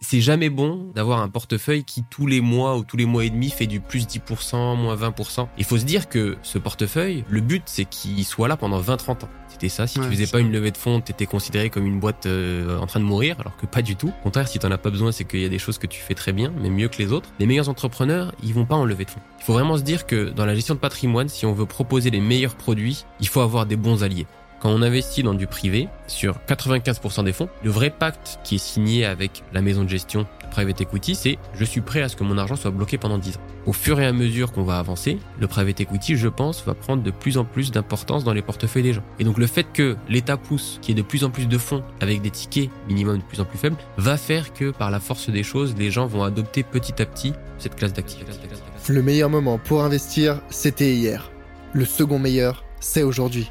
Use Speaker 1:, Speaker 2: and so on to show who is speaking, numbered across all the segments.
Speaker 1: C'est jamais bon d'avoir un portefeuille qui tous les mois ou tous les mois et demi fait du plus 10%, moins 20%. Il faut se dire que ce portefeuille, le but c'est qu'il soit là pendant 20-30 ans. C'était ça, si tu faisais pas une levée de fonds, t'étais considéré comme une boîte euh, en train de mourir, alors que pas du tout. Au contraire, si t'en as pas besoin, c'est qu'il y a des choses que tu fais très bien, mais mieux que les autres. Les meilleurs entrepreneurs, ils vont pas en levée de fonds. Il faut vraiment se dire que dans la gestion de patrimoine, si on veut proposer les meilleurs produits, il faut avoir des bons alliés. Quand on investit dans du privé, sur 95% des fonds, le vrai pacte qui est signé avec la maison de gestion private equity, c'est je suis prêt à ce que mon argent soit bloqué pendant 10 ans. Au fur et à mesure qu'on va avancer, le private equity, je pense, va prendre de plus en plus d'importance dans les portefeuilles des gens. Et donc le fait que l'État pousse, qu'il y ait de plus en plus de fonds avec des tickets minimum de plus en plus faibles, va faire que par la force des choses, les gens vont adopter petit à petit cette classe d'actifs.
Speaker 2: Le meilleur moment pour investir, c'était hier. Le second meilleur, c'est aujourd'hui.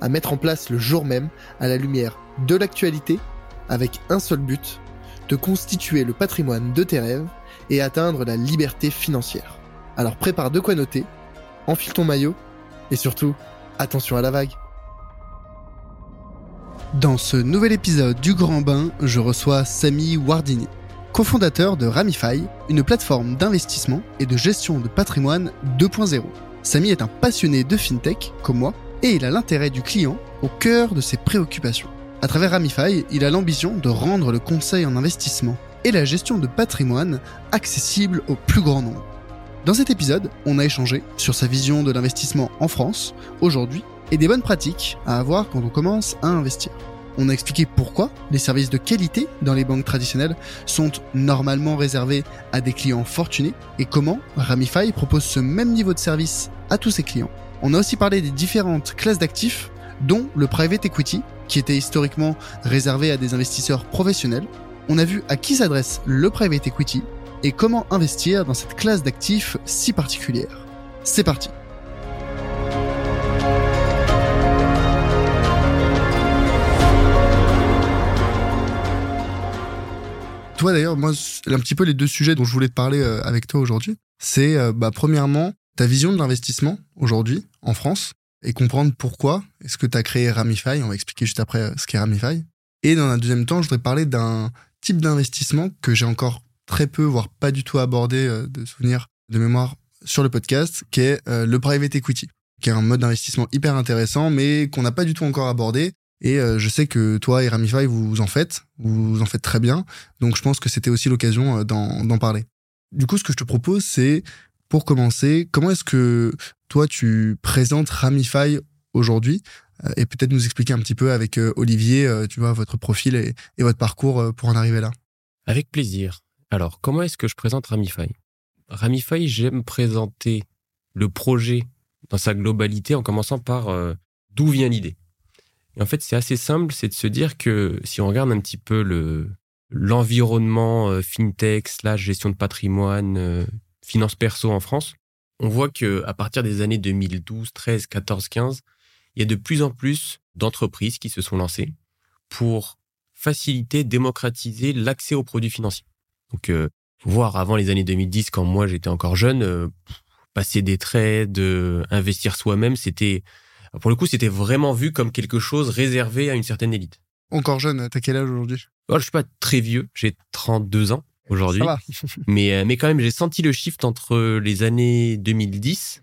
Speaker 2: à mettre en place le jour même à la lumière de l'actualité avec un seul but, de constituer le patrimoine de tes rêves et atteindre la liberté financière. Alors prépare de quoi noter, enfile ton maillot et surtout, attention à la vague. Dans ce nouvel épisode du Grand Bain, je reçois Samy Wardini, cofondateur de Ramify, une plateforme d'investissement et de gestion de patrimoine 2.0. Samy est un passionné de fintech, comme moi, et il a l'intérêt du client au cœur de ses préoccupations. À travers Ramify, il a l'ambition de rendre le conseil en investissement et la gestion de patrimoine accessible au plus grand nombre. Dans cet épisode, on a échangé sur sa vision de l'investissement en France, aujourd'hui, et des bonnes pratiques à avoir quand on commence à investir. On a expliqué pourquoi les services de qualité dans les banques traditionnelles sont normalement réservés à des clients fortunés et comment Ramify propose ce même niveau de service à tous ses clients. On a aussi parlé des différentes classes d'actifs, dont le private equity, qui était historiquement réservé à des investisseurs professionnels. On a vu à qui s'adresse le private equity et comment investir dans cette classe d'actifs si particulière. C'est parti Toi d'ailleurs, moi, un petit peu les deux sujets dont je voulais te parler euh, avec toi aujourd'hui, c'est euh, bah, premièrement ta vision de l'investissement aujourd'hui en France et comprendre pourquoi est-ce que tu as créé Ramify. On va expliquer juste après euh, ce qu'est Ramify. Et dans un deuxième temps, je voudrais parler d'un type d'investissement que j'ai encore très peu, voire pas du tout abordé euh, de souvenirs de mémoire sur le podcast, qui est euh, le private equity, qui est un mode d'investissement hyper intéressant, mais qu'on n'a pas du tout encore abordé. Et je sais que toi et Ramify, vous en faites, vous en faites très bien. Donc je pense que c'était aussi l'occasion d'en parler. Du coup, ce que je te propose, c'est pour commencer, comment est-ce que toi tu présentes Ramify aujourd'hui? Euh, et peut-être nous expliquer un petit peu avec euh, Olivier, euh, tu vois, votre profil et, votre parcours pour en arriver là.
Speaker 1: Avec plaisir. Alors, comment est-ce que je présente Ramify? Ramify, j'aime présenter le projet dans sa globalité en commençant par d'où vient l'idée. Et en fait, c'est assez simple, c'est de se dire que si on regarde un petit peu le l'environnement fintech slash gestion de patrimoine finance perso en France, on voit que à partir des années 2012, 13, 14, 15, il y a de plus en plus d'entreprises qui se sont lancées pour faciliter, démocratiser l'accès aux produits financiers. Donc, euh, voir avant les années 2010, quand moi j'étais encore jeune, euh, passer des trades, euh, investir soi-même, c'était, pour le coup, c'était vraiment vu comme quelque chose réservé à une certaine élite.
Speaker 2: Encore jeune, t'as quel âge aujourd'hui?
Speaker 1: Oh, Je suis pas très vieux, j'ai 32 ans aujourd'hui. mais, euh, mais quand même, j'ai senti le shift entre les années 2010,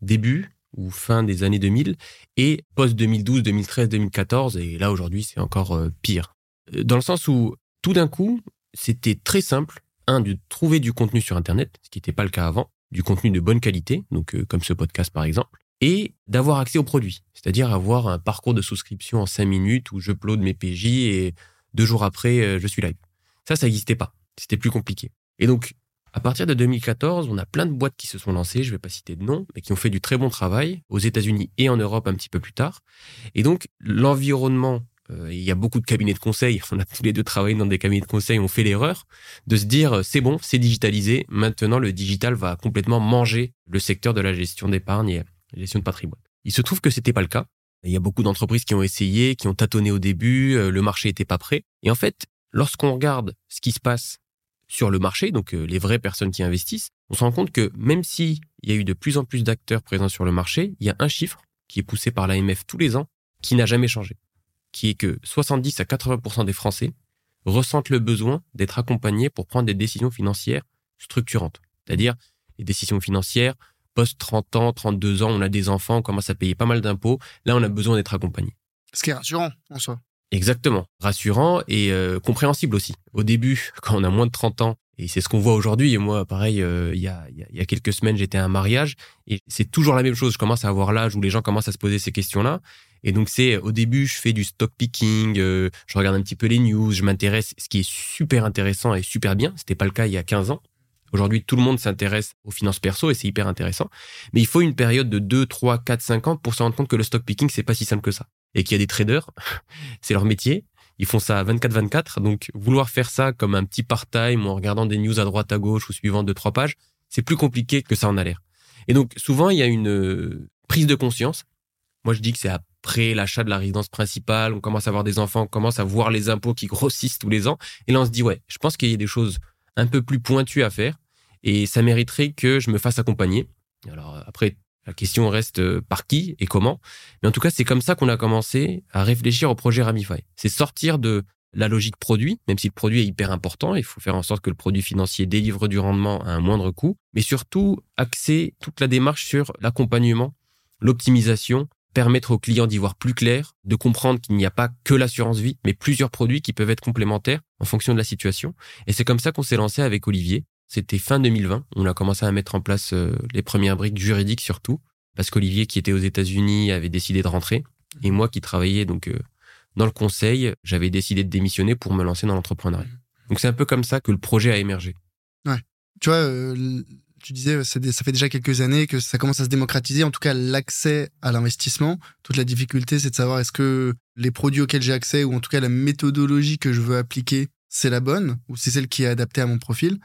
Speaker 1: début ou fin des années 2000, et post 2012, 2013, 2014. Et là, aujourd'hui, c'est encore euh, pire. Euh, dans le sens où, tout d'un coup, c'était très simple. Un, de trouver du contenu sur Internet, ce qui n'était pas le cas avant, du contenu de bonne qualité, donc comme ce podcast par exemple, et d'avoir accès aux produits, c'est-à-dire avoir un parcours de souscription en cinq minutes où je upload mes PJ et deux jours après, je suis live. Ça, ça n'existait pas. C'était plus compliqué. Et donc, à partir de 2014, on a plein de boîtes qui se sont lancées, je ne vais pas citer de nom, mais qui ont fait du très bon travail aux États-Unis et en Europe un petit peu plus tard. Et donc, l'environnement euh, il y a beaucoup de cabinets de conseil, on a tous les deux travaillé dans des cabinets de conseil, on fait l'erreur de se dire euh, c'est bon, c'est digitalisé, maintenant le digital va complètement manger le secteur de la gestion d'épargne et la gestion de patrimoine. Il se trouve que c'était pas le cas. Il y a beaucoup d'entreprises qui ont essayé, qui ont tâtonné au début, euh, le marché était pas prêt. Et en fait, lorsqu'on regarde ce qui se passe sur le marché, donc les vraies personnes qui investissent, on se rend compte que même s'il y a eu de plus en plus d'acteurs présents sur le marché, il y a un chiffre qui est poussé par l'AMF tous les ans qui n'a jamais changé qui est que 70 à 80% des Français ressentent le besoin d'être accompagnés pour prendre des décisions financières structurantes. C'est-à-dire les décisions financières, post 30 ans, 32 ans, on a des enfants, on commence à payer pas mal d'impôts. Là, on a besoin d'être accompagné.
Speaker 2: Ce qui est rassurant en soi.
Speaker 1: Exactement. Rassurant et euh, compréhensible aussi. Au début, quand on a moins de 30 ans, et c'est ce qu'on voit aujourd'hui, et moi, pareil, euh, il, y a, il y a quelques semaines, j'étais à un mariage, et c'est toujours la même chose. Je commence à avoir l'âge où les gens commencent à se poser ces questions-là. Et donc c'est au début, je fais du stock picking, euh, je regarde un petit peu les news, je m'intéresse, ce qui est super intéressant et super bien. C'était pas le cas il y a 15 ans. Aujourd'hui, tout le monde s'intéresse aux finances perso et c'est hyper intéressant. Mais il faut une période de 2, 3, 4, 5 ans pour se rendre compte que le stock picking, c'est pas si simple que ça. Et qu'il y a des traders, c'est leur métier. Ils font ça 24-24. Donc, vouloir faire ça comme un petit part-time en regardant des news à droite, à gauche ou suivant deux, trois pages, c'est plus compliqué que ça en a l'air. Et donc, souvent, il y a une euh, prise de conscience. Moi, je dis que c'est après l'achat de la résidence principale, on commence à avoir des enfants, on commence à voir les impôts qui grossissent tous les ans. Et là, on se dit, ouais, je pense qu'il y a des choses un peu plus pointues à faire et ça mériterait que je me fasse accompagner. Alors après, la question reste euh, par qui et comment. Mais en tout cas, c'est comme ça qu'on a commencé à réfléchir au projet Ramify. C'est sortir de la logique produit, même si le produit est hyper important, il faut faire en sorte que le produit financier délivre du rendement à un moindre coût, mais surtout axer toute la démarche sur l'accompagnement, l'optimisation permettre aux clients d'y voir plus clair, de comprendre qu'il n'y a pas que l'assurance vie, mais plusieurs produits qui peuvent être complémentaires en fonction de la situation. Et c'est comme ça qu'on s'est lancé avec Olivier. C'était fin 2020. On a commencé à mettre en place euh, les premières briques juridiques surtout, parce qu'Olivier qui était aux États-Unis avait décidé de rentrer, et moi qui travaillais donc euh, dans le conseil, j'avais décidé de démissionner pour me lancer dans l'entrepreneuriat. Donc c'est un peu comme ça que le projet a émergé.
Speaker 2: Ouais. Tu vois, euh, tu disais, ça fait déjà quelques années que ça commence à se démocratiser, en tout cas l'accès à l'investissement. Toute la difficulté, c'est de savoir est-ce que les produits auxquels j'ai accès, ou en tout cas la méthodologie que je veux appliquer, c'est la bonne, ou c'est celle qui est adaptée à mon profil.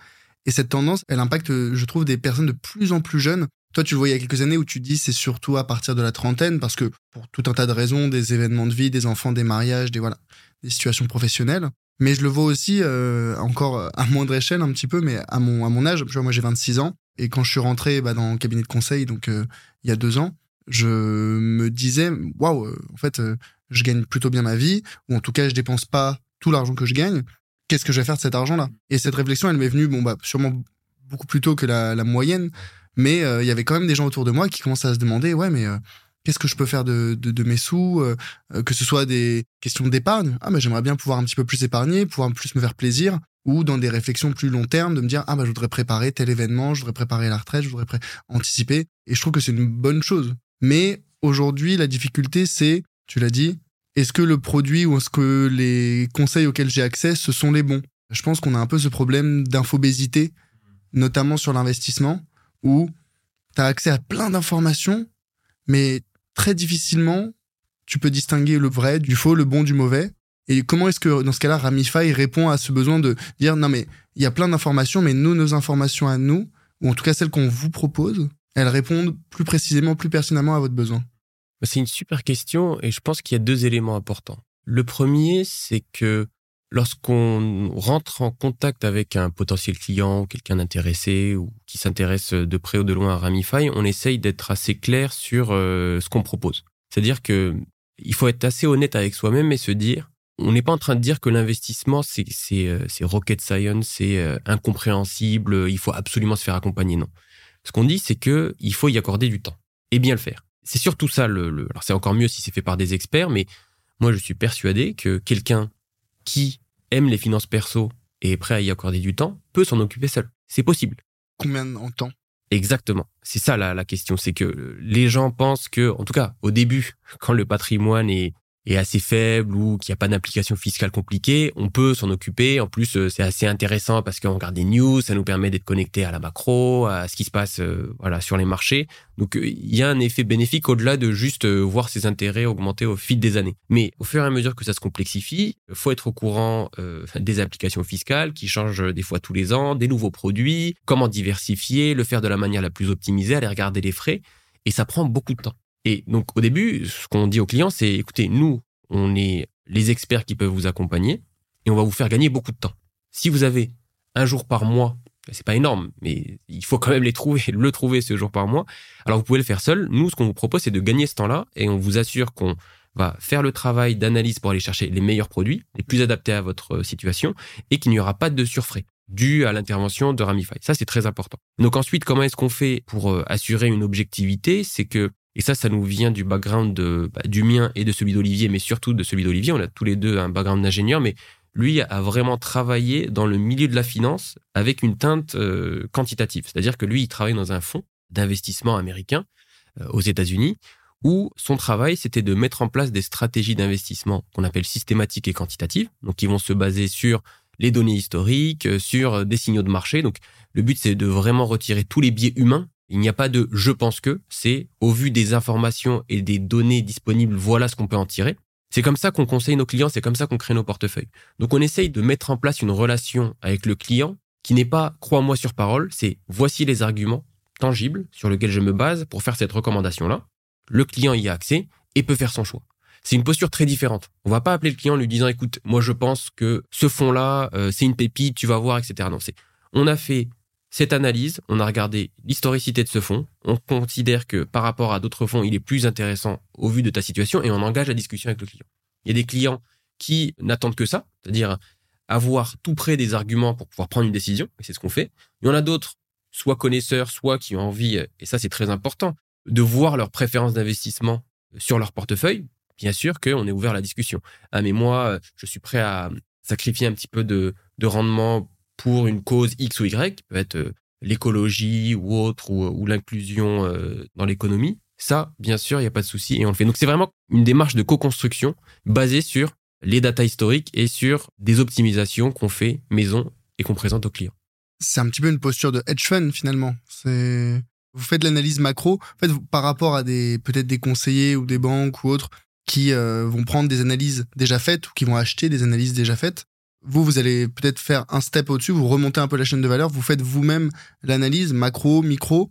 Speaker 2: Et cette tendance, elle impacte, je trouve, des personnes de plus en plus jeunes. Toi, tu le vois il y a quelques années où tu dis c'est surtout à partir de la trentaine, parce que pour tout un tas de raisons, des événements de vie, des enfants, des mariages, des voilà, des situations professionnelles. Mais je le vois aussi euh, encore à moindre échelle un petit peu, mais à mon, à mon âge. Tu vois, moi j'ai 26 ans. Et quand je suis rentré bah, dans le cabinet de conseil, donc euh, il y a deux ans, je me disais, waouh, en fait, euh, je gagne plutôt bien ma vie, ou en tout cas, je dépense pas tout l'argent que je gagne. Qu'est-ce que je vais faire de cet argent-là? Et cette réflexion, elle m'est venue, bon, bah, sûrement beaucoup plus tôt que la, moyenne, mais il y avait quand même des gens autour de moi qui commençaient à se demander, ouais, mais qu'est-ce que je peux faire de, mes sous, que ce soit des questions d'épargne. Ah, mais j'aimerais bien pouvoir un petit peu plus épargner, pouvoir plus me faire plaisir ou dans des réflexions plus long terme de me dire ah bah je voudrais préparer tel événement, je voudrais préparer la retraite, je voudrais anticiper et je trouve que c'est une bonne chose. Mais aujourd'hui la difficulté c'est tu l'as dit, est-ce que le produit ou est-ce que les conseils auxquels j'ai accès ce sont les bons? Je pense qu'on a un peu ce problème d'infobésité notamment sur l'investissement où tu as accès à plein d'informations mais très difficilement tu peux distinguer le vrai du faux, le bon du mauvais. Et comment est-ce que dans ce cas-là, Ramify répond à ce besoin de dire non mais il y a plein d'informations, mais nous, nos informations à nous, ou en tout cas celles qu'on vous propose, elles répondent plus précisément, plus pertinemment à votre besoin
Speaker 1: C'est une super question et je pense qu'il y a deux éléments importants. Le premier, c'est que lorsqu'on rentre en contact avec un potentiel client, quelqu'un intéressé ou qui s'intéresse de près ou de loin à Ramify, on essaye d'être assez clair sur euh, ce qu'on propose. C'est-à-dire que il faut être assez honnête avec soi-même et se dire on n'est pas en train de dire que l'investissement, c'est euh, rocket science, c'est euh, incompréhensible, il faut absolument se faire accompagner. Non. Ce qu'on dit, c'est que il faut y accorder du temps et bien le faire. C'est surtout ça. Le, le alors c'est encore mieux si c'est fait par des experts, mais moi je suis persuadé que quelqu'un qui aime les finances perso et est prêt à y accorder du temps peut s'en occuper seul. C'est possible.
Speaker 2: Combien de temps?
Speaker 1: Exactement. C'est ça la, la question. C'est que les gens pensent que, en tout cas, au début, quand le patrimoine est, est assez faible ou qu'il n'y a pas d'implication fiscale compliquée, on peut s'en occuper. En plus, euh, c'est assez intéressant parce qu'on regarde des news, ça nous permet d'être connecté à la macro, à ce qui se passe euh, voilà sur les marchés. Donc euh, il y a un effet bénéfique au-delà de juste voir ses intérêts augmenter au fil des années. Mais au fur et à mesure que ça se complexifie, il faut être au courant des applications fiscales qui changent des fois tous les ans, des nouveaux produits, comment diversifier, le faire de la manière la plus optimisée, aller regarder les frais. Et ça prend beaucoup de temps. Et donc, au début, ce qu'on dit aux clients, c'est écoutez, nous, on est les experts qui peuvent vous accompagner et on va vous faire gagner beaucoup de temps. Si vous avez un jour par mois, c'est pas énorme, mais il faut quand même les trouver, le trouver ce jour par mois. Alors, vous pouvez le faire seul. Nous, ce qu'on vous propose, c'est de gagner ce temps-là et on vous assure qu'on va faire le travail d'analyse pour aller chercher les meilleurs produits, les plus adaptés à votre situation et qu'il n'y aura pas de surfrais dû à l'intervention de Ramify. Ça, c'est très important. Donc ensuite, comment est-ce qu'on fait pour euh, assurer une objectivité? C'est que et ça, ça nous vient du background bah, du mien et de celui d'Olivier, mais surtout de celui d'Olivier. On a tous les deux un background d'ingénieur, mais lui a vraiment travaillé dans le milieu de la finance avec une teinte euh, quantitative. C'est-à-dire que lui, il travaille dans un fonds d'investissement américain euh, aux États-Unis où son travail, c'était de mettre en place des stratégies d'investissement qu'on appelle systématiques et quantitatives, donc qui vont se baser sur les données historiques, euh, sur des signaux de marché. Donc, le but, c'est de vraiment retirer tous les biais humains il n'y a pas de je pense que, c'est au vu des informations et des données disponibles, voilà ce qu'on peut en tirer. C'est comme ça qu'on conseille nos clients, c'est comme ça qu'on crée nos portefeuilles. Donc on essaye de mettre en place une relation avec le client qui n'est pas crois-moi sur parole, c'est voici les arguments tangibles sur lesquels je me base pour faire cette recommandation-là. Le client y a accès et peut faire son choix. C'est une posture très différente. On va pas appeler le client en lui disant écoute, moi je pense que ce fonds-là, euh, c'est une pépite, tu vas voir, etc. Non, c'est on a fait cette analyse, on a regardé l'historicité de ce fonds, on considère que par rapport à d'autres fonds, il est plus intéressant au vu de ta situation et on engage la discussion avec le client. Il y a des clients qui n'attendent que ça, c'est-à-dire avoir tout près des arguments pour pouvoir prendre une décision, et c'est ce qu'on fait. Il y en a d'autres, soit connaisseurs, soit qui ont envie, et ça c'est très important, de voir leurs préférences d'investissement sur leur portefeuille. Bien sûr qu'on est ouvert à la discussion. Ah mais moi, je suis prêt à sacrifier un petit peu de, de rendement pour une cause X ou Y, peut être euh, l'écologie ou autre, ou, l'inclusion euh, dans l'économie, ça, bien sûr, il n'y a pas de souci et on le fait. Donc c'est vraiment une démarche de co-construction basée sur les data historiques et sur des optimisations qu'on fait maison et qu'on présente aux clients.
Speaker 2: C'est un petit peu une posture de hedge fund finalement. Vous faites l'analyse macro, en fait, par rapport à des peut-être des conseillers ou des banques ou autres qui euh, vont prendre des analyses déjà faites ou qui vont acheter des analyses déjà faites. Vous, vous allez peut-être faire un step au-dessus, vous remontez un peu la chaîne de valeur, vous faites vous-même l'analyse macro, micro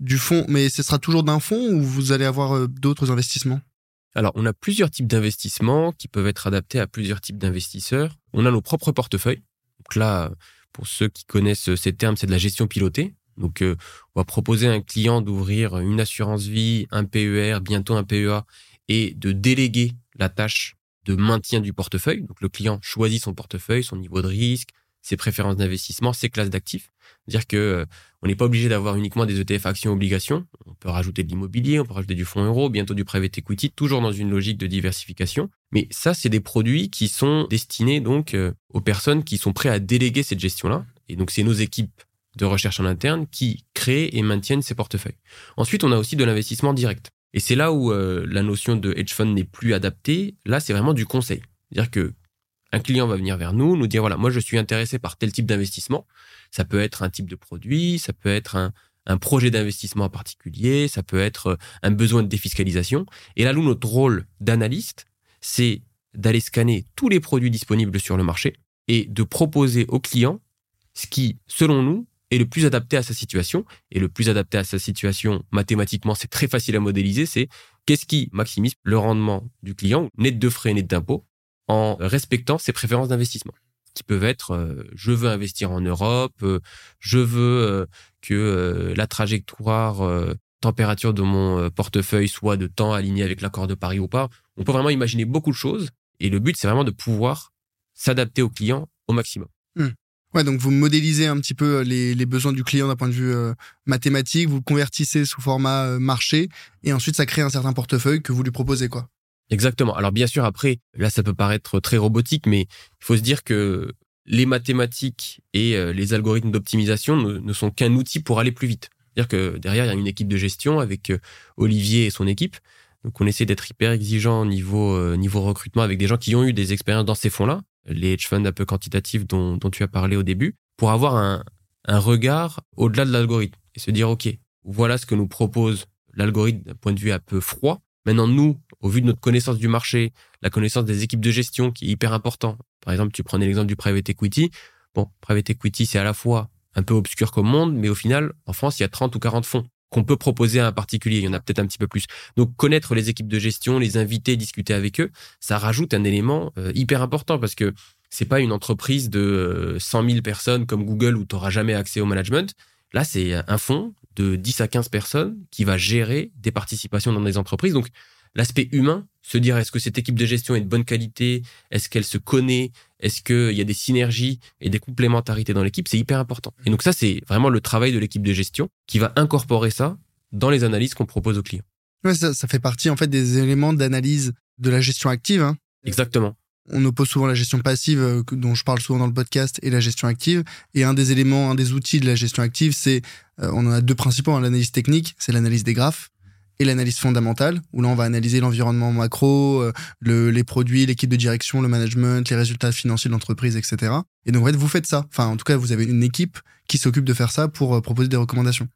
Speaker 2: du fonds, mais ce sera toujours d'un fonds ou vous allez avoir euh, d'autres investissements?
Speaker 1: Alors, on a plusieurs types d'investissements qui peuvent être adaptés à plusieurs types d'investisseurs. On a nos propres portefeuilles. Donc là, pour ceux qui connaissent ces termes, c'est de la gestion pilotée. Donc, euh, on va proposer à un client d'ouvrir une assurance vie, un PER, bientôt un PEA, et de déléguer la tâche de maintien du portefeuille. Donc le client choisit son portefeuille, son niveau de risque, ses préférences d'investissement, ses classes d'actifs. C'est-à-dire que euh, on n'est pas obligé d'avoir uniquement des ETF actions obligations. On peut rajouter de l'immobilier, on peut rajouter du fonds euro, bientôt du private equity, toujours dans une logique de diversification. Mais ça, c'est des produits qui sont destinés donc euh, aux personnes qui sont prêtes à déléguer cette gestion-là. Et donc c'est nos équipes de recherche en interne qui créent et maintiennent ces portefeuilles. Ensuite, on a aussi de l'investissement direct. Et c'est là où euh, la notion de hedge fund n'est plus adaptée. Là, c'est vraiment du conseil. C'est-à-dire que un client va venir vers nous, nous dire voilà, moi je suis intéressé par tel type d'investissement. Ça peut être un type de produit, ça peut être un, un projet d'investissement en particulier, ça peut être euh, un besoin de défiscalisation. Et là, nous, notre rôle d'analyste, c'est d'aller scanner tous les produits disponibles sur le marché et de proposer au client ce qui, selon nous, est le plus adapté à sa situation. Et le plus adapté à sa situation, mathématiquement, c'est très facile à modéliser, c'est qu'est-ce qui maximise le rendement du client, net de frais, net d'impôts, en respectant ses préférences d'investissement qui peuvent être euh, je veux investir en Europe, euh, je veux euh, que la trajectoire température de mon portefeuille soit de temps aligné avec l'accord de Paris ou pas. On peut vraiment imaginer beaucoup de choses et le but c'est vraiment de pouvoir s'adapter au client au maximum.
Speaker 2: Donc vous modélisez un petit peu euh, les, les besoins du client d'un point de vue euh, mathématique, vous convertissez sous format euh, marché, et ensuite ça crée un certain portefeuille que vous lui proposez, quoi.
Speaker 1: Exactement. Alors bien sûr, après, là ça peut paraître très robotique, mais il faut se dire que les mathématiques et les algorithmes d'optimisation ne, ne, sont qu'un outil pour aller plus vite. C'est-à-dire que derrière, il y a une équipe de gestion avec Olivier et son équipe Donc on essaie d'être hyper exigeant au niveau, niveau recrutement avec des gens qui ont eu des expériences dans ces fonds-là, les hedge funds un peu quantitatifs dont, tu as parlé au début, pour avoir un, un regard au-delà de l'algorithme et se dire, OK, voilà ce que nous propose l'algorithme d'un point de vue un peu froid. Maintenant, nous, au vu de notre connaissance du marché, la connaissance des équipes de gestion qui est hyper important. Par exemple, tu prenais l'exemple du private equity. Bon, private equity, c'est à la fois un peu obscur comme monde, mais au final, en France, il y a 30 ou 40 fonds qu'on peut proposer à un particulier. Il y en a peut-être un petit peu plus. Donc, connaître les équipes de gestion, les inviter, discuter avec eux, ça rajoute un élément euh, hyper important parce que c'est pas une entreprise de 100 euh, 000 personnes comme Google où tu n'auras jamais accès au management. Là, c'est un fonds de 10 à 15 personnes qui va gérer des participations dans des entreprises. Donc, l'aspect humain, se dire est-ce que cette équipe de gestion est de bonne qualité, est-ce qu'elle se connaît, est-ce qu'il y a des synergies et des complémentarités dans l'équipe, c'est hyper important. Et donc ça, c'est vraiment le travail de l'équipe de gestion qui va incorporer ça dans les analyses qu'on propose aux clients.
Speaker 2: Ouais, ça, fait partie en fait des éléments d'analyse de la gestion active. Hein.
Speaker 1: Exactement.
Speaker 2: On oppose souvent la gestion passive, euh, dont je parle souvent dans le podcast, et la gestion active. Et un des éléments, un des outils de la gestion active, c'est, euh, on en a deux principaux, hein, l'analyse technique, c'est l'analyse des graphes et l'analyse fondamentale, où là on va analyser l'environnement macro, euh, le, les produits, l'équipe de direction, le management, les résultats financiers de l'entreprise, etc. Et donc en fait, vous faites ça. Enfin, en tout cas, vous avez une équipe qui s'occupe de faire ça pour euh, proposer des recommandations.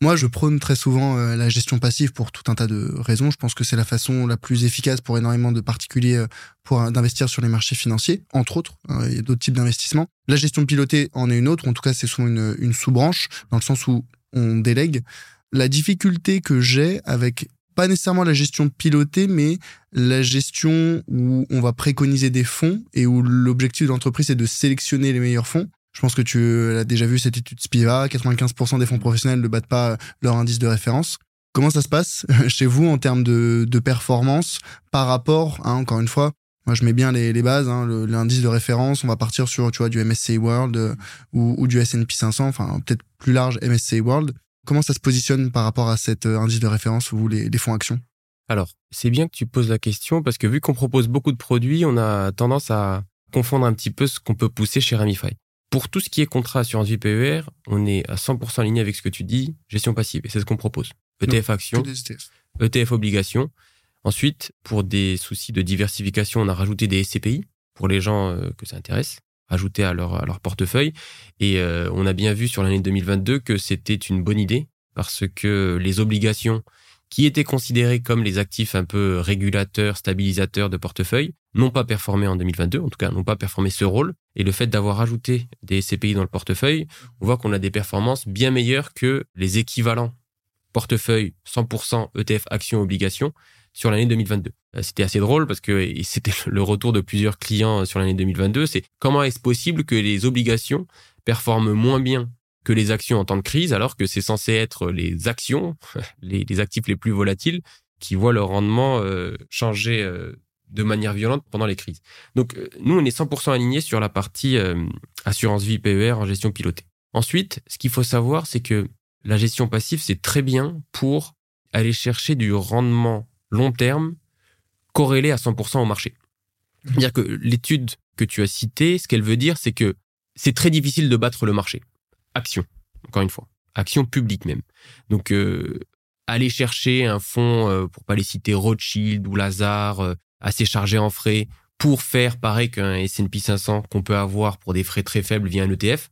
Speaker 2: Moi, je prône très souvent euh, la gestion passive pour tout un tas de raisons. Je pense que c'est la façon la plus efficace pour énormément de particuliers pour d'investir sur les marchés financiers, entre autres. Hein, il y a d'autres types d'investissements. La gestion pilotée en est une autre. En tout cas, c'est souvent une, une sous-branche dans le sens où on délègue la difficulté que j'ai avec pas nécessairement la gestion pilotée, mais la gestion où on va préconiser des fonds et où l'objectif de l'entreprise est de sélectionner les meilleurs fonds. Je pense que tu as déjà vu cette étude Spiva, 95% des fonds professionnels ne battent pas leur indice de référence. Comment ça se passe chez vous en termes de, performance par rapport, hein, encore une fois, moi je mets bien les, bases, hein, l'indice de référence, on va partir sur tu vois, du MSCI World euh, ou, ou, du S&P 500, enfin peut-être plus large MSCI World. Comment ça se positionne par rapport à cet euh, indice de référence, vous, les, fonds actions?
Speaker 1: Alors, c'est bien que tu poses la question parce que vu qu'on propose beaucoup de produits, on a tendance à confondre un petit peu ce qu'on peut pousser chez Ramify. Pour tout ce qui est contrat assurance vie PER, on est à 100% aligné avec ce que tu dis, gestion passive, et c'est ce qu'on propose. ETF actions, ETF obligations. Ensuite, pour des soucis de diversification, on a rajouté des SCPI pour les gens euh, que ça intéresse leur, à leur portefeuille. Et euh, on a bien vu sur l'année 2022 que c'était une bonne idée parce que les obligations qui étaient considérées comme les actifs un peu régulateurs, stabilisateurs de portefeuille, n'ont pas performé en 2022, en tout cas n'ont pas performé ce rôle. Et le fait d'avoir ajouté des CPI dans le portefeuille, on voit qu'on a des performances bien meilleures que les équivalents portefeuille 100% ETF actions obligations sur l'année 2022. Euh, c'était assez drôle parce que c'était le retour de plusieurs clients sur l'année 2022. C'est comment est-ce possible que les obligations performent moins bien que les actions en temps de crise alors que c'est censé être les actions, les, actifs les plus volatiles qui voient leur rendement euh, changer euh, de manière violente pendant les crises. Donc nous, on est 100% alignés sur la partie assurance vie PER en gestion pilotée. Ensuite, ce qu'il faut savoir, c'est que la gestion passive, c'est très bien pour aller chercher du rendement long terme corrélé à 100% au marché. C'est-à-dire que l'étude que tu as citée, ce qu'elle veut dire, c'est que c'est très difficile de battre le marché. Action, encore une fois. Action publique même. Donc, euh, aller chercher un fonds, euh, pour pas les citer, Rothschild ou Lazare, euh, assez chargé en frais, pour faire pareil qu'un S&P 500 qu'on peut avoir pour des frais très faibles via un ETF,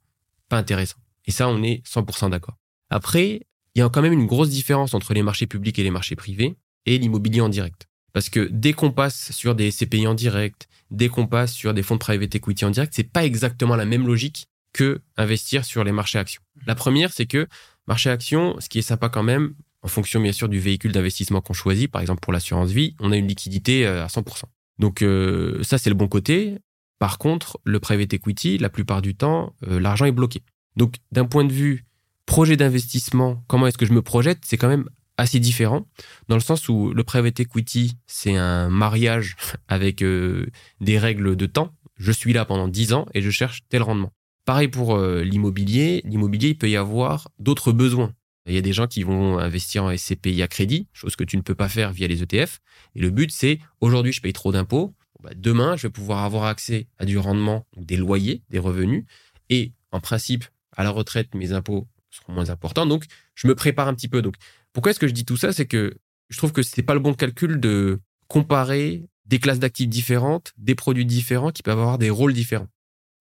Speaker 1: pas intéressant. Et ça, on est 100% d'accord. Après, il y a quand même une grosse différence entre les marchés publics et les marchés privés et l'immobilier en direct. Parce que dès qu'on passe sur des CPI en direct, dès qu'on passe sur des fonds de private equity en direct, c'est pas exactement la même logique que investir sur les marchés actions. La première, c'est que marché actions, ce qui est sympa quand même, en fonction bien sûr du véhicule d'investissement qu'on choisit, par exemple pour l'assurance vie, on a une liquidité euh, à 100%. Donc euh, ça, c'est le bon côté. Par contre, le private equity, la plupart du temps, euh, l'argent est bloqué. Donc d'un point de vue projet d'investissement, comment est-ce que je me projette, c'est quand même assez différent, dans le sens où le private equity, c'est un mariage avec euh, des règles de temps. Je suis là pendant 10 ans et je cherche tel rendement. Pareil pour euh, l'immobilier. L'immobilier, il peut y avoir d'autres besoins. Il y a des gens qui vont investir en SCPI à crédit, chose que tu ne peux pas faire via les ETF. Et le but, c'est aujourd'hui, je paye trop d'impôts. Bah, demain, je vais pouvoir avoir accès à du rendement, des loyers, des revenus. Et en principe, à la retraite, mes impôts seront moins importants. Donc, je me prépare un petit peu. Donc, pourquoi est-ce que je dis tout ça? C'est que je trouve que c'est pas le bon calcul de comparer des classes d'actifs différentes, des produits différents qui peuvent avoir des rôles différents.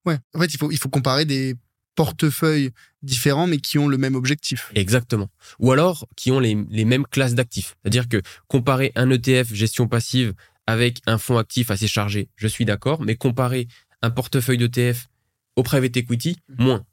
Speaker 2: Ouais, en fait, il faut, il faut comparer des portefeuilles différents mais qui ont le même objectif.
Speaker 1: Exactement. Ou alors qui ont les, les mêmes classes d'actifs. C'est-à-dire que comparer un ETF gestion passive avec un fonds actif assez chargé, je suis d'accord, mais comparer un portefeuille d'ETF au private equity, mmh. moins.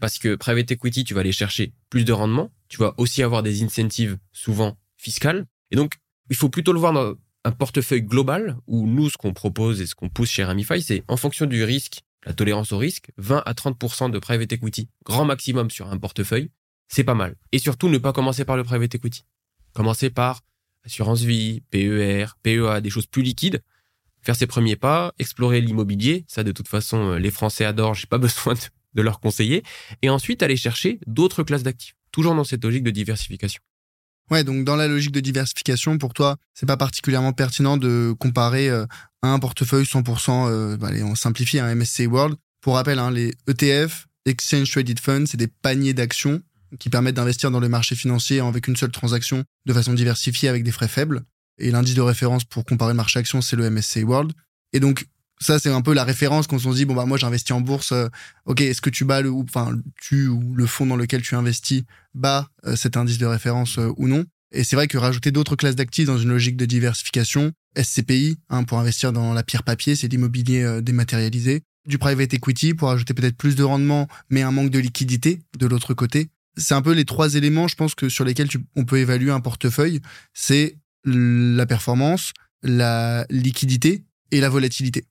Speaker 1: Parce que private equity, tu vas aller chercher plus de rendement, tu vas aussi avoir des incentives souvent fiscales. Et donc, il faut plutôt le voir dans un portefeuille global où nous, ce qu'on propose et ce qu'on pousse chez Ramify, c'est en fonction du risque, la tolérance au risque, 20 à 30% de private equity, grand maximum sur un portefeuille, c'est pas mal. Et surtout, ne pas commencer par le private equity. Commencer par assurance vie, PER, PEA, des choses plus liquides, faire ses premiers pas, explorer l'immobilier, ça de toute façon euh, les Français adorent, j'ai pas besoin de, leur conseiller, et ensuite aller chercher d'autres classes d'actifs, toujours dans cette logique de diversification.
Speaker 2: Ouais, donc dans la logique de diversification, pour toi, c'est pas particulièrement pertinent de comparer euh, un portefeuille 100%, euh, bah, allez, on simplifie, un MSCI World. Pour rappel, hein, les ETF, Exchange Traded Funds, c'est des paniers d'actions qui permettent d'investir dans le marché financier avec une seule transaction de façon diversifiée avec des frais faibles. Et l'indice de référence pour comparer le marché action, c'est le MSCI World. Et donc, ça, c'est un peu la référence quand on se dit, bon, bah, moi, j'investis en bourse. Euh, ok, est-ce que tu bats le, enfin, tu ou le fonds dans lequel tu investis bat euh, cet indice de référence euh, ou non? Et c'est vrai que rajouter d'autres classes d'actifs dans une logique de diversification, SCPI, hein, pour investir dans la pierre papier, c'est l'immobilier dématérialisé. Du private equity pour ajouter peut-être plus de rendement, mais un manque de liquidité de l'autre côté c'est un peu les trois éléments, je pense, que sur lesquels on peut évaluer un portefeuille. C'est la performance, la liquidité et la volatilité.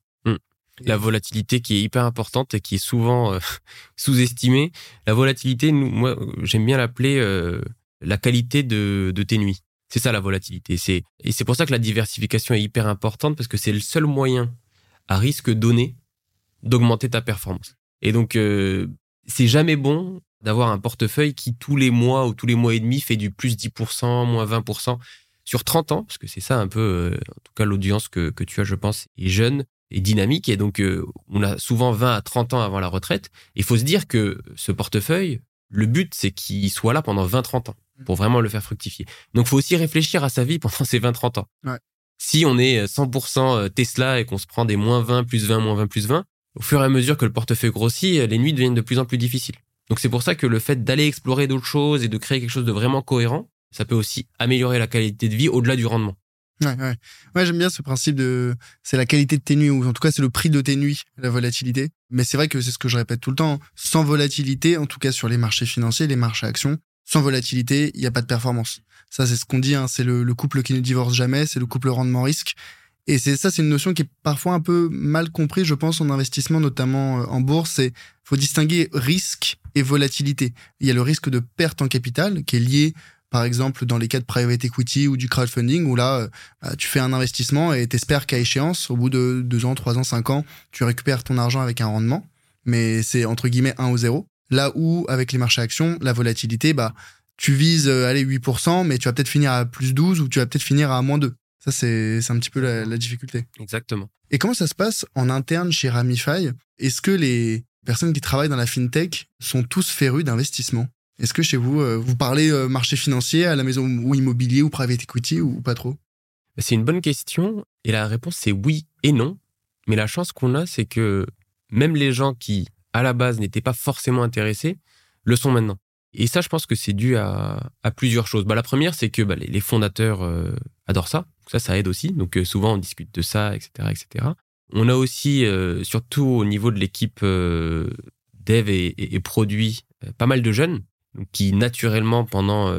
Speaker 1: La volatilité qui est hyper importante et qui est souvent euh, sous-estimée. La volatilité, moi, j'aime bien l'appeler euh, la qualité de, tes nuits. C'est ça la volatilité. C'est et c'est pour ça que la diversification est hyper importante parce que c'est le seul moyen à risque donné d'augmenter ta performance. Et donc euh, c'est jamais bon d'avoir un portefeuille qui tous les mois ou tous les mois et demi fait du plus 10%, moins 20% sur 30 ans, parce que c'est ça un peu, euh, en tout cas l'audience que, que tu as, je pense, est jeune et dynamique, et donc euh, on a souvent 20 à 30 ans avant la retraite. Il faut se dire que ce portefeuille, le but, c'est qu'il soit là pendant 20-30 ans, pour vraiment le faire fructifier. Donc il faut aussi réfléchir à sa vie pendant ces 20-30 ans. Si on est 100% euh, Tesla et qu'on se prend des moins 20, plus 20, moins 20, plus 20, au fur et à mesure que le portefeuille grossit, les nuits deviennent de plus en plus difficiles. Donc c'est pour ça que le fait d'aller explorer d'autres choses et de créer quelque chose de vraiment cohérent, ça peut aussi améliorer la qualité de vie au-delà du rendement.
Speaker 2: Ouais, ouais. ouais j'aime bien ce principe de c'est la qualité de tes nuits ou en tout cas c'est le prix de tes nuits, la volatilité. Mais c'est vrai que c'est ce que je répète tout le temps. Sans volatilité, en tout cas sur les marchés financiers, les marchés actions, sans volatilité, il n'y a pas de performance. Ça, c'est ce qu'on dit. Hein, c'est le, le, couple qui ne divorce jamais. C'est le couple rendement-risque. Et c'est ça, c'est une notion qui est parfois un peu mal comprise, je pense, en investissement, notamment euh, en bourse. C'est faut distinguer risque et volatilité. Il y a le risque de perte en capital qui est lié, par exemple, dans les cas de private equity ou du crowdfunding, où là, euh, bah, tu fais un investissement et t'espères qu'à échéance, au bout de deux ans, trois ans, cinq ans, tu récupères ton argent avec un rendement, mais c'est entre guillemets 1 ou 0. Là où, avec les marchés actions, la volatilité, bah, tu vises, euh, allez, 8%, mais tu vas peut-être finir à plus 12 ou tu vas peut-être finir à moins 2. Ça, c'est un petit peu la, la, difficulté.
Speaker 1: Exactement.
Speaker 2: Et comment ça se passe en interne chez Ramify? Est-ce que les personnes qui travaillent dans la fintech sont tous férus d'investissement? Est-ce que chez vous, euh, vous parlez euh, marché financier à la maison ou immobilier ou private equity ou pas trop?
Speaker 1: C'est une bonne question et la réponse c'est oui et non. Mais la chance qu'on a, c'est que même les gens qui, à la base, n'étaient pas forcément intéressés, le sont maintenant. Et ça, je pense que c'est dû à, plusieurs choses. Bah, la première, c'est que bah, les, fondateurs euh, adorent ça. Ça, ça aide aussi. Donc souvent, on discute de ça, etc., etc. On a aussi, surtout au niveau de l'équipe dev et, et, produit, pas mal de jeunes qui, naturellement, pendant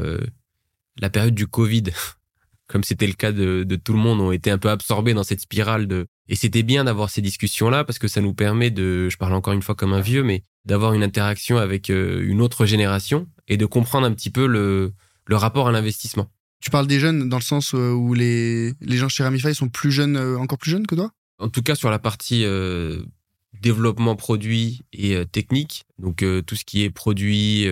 Speaker 1: la période du Covid, comme c'était le cas de, de, tout le monde, ont été un peu absorbés dans cette spirale de. Et c'était bien d'avoir ces discussions-là parce que ça nous permet de, je parle encore une fois comme un vieux, mais d'avoir une interaction avec euh, une autre génération et de comprendre un petit peu le, le rapport à l'investissement.
Speaker 2: Tu parles des jeunes dans le sens euh, où les, les gens chez Ramify sont plus jeunes, euh, encore plus jeunes que toi?
Speaker 1: En tout cas, sur la partie développement produit et technique, donc tout ce qui est produit,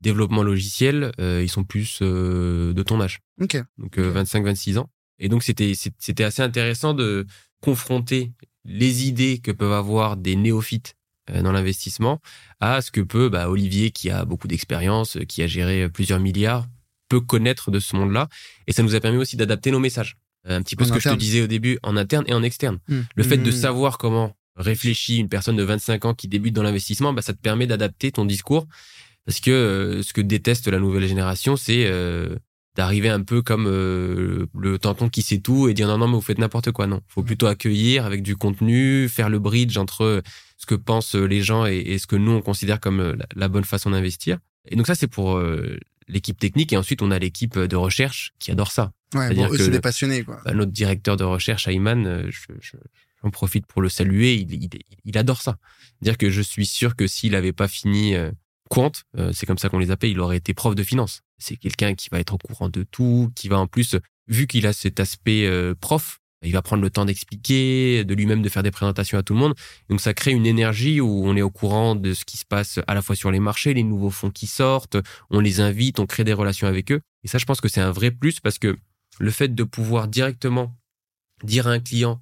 Speaker 1: développement logiciel, ils sont plus de ton âge.
Speaker 2: Ok.
Speaker 1: Donc 25-26 ans. Et donc c'était c'était assez intéressant de confronter les idées que peuvent avoir des néophytes euh, dans l'investissement à ce que peut bah, Olivier qui a beaucoup d'expérience, qui a géré plusieurs milliards, peut connaître de ce monde-là. Et ça nous a permis aussi d'adapter nos messages. Un petit peu ce que je te disais au début, en interne et en externe.
Speaker 2: Mmh.
Speaker 1: Le fait de
Speaker 2: Mmh.
Speaker 1: savoir comment réfléchit une personne de 25 ans qui débute dans l'investissement, bah, ça te permet d'adapter ton discours. Parce que euh, ce que déteste la nouvelle génération, c'est euh, d'arriver un peu comme euh, le tonton qui sait tout et dire non, non, mais vous faites n'importe quoi. Non, faut plutôt accueillir avec du contenu, faire le bridge entre ce que pensent les gens et, et ce que nous, on considère comme euh, la, la bonne façon d'investir. Et donc ça, c'est pour euh, l'équipe technique. Et ensuite, on a l'équipe de recherche qui adore ça.
Speaker 2: Ouais,
Speaker 1: C'est-à-dire
Speaker 2: bon, eux,
Speaker 1: que
Speaker 2: c'est des passionnés, quoi.
Speaker 1: Bah, notre directeur de recherche, Ayman, euh, je- je- j'en profite pour le saluer, il, il, il adore ça. Dire que je suis sûr que s'il n'avait pas fini Quant, euh, c'est comme ça qu'on les appelle, il aurait été prof de finance. C'est quelqu'un qui va être au courant de tout, qui va en plus, vu qu'il a cet aspect euh, prof, il va prendre le temps d'expliquer, de lui-même de faire des présentations à tout le monde. Donc ça crée une énergie où on est au courant de ce qui se passe à la fois sur les marchés, les nouveaux fonds qui sortent, on les invite, on crée des relations avec eux. Et ça, je pense que c'est un vrai plus parce que le fait de pouvoir directement dire à un client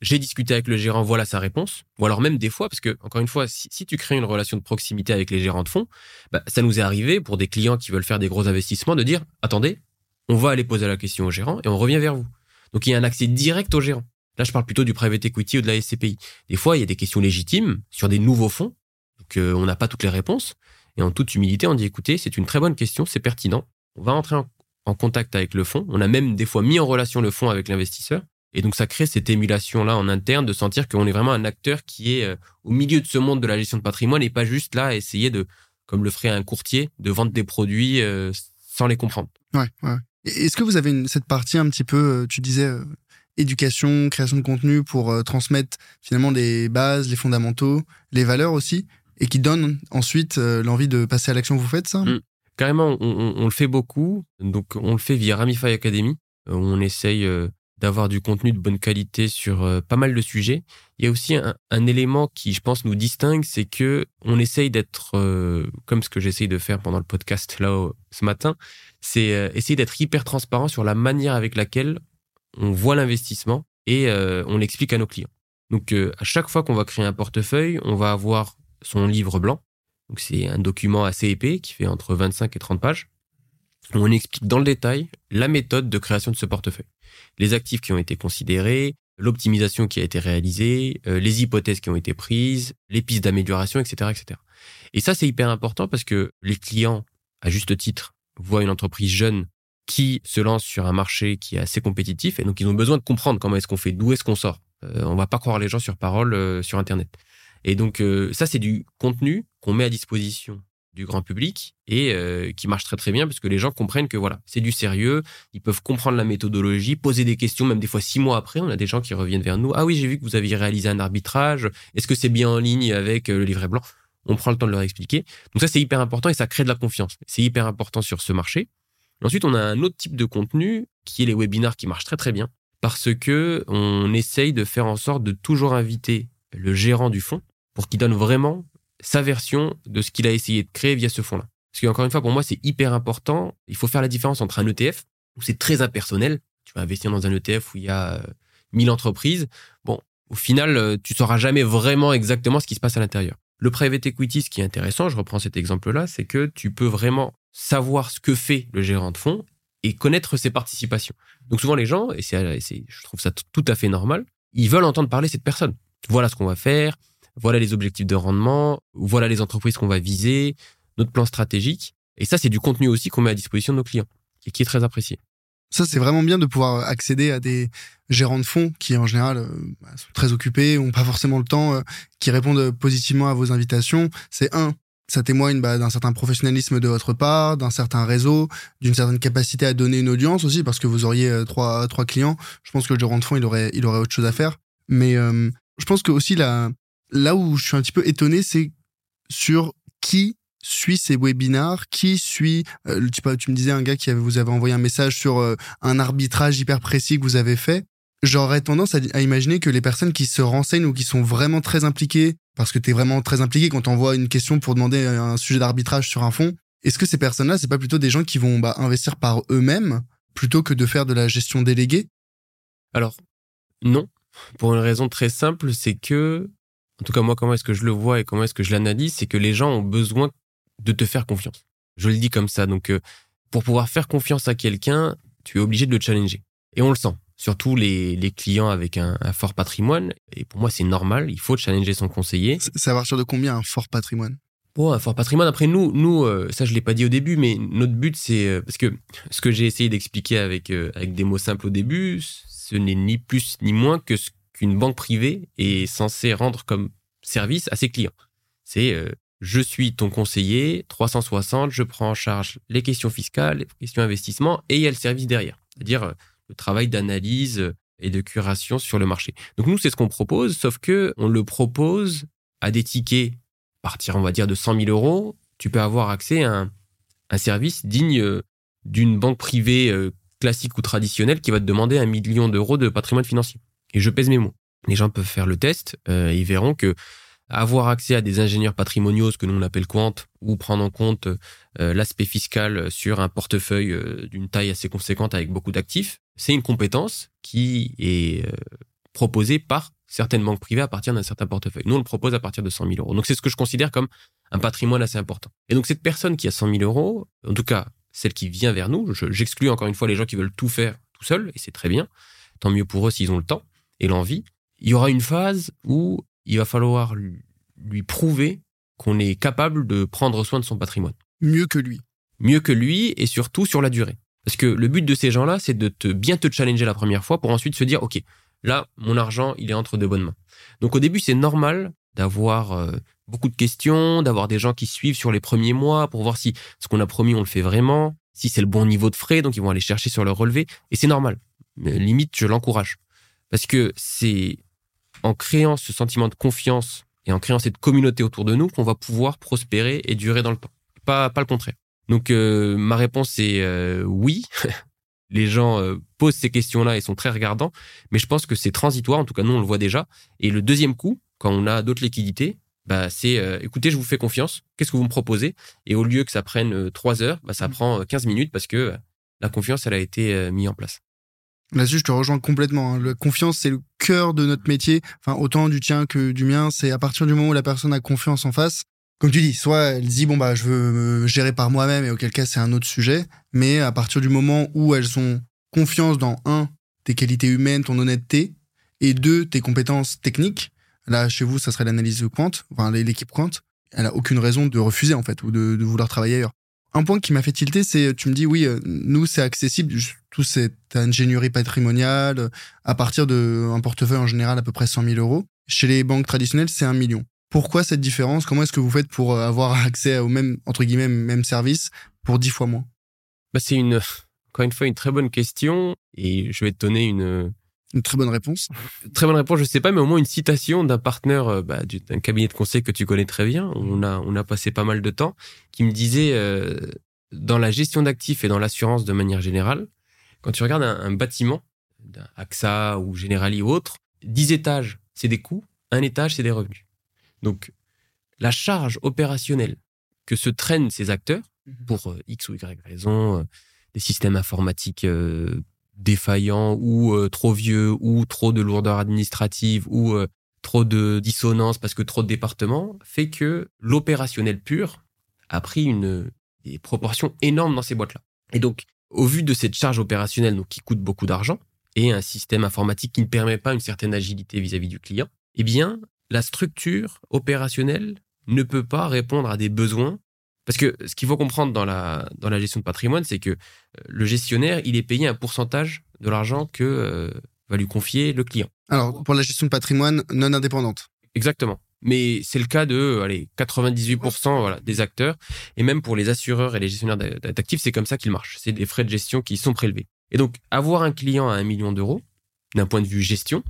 Speaker 1: j'ai discuté avec le gérant, voilà sa réponse. Ou alors même des fois, parce que encore une fois, si, tu crées une relation de proximité avec les gérants de fonds, bah, ça nous est arrivé pour des clients qui veulent faire des gros investissements de dire attendez, on va aller poser la question au gérant et on revient vers vous. Donc il y a un accès direct au gérant. Là, je parle plutôt du private equity ou de la SCPI. Des fois, il y a des questions légitimes sur des nouveaux fonds, donc euh, on n'a pas toutes les réponses. Et en toute humilité, on dit écoutez, c'est une très bonne question, c'est pertinent. On va entrer en, en contact avec le fonds. On a même des fois mis en relation le fonds avec l'investisseur. Et donc, ça crée cette émulation-là en interne de sentir qu'on est vraiment un acteur qui est euh, au milieu de ce monde de la gestion de patrimoine et pas juste là à essayer de, comme le ferait un courtier, de vendre des produits euh, sans les comprendre.
Speaker 2: Ouais, ouais. Est-ce que vous avez une- cette partie un petit peu, euh, tu disais, euh, éducation, création de contenu pour euh, transmettre finalement les bases, les fondamentaux, les valeurs aussi, et qui donne ensuite euh, l'envie de passer à l'action Vous faites ça?
Speaker 1: Mm. Carrément, on, on- on le fait beaucoup. Donc, on le fait via Ramify Academy. On essaye d'avoir du contenu de bonne qualité sur euh, pas mal de sujets. Il y a aussi un, élément qui, je pense, nous distingue, c'est que on essaye d'être, euh, comme ce que j'essaye de faire pendant le podcast là ce matin, c'est euh, essayer d'être hyper transparent sur la manière avec laquelle on voit l'investissement et on l'explique à nos clients. Donc, à chaque fois qu'on va créer un portefeuille, on va avoir son livre blanc. Donc, c'est un document assez épais qui fait entre 25 et 30 pages. On explique dans le détail la méthode de création de ce portefeuille. Les actifs qui ont été considérés, l'optimisation qui a été réalisée, euh, les hypothèses qui ont été prises, les pistes d'amélioration, etc., etc. Et ça, c'est hyper important parce que les clients, à juste titre, voient une entreprise jeune qui se lance sur un marché qui est assez compétitif et donc ils ont besoin de comprendre comment est-ce qu'on fait, d'où est-ce qu'on sort. Euh, on va pas croire les gens sur parole euh, sur Internet. Et donc euh, ça, c'est du contenu qu'on met à disposition du grand public et euh, qui marche très très bien parce que les gens comprennent que voilà, c'est du sérieux, ils peuvent comprendre la méthodologie, poser des questions, même des fois six mois après, on a des gens qui reviennent vers nous. Ah oui, j'ai vu que vous aviez réalisé un arbitrage. Est-ce que c'est bien en ligne avec euh, le livret blanc? On prend le temps de leur expliquer. Donc ça, c'est hyper important et ça crée de la confiance. C'est hyper important sur ce marché. Ensuite, on a un autre type de contenu qui est les webinars qui marchent très très bien parce que on essaye de faire en sorte de toujours inviter le gérant du fonds pour qu'il donne vraiment sa version de ce qu'il a essayé de créer via ce fonds-là. Parce qu'encore une fois, pour moi, c'est hyper important. Il faut faire la différence entre un ETF, où c'est très impersonnel. Tu vas investir dans un ETF où il y a euh, 1000 entreprises. Bon, au final, euh, tu sauras jamais vraiment exactement ce qui se passe à l'intérieur. Le private equity, ce qui est intéressant, je reprends cet exemple-là, c'est que tu peux vraiment savoir ce que fait le gérant de fonds et connaître ses participations. Donc souvent les gens, et c'est, c'est- je trouve ça tout à fait normal, ils veulent entendre parler cette personne. Voilà ce qu'on va faire, voilà les objectifs de rendement, voilà les entreprises qu'on va viser, notre plan stratégique. Et ça, c'est du contenu aussi qu'on met à disposition de nos clients et qui est très apprécié.
Speaker 2: Ça, c'est vraiment bien de pouvoir accéder à des gérants de fonds qui, en général, euh, bah, sont très occupés, ont pas forcément le temps, euh, qui répondent positivement à vos invitations. C'est un, ça témoigne bah, d'un certain professionnalisme de votre part, d'un certain réseau, d'une certaine capacité à donner une audience aussi, parce que vous auriez euh, trois, trois clients. Je pense que le gérant de fonds, il aurait, il aurait autre chose à faire. Mais euh, je pense que aussi là, là où je suis un petit peu étonné, c'est sur qui suit ces webinars, qui suit, euh, tu, me disais un gars qui vous avait envoyé un message sur euh, un arbitrage hyper précis que vous avez fait. J'aurais tendance à, imaginer que les personnes qui se renseignent ou qui sont vraiment très impliquées, parce que tu es vraiment très impliqué quand on voit une question pour demander un sujet d'arbitrage sur un fonds, est-ce que ces personnes-là, c'est pas plutôt des gens qui vont bah, investir par eux-mêmes plutôt que de faire de la gestion déléguée?
Speaker 1: Alors, non. Pour une raison très simple, c'est que, en tout cas moi, comment est-ce que je le vois et comment est-ce que je l'analyse, c'est que les gens ont besoin de te faire confiance. Je le dis comme ça. Donc, euh, pour pouvoir faire confiance à quelqu'un, tu es obligé de le challenger. Et on le sent. Surtout les, les clients avec un, fort patrimoine. Et pour moi, c'est normal. Il faut challenger son conseiller.
Speaker 2: À partir de combien un fort patrimoine?
Speaker 1: Bon, un fort patrimoine. Après, nous, nous euh, ça, je l'ai pas dit au début, mais notre but, c'est. Euh, parce que ce que j'ai essayé d'expliquer avec, avec des mots simples au début, ce n'est ni plus ni moins que ce qu'une banque privée est censée rendre comme service à ses clients. C'est je suis ton conseiller, 360, je prends en charge les questions fiscales, les questions investissement, et il y a le service derrière, c'est-à-dire euh, le travail d'analyse euh, et de curation sur le marché. Donc nous, c'est ce qu'on propose, sauf que on le propose à des tickets, à partir, on va dire, de 100 000 euros, tu peux avoir accès à un, service digne euh, d'une banque privée classique ou traditionnelle qui va te demander un million d'euros de patrimoine financier. Et je pèse mes mots. Les gens peuvent faire le test, ils verront que avoir accès à des ingénieurs patrimoniaux, ce que nous on appelle quant, ou prendre en compte euh, l'aspect fiscal sur un portefeuille euh, d'une taille assez conséquente avec beaucoup d'actifs, c'est une compétence qui est euh, proposée par certaines banques privées à partir d'un certain portefeuille. Nous, on le propose à partir de 100 000 euros. Donc, c'est ce que je considère comme un patrimoine assez important. Et donc, cette personne qui a 100 000 euros, en tout cas, celle qui vient vers nous, j'exclus encore une fois les gens qui veulent tout faire tout seul, et c'est très bien. Tant mieux pour eux s'ils ont le temps et l'envie. Il y aura une phase où il va falloir lui prouver qu'on est capable de prendre soin de son patrimoine.
Speaker 2: Mieux que lui.
Speaker 1: Mieux que lui et surtout sur la durée. Parce que le but de ces gens-là, c'est de te bien te challenger la première fois pour ensuite se dire, OK, là, mon argent, il est entre de bonnes mains. Donc au début, c'est normal d'avoir euh, beaucoup de questions, d'avoir des gens qui suivent sur les premiers mois pour voir si ce qu'on a promis, on le fait vraiment, si c'est le bon niveau de frais, donc ils vont aller chercher sur leur relevé. Et c'est normal. Mais limite, je l'encourage. Parce que c'est en créant ce sentiment de confiance et en créant cette communauté autour de nous qu'on va pouvoir prospérer et durer dans le temps. Pas, pas le contraire. Donc euh, ma réponse est euh, oui. Les gens euh, posent ces questions-là et sont très regardants, mais je pense que c'est transitoire. En tout cas, nous on le voit déjà. Et le deuxième coup, quand on a d'autres liquidités, bah c'est écoutez, je vous fais confiance. Qu'est-ce que vous me proposez? Et au lieu que ça prenne trois heures, bah, ça mmh. prend 15 minutes parce que la confiance elle a été mise en place.
Speaker 2: Là-dessus, je te rejoins complètement. Hein. La confiance, c'est le cœur de notre métier. Enfin, autant du tien que du mien. C'est à partir du moment où la personne a confiance en face. Comme tu dis, soit elle dit, bon, bah, je veux me gérer par moi-même et auquel cas c'est un autre sujet. Mais à partir du moment où elles ont confiance dans un, tes qualités humaines, ton honnêteté, et deux, tes compétences techniques. Là, chez vous, ça serait l'analyse quant, enfin, l'équipe quant. Elle a aucune raison de refuser, en fait, ou de vouloir travailler ailleurs. Un point qui m'a fait tilter, c'est, tu me dis, oui, euh, nous, c'est accessible, tout cette ingénierie patrimoniale, euh, à partir d'un portefeuille en général à peu près 100 000 euros. Chez les banques traditionnelles, c'est un million. Pourquoi cette différence? Comment est-ce que vous faites pour euh, avoir accès au même, entre guillemets, même service pour 10 fois moins?
Speaker 1: Bah, C'est une, encore une fois, une très bonne question et je vais te donner une,
Speaker 2: une très bonne réponse.
Speaker 1: Très bonne réponse, je sais pas, mais au moins une citation d'un partenaire euh, bah, d'un cabinet de conseil que tu connais très bien. On a, on a passé pas mal de temps, qui me disait euh, dans la gestion d'actifs et dans l'assurance de manière générale, quand tu regardes un, bâtiment, d'un AXA ou Generali ou autre, 10 étages, c'est des coûts, un étage, c'est des revenus. Donc, la charge opérationnelle que se traînent ces acteurs mhm. pour euh, X ou Y raison, des systèmes informatiques défaillant ou euh, trop vieux ou trop de lourdeur administrative ou euh, trop de dissonance parce que trop de départements fait que l'opérationnel pur a pris une des proportions énormes dans ces boîtes-là. Et donc, au vu de cette charge opérationnelle donc, qui coûte beaucoup d'argent et un système informatique qui ne permet pas une certaine agilité vis-à-vis du client, eh bien, la structure opérationnelle ne peut pas répondre à des besoins parce que ce qu'il faut comprendre dans la, dans la gestion de patrimoine, c'est que euh, le gestionnaire, il est payé un pourcentage de l'argent que euh, va lui confier le client.
Speaker 2: Alors, pour la gestion de patrimoine non indépendante.
Speaker 1: Exactement. Mais c'est le cas de allez, 98% voilà, des acteurs. Et même pour les assureurs et les gestionnaires d'actifs, c'est comme ça qu'ils marchent. C'est des frais de gestion qui sont prélevés. Et donc, avoir un client à un million d'euros, d'un point de vue gestion,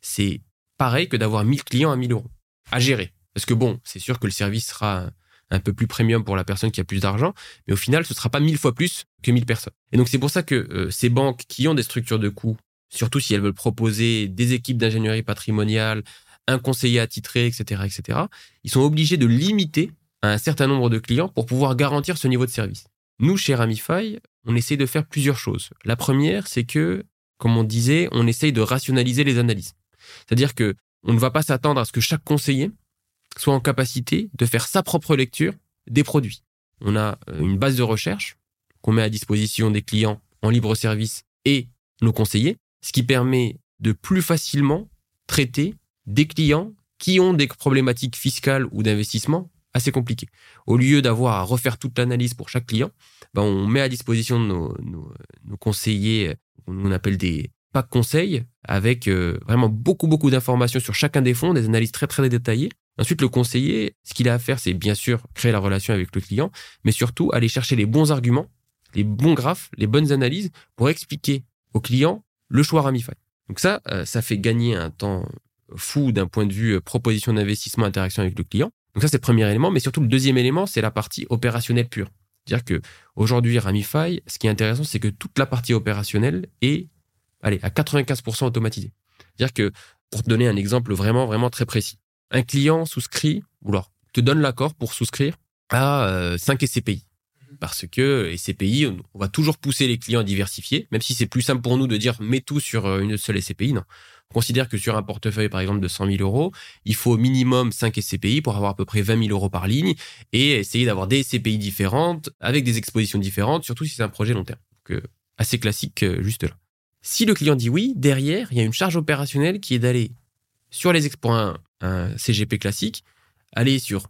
Speaker 1: c'est pareil que d'avoir 1000 clients à 1000 euros à gérer. Parce que bon, c'est sûr que le service sera un peu plus premium pour la personne qui a plus d'argent, mais au final, ce sera pas mille fois plus que 1000 personnes. Et donc, c'est pour ça que euh, ces banques qui ont des structures de coûts, surtout si elles veulent proposer des équipes d'ingénierie patrimoniale, un conseiller attitré, etc., etc., ils sont obligés de limiter un certain nombre de clients pour pouvoir garantir ce niveau de service. Nous, chez Ramify, on essaye de faire plusieurs choses. La première, c'est que, comme on disait, on essaye de rationaliser les analyses. C'est-à-dire que on ne va pas s'attendre à ce que chaque conseiller soit en capacité de faire sa propre lecture des produits. On a euh, une base de recherche qu'on met à disposition des clients en libre service et nos conseillers, ce qui permet de plus facilement traiter des clients qui ont des problématiques fiscales ou d'investissement assez compliquées. Au lieu d'avoir à refaire toute l'analyse pour chaque client, ben on met à disposition de nos, nos, conseillers, on appelle des packs conseils, avec euh, vraiment beaucoup, beaucoup d'informations sur chacun des fonds, des analyses très, très détaillées. Ensuite, le conseiller, ce qu'il a à faire, c'est bien sûr créer la relation avec le client, mais surtout aller chercher les bons arguments, les bons graphes, les bonnes analyses pour expliquer au client le choix Ramify. Donc ça, euh, ça fait gagner un temps fou d'un point de vue euh, proposition d'investissement, interaction avec le client. Donc ça, c'est le premier élément, mais surtout le deuxième élément, c'est la partie opérationnelle pure. C'est-à-dire que aujourd'hui, Ramify, ce qui est intéressant, c'est que toute la partie opérationnelle est, allez, à 95% automatisée. C'est-à-dire que, pour te donner un exemple vraiment, vraiment très précis, un client souscrit, ou alors te donne l'accord pour souscrire à 5 euh, SCPI. Parce que SCPI, on va toujours pousser les clients à diversifier, même si c'est plus simple pour nous de dire mets tout sur euh, une seule SCPI. Non. On considère que sur un portefeuille, par exemple, de 100 000 euros, il faut au minimum 5 SCPI pour avoir à peu près 20 000 euros par ligne et essayer d'avoir des SCPI différentes, avec des expositions différentes, surtout si c'est un projet long terme. Donc, euh, assez classique juste là. Si le client dit oui, derrière, il y a une charge opérationnelle qui est d'aller sur les un CGP classique, aller sur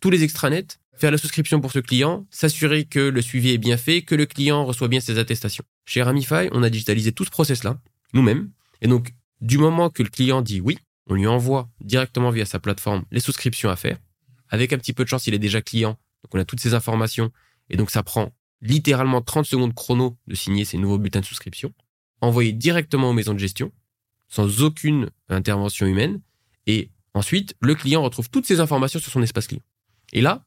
Speaker 1: tous les extranets, faire la souscription pour ce client, s'assurer que le suivi est bien fait, que le client reçoit bien ses attestations. Chez Ramify, on a digitalisé tout ce process-là, nous-mêmes. Et donc, du moment que le client dit oui, on lui envoie directement via sa plateforme les souscriptions à faire. Avec un petit peu de chance, il est déjà client. Donc, on a toutes ces informations. Et donc, ça prend littéralement 30 secondes chrono de signer ces nouveaux bulletins de souscription, envoyés directement aux maisons de gestion, sans aucune intervention humaine. Et Ensuite, le client retrouve toutes ces informations sur son espace client. Et là,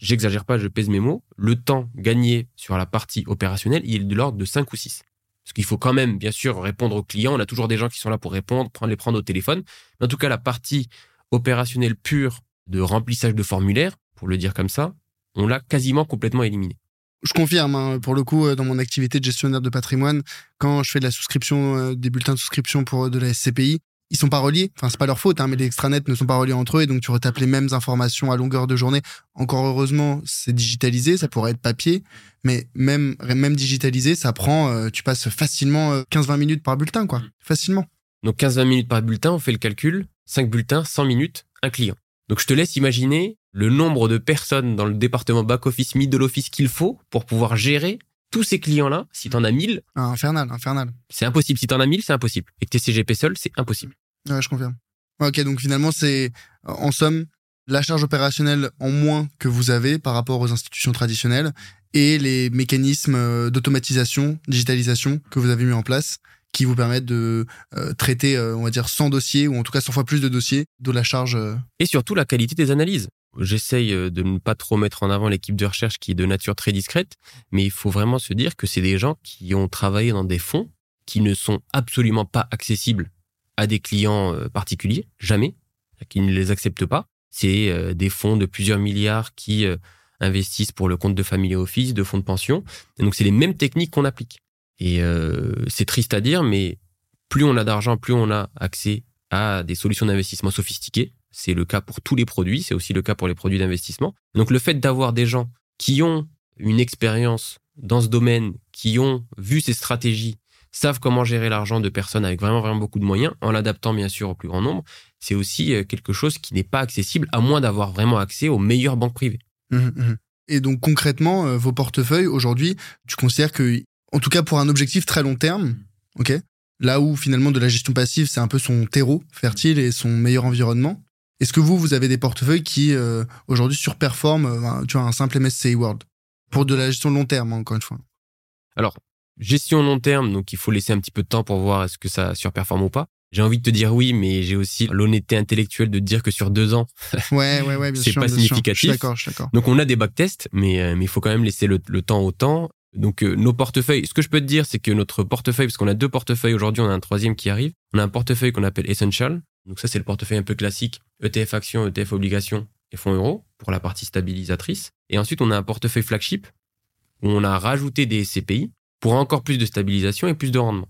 Speaker 1: j'exagère pas, je pèse mes mots, le temps gagné sur la partie opérationnelle, il est de l'ordre de 5 ou 6. Parce qu'il faut quand même, bien sûr, répondre aux clients. On a toujours des gens qui sont là pour répondre, prendre les prendre au téléphone. Mais en tout cas, la partie opérationnelle pure de remplissage de formulaire, pour le dire comme ça, on l'a quasiment complètement éliminé.
Speaker 2: Je confirme, hein, pour le coup, euh, dans mon activité de gestionnaire de patrimoine, quand je fais de la souscription, euh, des bulletins de souscription pour de la SCPI, ils sont pas reliés. Enfin, c'est pas leur faute, hein, mais les extranets ne sont pas reliés entre eux et donc tu retapes les mêmes informations à longueur de journée. Encore heureusement, c'est digitalisé, ça pourrait être papier, mais même, même digitalisé, ça prend, euh, tu passes facilement 15-20 euh, minutes par bulletin, quoi. Facilement.
Speaker 1: Donc 15-20 minutes par bulletin, on fait le calcul. 5 bulletins, 100 minutes, un client. Donc je te laisse imaginer le nombre de personnes dans le département back-office, middle office qu'il faut pour pouvoir gérer tous ces clients-là, si tu en as 1000.
Speaker 2: Ah, infernal, infernal.
Speaker 1: C'est impossible. Si tu en as 1000, c'est impossible. Et que t'es CGP seul, c'est impossible.
Speaker 2: Ouais, je confirme. Ok, donc finalement, c'est en somme la charge opérationnelle en moins que vous avez par rapport aux institutions traditionnelles et les mécanismes euh, d'automatisation, digitalisation que vous avez mis en place qui vous permettent de euh, traiter, euh, on va dire, 100 dossiers ou en tout cas 100 fois plus de dossiers de la charge.
Speaker 1: Et surtout la qualité des analyses j'essaye euh, de ne pas trop mettre en avant l'équipe de recherche qui est de nature très discrète, mais il faut vraiment se dire que c'est des gens qui ont travaillé dans des fonds qui ne sont absolument pas accessibles à des clients euh, particuliers, jamais, qui ne les acceptent pas. C'est euh, des fonds de plusieurs milliards qui investissent pour le compte de family office, de fonds de pension. Et donc c'est les mêmes techniques qu'on applique. Et c'est triste à dire, mais plus on a d'argent, plus on a accès à des solutions d'investissement sophistiquées. C'est le cas pour tous les produits, c'est aussi le cas pour les produits d'investissement. Donc le fait d'avoir des gens qui ont une expérience dans ce domaine, qui ont vu ces stratégies, savent comment gérer l'argent de personnes avec vraiment, vraiment beaucoup de moyens, en l'adaptant bien sûr au plus grand nombre, c'est aussi euh, quelque chose qui n'est pas accessible, à moins d'avoir vraiment accès aux meilleures banques privées. Mmh,
Speaker 2: mmh. Et donc concrètement, euh, vos portefeuilles, aujourd'hui, tu considères que, en tout cas pour un objectif très long terme, là où finalement de la gestion passive, c'est un peu son terreau fertile et son meilleur environnement, est-ce que vous, vous avez des portefeuilles qui euh, aujourd'hui surperforment euh, tu vois, un simple MSCI World pour de la gestion long terme, encore une fois?
Speaker 1: Alors, gestion long terme, donc il faut laisser un petit peu de temps pour voir est-ce que ça surperforme ou pas. J'ai envie de te dire oui, mais j'ai aussi l'honnêteté intellectuelle de te dire que sur deux ans,
Speaker 2: ouais, ouais, ouais,
Speaker 1: c'est pas significatif.
Speaker 2: D'accord, d'accord.
Speaker 1: Donc on a des backtests, mais euh, mais il faut quand même laisser le, temps au temps. Donc nos portefeuilles, ce que je peux te dire, c'est que notre portefeuille, parce qu'on a deux portefeuilles aujourd'hui, on a un troisième qui arrive. On a un portefeuille qu'on appelle Essential, donc ça, c'est le portefeuille un peu classique, ETF actions, ETF obligations et fonds euros pour la partie stabilisatrice. Et ensuite, on a un portefeuille flagship où on a rajouté des CPI pour encore plus de stabilisation et plus de rendement.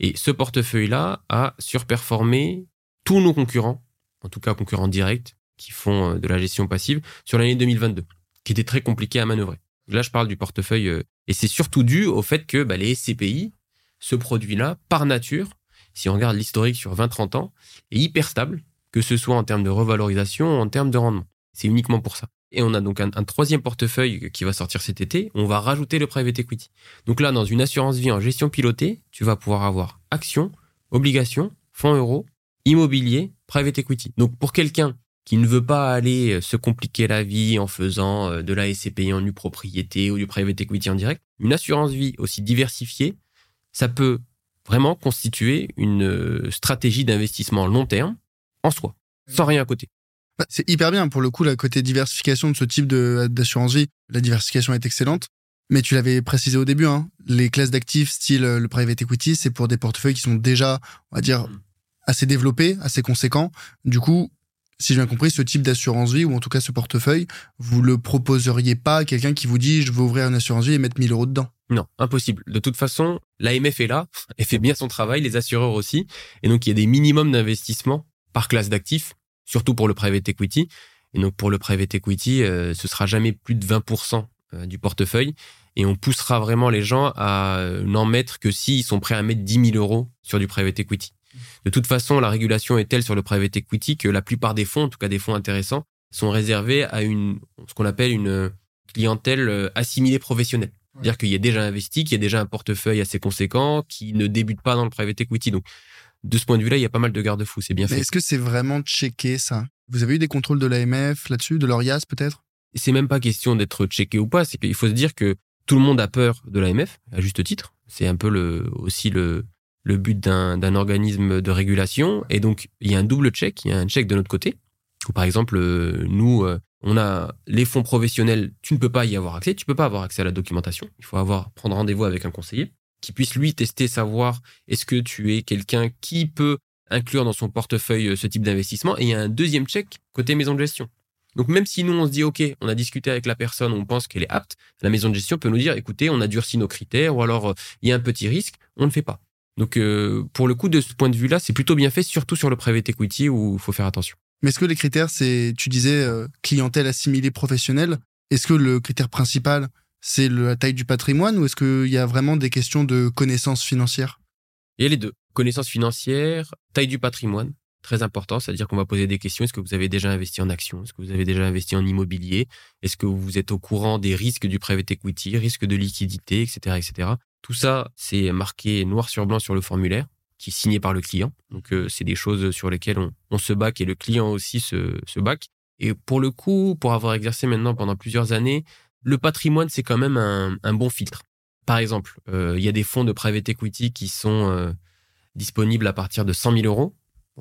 Speaker 1: Et ce portefeuille-là a surperformé tous nos concurrents, en tout cas concurrents directs, qui font euh, de la gestion passive sur l'année 2022, qui était très compliqué à manœuvrer. Là, je parle du portefeuille euh, Et c'est surtout dû au fait que bah, les SCPI, ce produit-là, par nature, si on regarde l'historique sur 20-30 ans, est hyper stable, que ce soit en termes de revalorisation ou en termes de rendement. C'est uniquement pour ça. Et on a donc un, troisième portefeuille qui va sortir cet été. On va rajouter le private equity. Donc là, dans une assurance vie en gestion pilotée, tu vas pouvoir avoir actions, obligations, fonds euros, immobilier, private equity. Donc pour quelqu'un qui ne veut pas aller euh, se compliquer la vie en faisant euh, de la SCPI en nue propriété ou du private equity en direct, une assurance vie aussi diversifiée, ça peut vraiment constituer une euh, stratégie d'investissement long terme en soi, sans rien à côté.
Speaker 2: Bah, c'est hyper bien pour le coup la côté diversification de ce type d'assurance vie. La diversification est excellente. Mais tu l'avais précisé au début, hein, les classes d'actifs style le private equity, c'est pour des portefeuilles qui sont déjà, on va dire, mm. assez développés, assez conséquents. Du coup, si j'ai bien compris, ce type d'assurance vie, ou en tout cas ce portefeuille, vous le proposeriez pas à quelqu'un qui vous dit je veux ouvrir une assurance vie et mettre 1000 euros dedans
Speaker 1: Non, impossible. De toute façon, l'AMF est là, elle fait bien son travail, les assureurs aussi, et donc il y a des minimums d'investissement par classe d'actifs, surtout pour le private equity. Et donc pour le private equity, euh, ce sera jamais plus de 20% euh, du portefeuille, et on poussera vraiment les gens à euh, n'en mettre que s'ils sont prêts à mettre 10 000 euros sur du private equity. De toute façon, la régulation est telle sur le private equity que la plupart des fonds, en tout cas des fonds intéressants, sont réservés à une, ce qu'on appelle une clientèle euh, assimilée professionnelle. C'est-à-dire qu'il y a déjà investi, qu'il y a déjà un portefeuille assez conséquent, qui ne débute pas dans le private equity. Donc, de ce point de vue-là, il y a pas mal de garde-fous. C'est bien fait.
Speaker 2: Est-ce que c'est vraiment checké, ça? Vous avez eu des contrôles de l'AMF là-dessus, de l'ORIAS peut-être?
Speaker 1: C'est même pas question d'être checké ou pas. C'est qu'il faut se dire que tout le monde a peur de l'AMF, à juste titre. C'est un peu le, aussi le, le but d'un organisme de régulation. Et donc, il y a un double check, il y a un check de notre côté. Par exemple, euh, nous, euh, on a les fonds professionnels, tu ne peux pas y avoir accès, tu peux pas avoir accès à la documentation. Il faut avoir prendre rendez-vous avec un conseiller qui puisse lui tester, savoir est-ce que tu es quelqu'un qui peut inclure dans son portefeuille euh, ce type d'investissement. Et il y a un deuxième check côté maison de gestion. Donc même si nous on se dit ok, on a discuté avec la personne, on pense qu'elle est apte, la maison de gestion peut nous dire écoutez, on a durci nos critères ou alors il y a un petit risque, on ne fait pas. Donc euh, pour le coup, de ce point de vue-là, c'est plutôt bien fait, surtout sur le private equity où il faut faire attention.
Speaker 2: Mais est-ce que les critères, c'est, tu disais, euh, clientèle assimilée professionnelle, est-ce que le critère principal, c'est la taille du patrimoine ou est-ce qu'il y a vraiment des questions de connaissances financières?
Speaker 1: Il y a les deux. Connaissances financières, taille du patrimoine, très important, c'est-à-dire qu'on va poser des questions. Est-ce que vous avez déjà investi en actions? Est-ce que vous avez déjà investi en immobilier? Est-ce que vous êtes au courant des risques du private equity, risques de liquidité, etc., etc. Tout ça, c'est marqué noir sur blanc sur le formulaire qui est signé par le client. Donc, euh, c'est des choses sur lesquelles on, se bac et le client aussi se, se bac. Et pour le coup, pour avoir exercé maintenant pendant plusieurs années, le patrimoine, c'est quand même un, bon filtre. Par exemple, euh, il y a des fonds de private equity qui sont euh, disponibles à partir de 100 000 euros.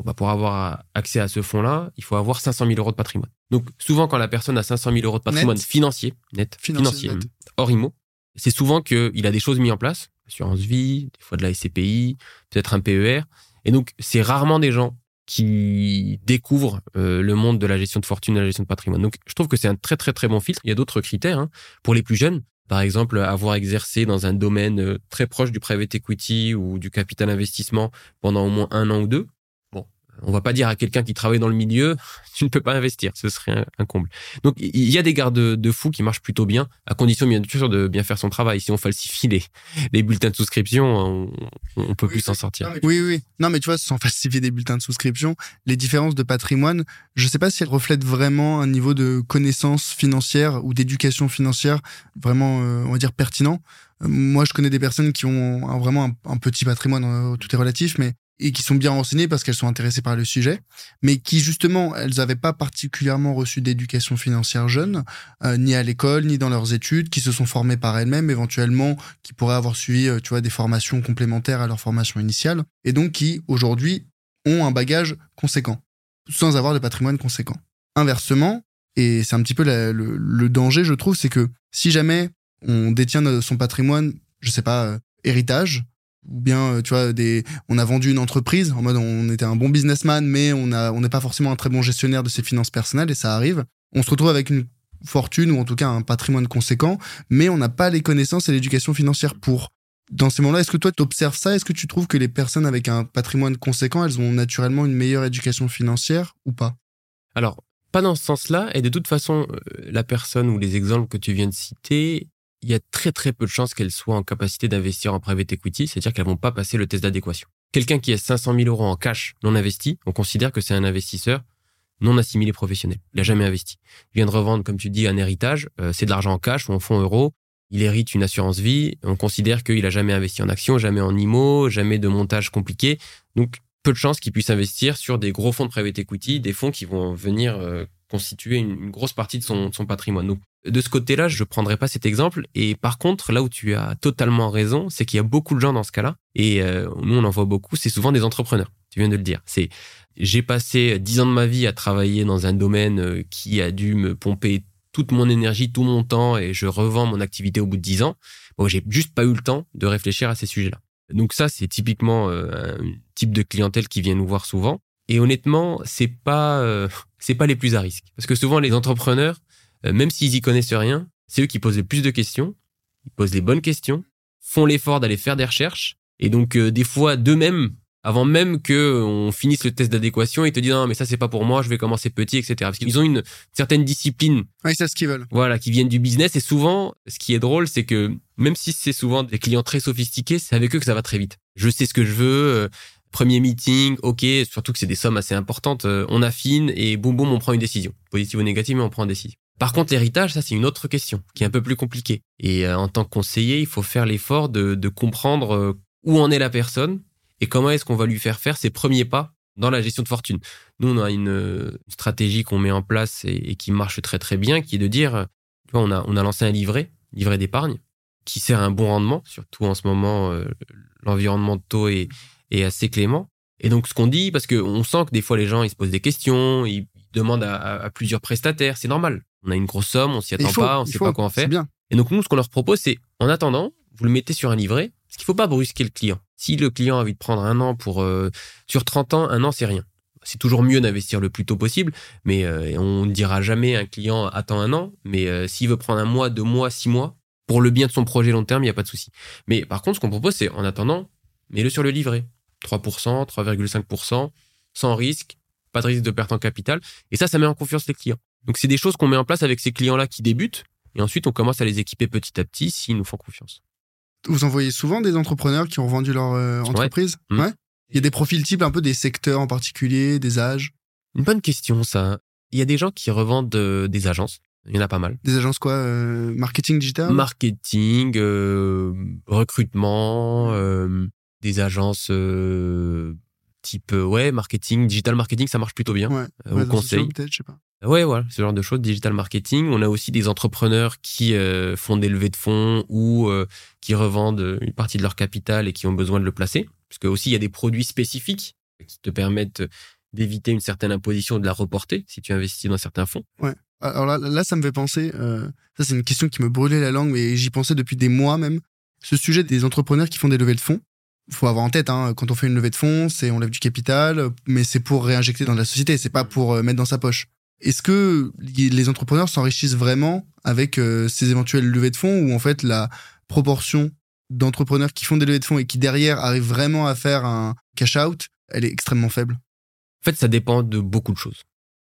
Speaker 1: Bah, pour avoir accès à ce fonds-là, il faut avoir 500 000 euros de patrimoine. Donc, souvent, quand la personne a 500 000 euros de patrimoine financier, net, financier, hors IMO, c'est souvent qu'il a des choses mises en place, assurance vie, des fois de la SCPI, peut-être un PER. Et donc, c'est rarement des gens qui découvrent euh, le monde de la gestion de fortune de la gestion de patrimoine. Donc, je trouve que c'est un très, très, très bon filtre. Il y a d'autres critères. Hein. Pour les plus jeunes, par exemple, avoir exercé dans un domaine euh, très proche du private equity ou du capital investissement pendant au moins un an ou deux, on va pas dire à quelqu'un qui travaille dans le milieu, tu ne peux pas investir, ce serait un, comble. Donc il y a des gardes de, fous qui marchent plutôt bien, à condition bien sûr de bien faire son travail. Si on falsifie les, les bulletins de souscription, on, on peut plus s'en sortir.
Speaker 2: Oui, oui. Non, mais tu vois, sans falsifier des bulletins de souscription, les différences de patrimoine, je sais pas si elles reflètent vraiment un niveau de connaissance financière ou d'éducation financière vraiment, euh, on va dire, pertinent. Euh, moi, je connais des personnes qui ont vraiment un, un petit patrimoine, euh, tout est relatif, mais et qui sont bien renseignées parce qu'elles sont intéressées par le sujet, mais qui justement, elles n'avaient pas particulièrement reçu d'éducation financière jeune, euh, ni à l'école, ni dans leurs études, qui se sont formées par elles-mêmes, éventuellement, qui pourraient avoir suivi, euh, tu vois, des formations complémentaires à leur formation initiale, et donc qui, aujourd'hui, ont un bagage conséquent, sans avoir de patrimoine conséquent. Inversement, et c'est un petit peu le, danger, je trouve, c'est que si jamais on détient son patrimoine, je sais pas, euh, héritage, ou bien euh, tu vois des on a vendu une entreprise en mode on était un bon businessman mais on a on n'est pas forcément un très bon gestionnaire de ses finances personnelles et ça arrive. On se retrouve avec une fortune ou en tout cas un patrimoine conséquent mais on n'a pas les connaissances et l'éducation financière pour. Dans ces moments-là, est-ce que toi, tu observes ça? Est-ce que tu trouves que les personnes avec un patrimoine conséquent, elles ont naturellement une meilleure éducation financière ou pas?
Speaker 1: Alors, pas dans ce sens-là. Et de toute façon, euh, la personne ou les exemples que tu viens de citer, il y a très très peu de chances qu'elles soient en capacité d'investir en private equity, c'est-à-dire qu'elles vont pas passer le test d'adéquation. Quelqu'un qui a 500 000 euros en cash non investi, on considère que c'est un investisseur non assimilé professionnel. Il a jamais investi. Il vient de revendre, comme tu dis, un héritage. Euh, c'est de l'argent en cash ou en fonds euros. Il hérite une assurance vie. On considère qu'il a jamais investi en actions, jamais en IMO, jamais de montage compliqué. Donc, peu de chances qu'il puisse investir sur des gros fonds de private equity, des fonds qui vont venir euh, constituer une, grosse partie de son, son patrimoine. Donc, de ce côté-là, je ne prendrai pas cet exemple. Et par contre, là où tu as totalement raison, c'est qu'il y a beaucoup de gens dans ce cas-là. Et euh, nous, on en voit beaucoup. C'est souvent des entrepreneurs. Tu viens de le dire. C'est j'ai passé dix ans de ma vie à travailler dans un domaine euh, qui a dû me pomper toute mon énergie, tout mon temps, et je revends mon activité au bout de dix ans. Bon, j'ai juste pas eu le temps de réfléchir à ces sujets-là. Donc ça, c'est typiquement euh, un type de clientèle qui vient nous voir souvent. Et honnêtement, c'est pas euh, c'est pas les plus à risque, parce que souvent les entrepreneurs, même s'ils y connaissent rien, c'est eux qui posent le plus de questions, ils posent les bonnes questions, font l'effort d'aller faire des recherches, et donc des fois d'eux-mêmes avant même que on finisse le test d'adéquation, ils te disent non mais ça c'est pas pour moi, je vais commencer petit, etc. Parce qu'ils ont une certaine discipline.
Speaker 2: Oui, c'est ce qu'ils veulent.
Speaker 1: Voilà, qui viennent du business et souvent, ce qui est drôle, c'est que même si c'est souvent des clients très sophistiqués, c'est avec eux que ça va très vite. Je sais ce que je veux. Euh, premier meeting, ok, surtout que c'est des sommes assez importantes, euh, on affine et boum boum, on prend une décision. Positive ou négative, mais on prend une décision. Par contre, l'héritage, ça c'est une autre question qui est un peu plus compliquée. Et euh, en tant que conseiller, il faut faire l'effort de, de comprendre où en est la personne, et comment est-ce qu'on va lui faire faire ses premiers pas dans la gestion de fortune. Nous, on a une stratégie qu'on met en place et, qui marche très très bien, qui est de dire, tu vois, on a, on a lancé un livret, livret d'épargne, qui sert à un bon rendement, surtout en ce moment, euh, l'environnement de taux est, est assez clément. Et donc, ce qu'on dit, parce qu'on sent que des fois, les gens, ils se posent des questions, ils demandent à, plusieurs prestataires, c'est normal. On a une grosse somme, on s'y attend pas, on ne sait pas quoi en faire.
Speaker 2: Bien.
Speaker 1: Et donc, nous, ce qu'on leur propose, c'est, en attendant, vous le mettez sur un livret, parce qu'il faut pas brusquer le client. Si le client a envie de prendre un an pour euh, sur 30 ans, un an c'est rien. C'est toujours mieux d'investir le plus tôt possible, mais euh, on ne dira jamais à un client attends un an, mais euh, s'il veut prendre un mois, deux mois, six mois, pour le bien de son projet long terme, il n'y a pas de souci. Mais par contre, ce qu'on propose, c'est en attendant, mets-le sur le livret. 3%, 3,5%, sans risque, pas de risque de perte en capital. Et ça, ça met en confiance les clients. Donc c'est des choses qu'on met en place avec ces clients-là qui débutent, et ensuite on commence à les équiper petit à petit s'ils nous font confiance.
Speaker 2: Vous envoyez souvent des entrepreneurs qui ont vendu leur euh, entreprise? Mmh. ouais. Il y a des profils types, un peu des secteurs en particulier, des âges?
Speaker 1: Une bonne question, ça. Il y a des gens qui revendent euh, des agences. Il y en a pas mal.
Speaker 2: Des agences quoi euh, Marketing digital?
Speaker 1: Marketing, recrutement, des agences type ouais marketing, digital marketing, ça marche plutôt bien.
Speaker 2: Ouais, au conseil. Peut-être, je sais pas.
Speaker 1: Ouais, voilà, ce genre de choses, digital marketing. On a aussi des entrepreneurs qui euh, font des levées de fonds ou euh, qui revendent une partie de leur capital et qui ont besoin de le placer. Parce que aussi, il y a des produits spécifiques qui te permettent d'éviter une certaine imposition de la reporter si tu investis dans certains fonds.
Speaker 2: Ouais. Alors là, là ça me fait penser, euh, ça c'est une question qui me brûlait la langue, mais j'y pensais depuis des mois même. Ce sujet des entrepreneurs qui font des levées de fonds, faut avoir en tête, hein, quand on fait une levée de fonds, c'est on lève du capital, mais c'est pour réinjecter dans la société, c'est pas pour mettre dans sa poche. Est-ce que les entrepreneurs s'enrichissent vraiment avec euh, ces éventuelles levées de fonds ou en fait la proportion d'entrepreneurs qui font des levées de fonds et qui derrière arrivent vraiment à faire un cash out, elle est extrêmement faible?
Speaker 1: En fait, ça dépend de beaucoup de choses.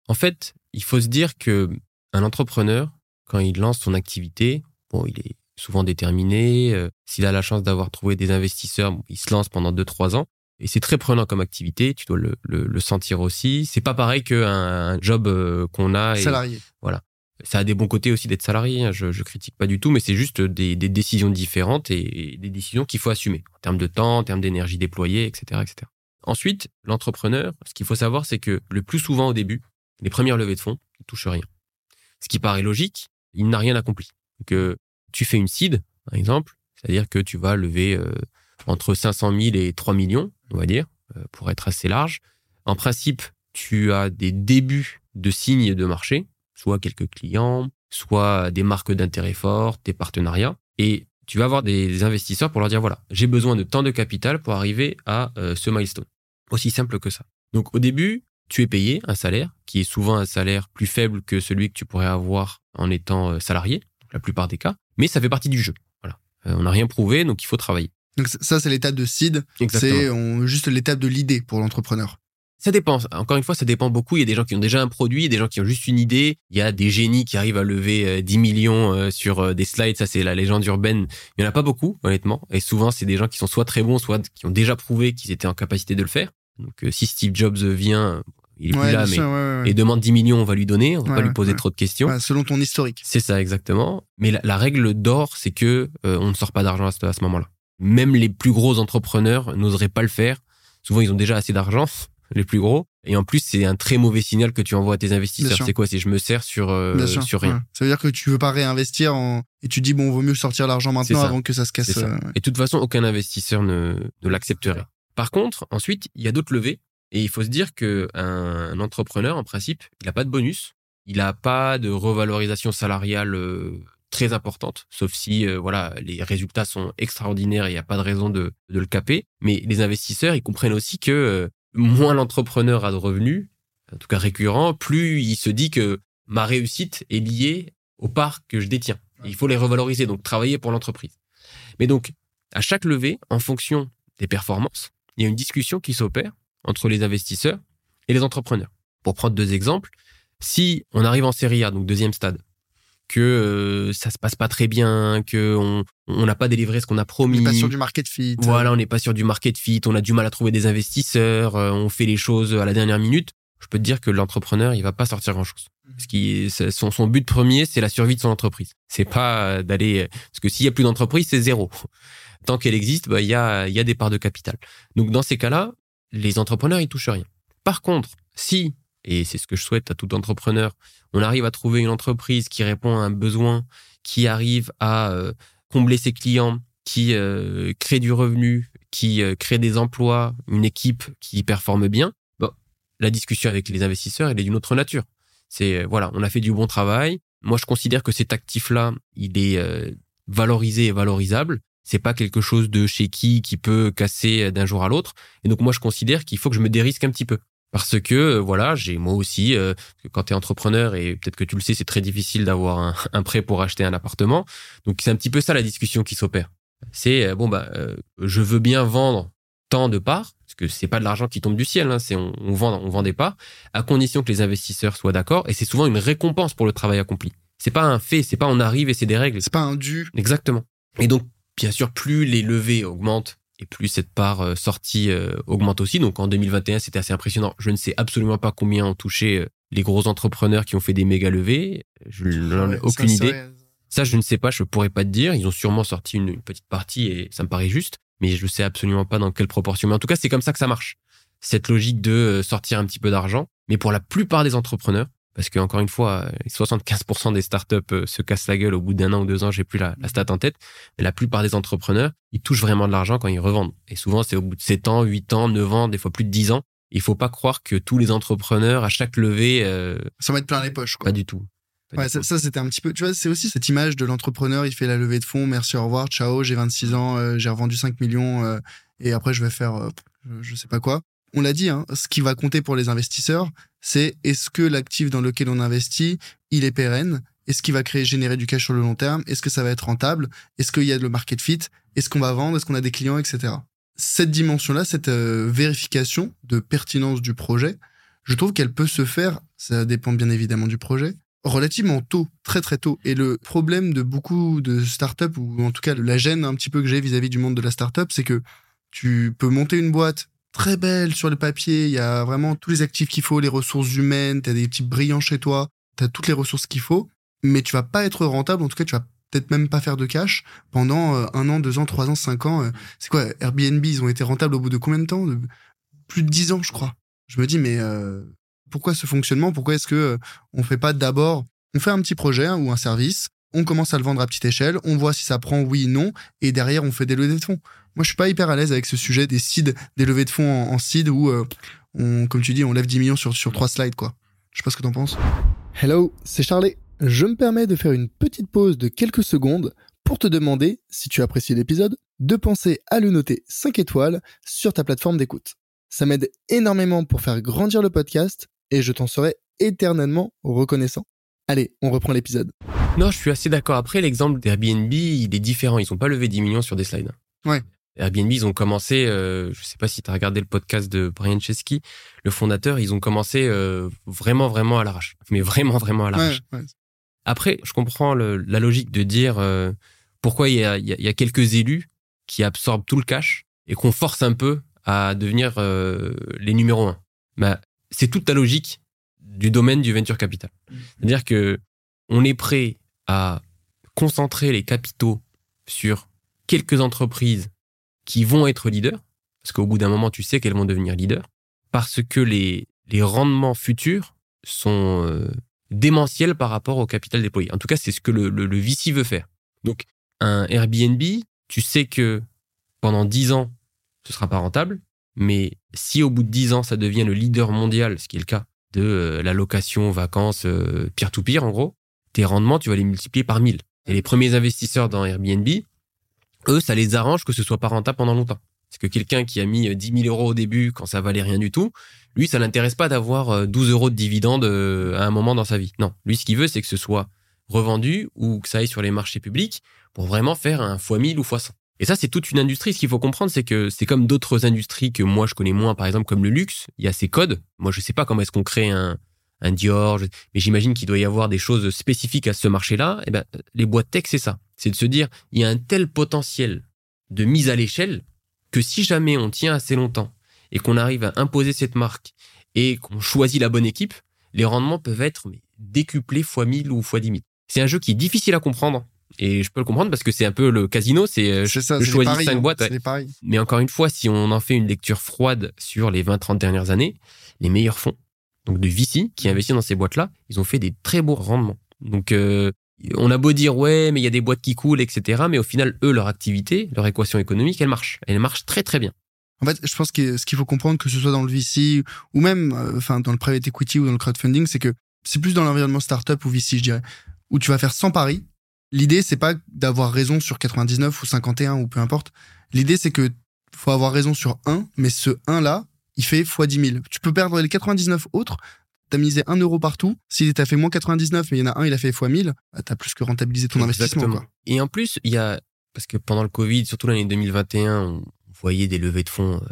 Speaker 1: En fait, il faut se dire que un entrepreneur, quand il lance son activité, bon, il est souvent déterminé. Euh, s'il a la chance d'avoir trouvé des investisseurs, il se lance pendant 2-3 ans. Et c'est très prenant comme activité, tu dois le, le, sentir aussi. C'est pas pareil qu'un un job euh, qu'on a.
Speaker 2: Et, salarié.
Speaker 1: Voilà. Ça a des bons côtés aussi d'être salarié, hein, je, je critique pas du tout, mais c'est juste des, des, décisions différentes et, des décisions qu'il faut assumer en termes de temps, en termes d'énergie déployée, etc., etc. Ensuite, l'entrepreneur, ce qu'il faut savoir, c'est que le plus souvent au début, les premières levées de fonds, il touche rien. Ce qui paraît logique, il n'a rien accompli. Que tu fais une seed, par exemple, c'est-à-dire que tu vas lever euh, entre 500 000 et 3 millions, on va dire, euh, pour être assez large. En principe, tu as des débuts de signes de marché, soit quelques clients, soit des marques d'intérêt fortes, des partenariats, et tu vas avoir des investisseurs pour leur dire voilà, j'ai besoin de tant de capital pour arriver à euh, ce milestone. Aussi simple que ça. Donc au début, tu es payé un salaire qui est souvent un salaire plus faible que celui que tu pourrais avoir en étant salarié, la plupart des cas, mais ça fait partie du jeu. Voilà. on n'a rien prouvé, donc il faut travailler.
Speaker 2: Donc ça, c'est l'étape de seed. C'est juste l'étape de l'idée pour l'entrepreneur.
Speaker 1: Ça dépend. Encore une fois, ça dépend beaucoup. Il y a des gens qui ont déjà un produit, il y a des gens qui ont juste une idée. Il y a des génies qui arrivent à lever 10 millions sur des slides. Ça, c'est la légende urbaine. Il y en a pas beaucoup, honnêtement. Et souvent, c'est des gens qui sont soit très bons, soit qui ont déjà prouvé qu'ils étaient en capacité de le faire. Donc, si Steve Jobs vient, il est plus là, mais et demande 10 millions, on va lui donner, on va pas lui poser trop de questions.
Speaker 2: selon ton historique.
Speaker 1: C'est ça exactement. Mais la, règle d'or, c'est que euh, on ne sort pas d'argent à ce, à ce moment-là. Même les plus gros entrepreneurs n'oseraient pas le faire. Souvent, ils ont déjà assez d'argent, les plus gros. Et en plus, c'est un très mauvais signal que tu envoies à tes investisseurs. C'est quoi? C'est je me sers sur euh, sur rien.
Speaker 2: Ça veut dire que tu veux pas réinvestir en... et tu dis bon, vaut mieux sortir l'argent maintenant avant que ça se casse.
Speaker 1: Euh, et de toute façon, aucun investisseur ne, ne l'accepterait. Par contre, ensuite, il y a d'autres levées et il faut se dire que un, entrepreneur, en principe, il n'a pas de bonus, il n'a pas de revalorisation salariale euh, très importante, sauf si euh, voilà les résultats sont extraordinaires et il n'y a pas de raison de, de, le caper. Mais les investisseurs, ils comprennent aussi que euh, moins l'entrepreneur a de revenus, en tout cas récurrents, plus il se dit que ma réussite est liée aux parts que je détiens. il faut les revaloriser, donc travailler pour l'entreprise. Mais donc, à chaque levée, en fonction des performances, il y a une discussion qui s'opère entre les investisseurs et les entrepreneurs. Pour prendre deux exemples, si on arrive en série A, donc deuxième stade, que euh, ça se passe pas très bien, que on n'a pas délivré ce qu'on a promis. On
Speaker 2: n'est pas sur du market fit.
Speaker 1: Voilà, on n'est pas sur du market fit, on a du mal à trouver des investisseurs, euh, on fait les choses à la dernière minute. Je peux te dire que l'entrepreneur, il va pas sortir grand chose. Mhm. Son, son but premier, c'est la survie de son entreprise. C'est pas d'aller parce que s'il y a plus d'entreprise, c'est zéro. Tant qu'elle existe, bah il y a il y a des parts de capital. Donc dans ces cas-là, les entrepreneurs, ils touchent rien. Par contre, si, et c'est ce que je souhaite à tout entrepreneur, on arrive à trouver une entreprise qui répond à un besoin, qui arrive à euh, combler ses clients, qui euh, crée du revenu, qui euh, crée des emplois, une équipe qui performe bien, bon, la discussion avec les investisseurs, elle est d'une autre nature. C'est voilà, on a fait du bon travail. Moi, je considère que cet actif-là, il est valorisé et valorisable c'est pas quelque chose de chez qui qui peut casser d'un jour à l'autre. Et donc moi je considère qu'il faut que je me dérisque un petit peu parce que euh, voilà, j'ai moi aussi euh, quand tu es entrepreneur et peut-être que tu le sais, c'est très difficile d'avoir un, un, prêt pour acheter un appartement. Donc c'est un petit peu ça la discussion qui s'opère. C'est euh, bon bah je veux bien vendre tant de parts parce que c'est pas de l'argent qui tombe du ciel, hein, c'est on, on, vend on vend des parts à condition que les investisseurs soient d'accord et c'est souvent une récompense pour le travail accompli. C'est pas un fait, c'est pas on arrive et c'est des règles.
Speaker 2: C'est pas un dû.
Speaker 1: Exactement. Et donc Bien sûr, plus les levées augmentent et plus cette part euh, sortie euh, augmente aussi. Donc en 2021, c'était assez impressionnant. Je ne sais absolument pas combien ont touché euh, les gros entrepreneurs qui ont fait des méga levées. Je n'en ai aucune idée. Ça, je ne sais pas, je pourrais pas te dire. Ils ont sûrement sorti une, petite partie et ça me paraît juste, mais je ne sais absolument pas dans quelle proportion. Mais en tout cas, c'est comme ça que ça marche. Cette logique de sortir un petit peu d'argent. Mais pour la plupart des entrepreneurs, parce que encore une fois, 75% des startups euh, se cassent la gueule au bout d'un an ou deux ans, j'ai plus la, stat en tête, mais la plupart des entrepreneurs, ils touchent vraiment de l'argent quand ils revendent. Et souvent, c'est au bout de 7 ans, 8 ans, 9 ans, des fois plus de 10 ans. Il faut pas croire que tous les entrepreneurs, à chaque levée... Euh,
Speaker 2: ça va être plein les poches. Quoi.
Speaker 1: Pas du tout.
Speaker 2: ouais, ça, c'était un petit peu... Tu vois, c'est aussi cette image de l'entrepreneur, il fait la levée de fonds, merci, au revoir, ciao, j'ai 26 ans, euh, j'ai revendu 5 millions, et après je vais faire je sais pas quoi on l'a dit, hein, ce qui va compter pour les investisseurs, c'est est-ce que l'actif dans lequel on investit, il est pérenne? Est-ce qu'il va créer, générer du cash sur le long terme? Est-ce que ça va être rentable? Est-ce qu'il y a le market fit? Est-ce qu'on va vendre? Est-ce qu'on a des clients, etc. Cette dimension-là, cette euh, vérification de pertinence du projet, je trouve qu'elle peut se faire, ça dépend bien évidemment du projet, relativement tôt, très très tôt. Et le problème de beaucoup de startups, ou en tout cas la gêne un petit peu que j'ai vis-à-vis du monde de la startup, c'est que tu peux monter une boîte très belle sur le papier. Il y a vraiment tous les actifs qu'il faut, les ressources humaines. Tu as des types brillants chez toi. Tu as toutes les ressources qu'il faut. Mais tu vas pas être rentable. En tout cas, tu vas peut-être même pas faire de cash pendant euh, un an, deux ans, trois ans, cinq ans. Euh. c'est quoi Airbnb, ils ont été rentables au bout de combien de temps? Plus de dix ans, je crois. Je me dis, mais euh, pourquoi ce fonctionnement? Pourquoi est-ce que on fait pas d'abord On fait un petit projet hein, ou un service. On commence à le vendre à petite échelle, on voit si ça prend oui, non, et derrière on fait des levées de fonds. Moi, je suis pas hyper à l'aise avec ce sujet des seeds, des levées de fonds en, seed où, euh, comme tu dis, on lève 10 millions sur, sur 3 slides, quoi. Je sais pas ce que t'en penses.
Speaker 3: Hello, c'est Charlie. Je me permets de faire une petite pause de quelques secondes pour te demander, si tu apprécies l'épisode, de penser à le noter 5 étoiles sur ta plateforme d'écoute. Ça m'aide énormément pour faire grandir le podcast et je t'en serai éternellement reconnaissant. Allez, on reprend l'épisode.
Speaker 1: Non, je suis assez d'accord. Après, l'exemple d'Airbnb, il est différent. Ils n'ont pas levé 10 millions sur des slides.
Speaker 2: Ouais.
Speaker 1: Airbnb, ils ont commencé, euh, je sais pas si tu as regardé le podcast de Brian Chesky, le fondateur, ils ont commencé euh, vraiment, vraiment à l'arrache. Mais vraiment, vraiment à l'arrache. Après, je comprends la logique de dire euh, pourquoi il y, a, quelques élus qui absorbent tout le cash et qu'on force un peu à devenir euh, les numéros un. Bah, c'est toute la logique du domaine du venture capital. Mmh. C'est-à-dire que on est prêt à concentrer les capitaux sur quelques entreprises qui vont être leaders, parce qu'au bout d'un moment, tu sais qu'elles vont devenir leaders, parce que les, les rendements futurs sont euh, démentiels par rapport au capital déployé. En tout cas, c'est ce que le, le, VC veut faire. Donc, un Airbnb, tu sais que pendant 10 ans, ce sera pas rentable, mais si au bout de 10 ans, ça devient le leader mondial, ce qui est le cas de euh, la location, vacances, euh, peer-to-peer, en gros, tes rendements, tu vas les multiplier par 1000. Et les premiers investisseurs dans Airbnb, eux, ça les arrange que ce soit pas rentable pendant longtemps. Parce que quelqu'un qui a mis 10 euh, 000 euros au début quand ça valait rien du tout, lui, ça l'intéresse pas d'avoir 12 euh, euros de dividendes euh, à un moment dans sa vie. Non, lui, ce qu'il veut, c'est que ce soit revendu ou que ça aille sur les marchés publics pour vraiment faire un x 1000 ou x 100. Et ça, c'est toute une industrie. Ce qu'il faut comprendre, c'est que c'est comme d'autres industries que moi je connais moins, par exemple comme le luxe. Il y a ses codes. Moi, je sais pas comment est-ce qu'on crée un, un Dior, mais j'imagine qu'il doit y avoir des choses spécifiques à ce marché-là. Et eh ben, les boîtes tech, c'est ça. C'est de se dire, il y a un tel potentiel de mise à l'échelle que si jamais on tient assez longtemps et qu'on arrive à imposer cette marque et qu'on choisit la bonne équipe, les rendements peuvent être décuplés fois 1000 ou fois 10 000. C'est un jeu qui est difficile à comprendre. Et je peux le comprendre parce que c'est un peu le casino, c'est euh, je choisis 5 boîtes. Mais encore une fois, si on en fait une lecture froide sur les 20-30 dernières années, les meilleurs fonds donc de VC, qui investissent dans ces boîtes-là, ils ont fait des très beaux rendements. Donc, euh, on a beau dire, ouais, mais il y a des boîtes qui coulent, etc. Mais au final, eux, leur activité, leur équation économique, elle marche. Elle marche très, très bien.
Speaker 2: En fait, je pense que ce qu'il faut comprendre, que ce soit dans le VC ou même euh, enfin dans le private equity ou dans le crowdfunding, c'est que c'est plus dans l'environnement startup ou VC, je dirais, où tu vas faire 100 paris. L'idée, c'est pas d'avoir raison sur 99 ou 51 ou peu importe. L'idée, c'est que faut avoir raison sur un, mais ce 1 là, il fait x 10 000. Tu peux perdre les 99 autres. T'as misé 1 euro partout. S'il t'a fait moins 99, mais il y en a un, il a fait x 1000, bah, t'as plus que rentabilisé ton investissement.
Speaker 1: Et en plus, il y a, parce que pendant le Covid, surtout l'année 2021, on voyait des levées de fonds euh,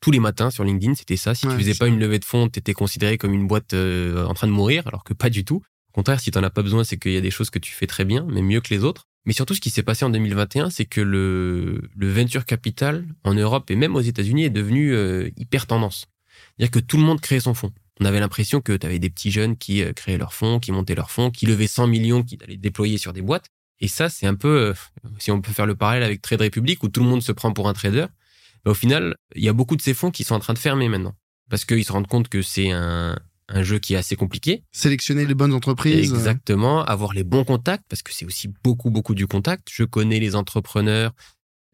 Speaker 1: tous les matins sur LinkedIn. C'était ça. Si tu faisais pas une levée de fonds, t'étais considéré comme une boîte euh, en train de mourir, alors que pas du tout. Au contraire, si t'en as pas besoin, c'est qu'il y a des choses que tu fais très bien, mais mieux que les autres. Mais surtout, ce qui s'est passé en 2021, c'est que le, le venture capital en Europe et même aux États-Unis est devenu euh, hyper tendance. C'est-à-dire que tout le monde créait son fonds. On avait l'impression que tu avais des petits jeunes qui euh, créaient leur fonds, qui montaient leur fonds, qui levaient 100 millions, qui allaient déployer sur des boîtes. Et ça, c'est un peu, euh, si on peut faire le parallèle avec Trade Republic, où tout le monde se prend pour un trader, bah, au final, il y a beaucoup de ces fonds qui sont en train de fermer maintenant. Parce qu'ils se rendent compte que c'est un, un jeu qui est assez compliqué.
Speaker 2: Sélectionner les bonnes entreprises.
Speaker 1: Exactement, avoir les bons contacts, parce que c'est aussi beaucoup, beaucoup du contact. Je connais les entrepreneurs,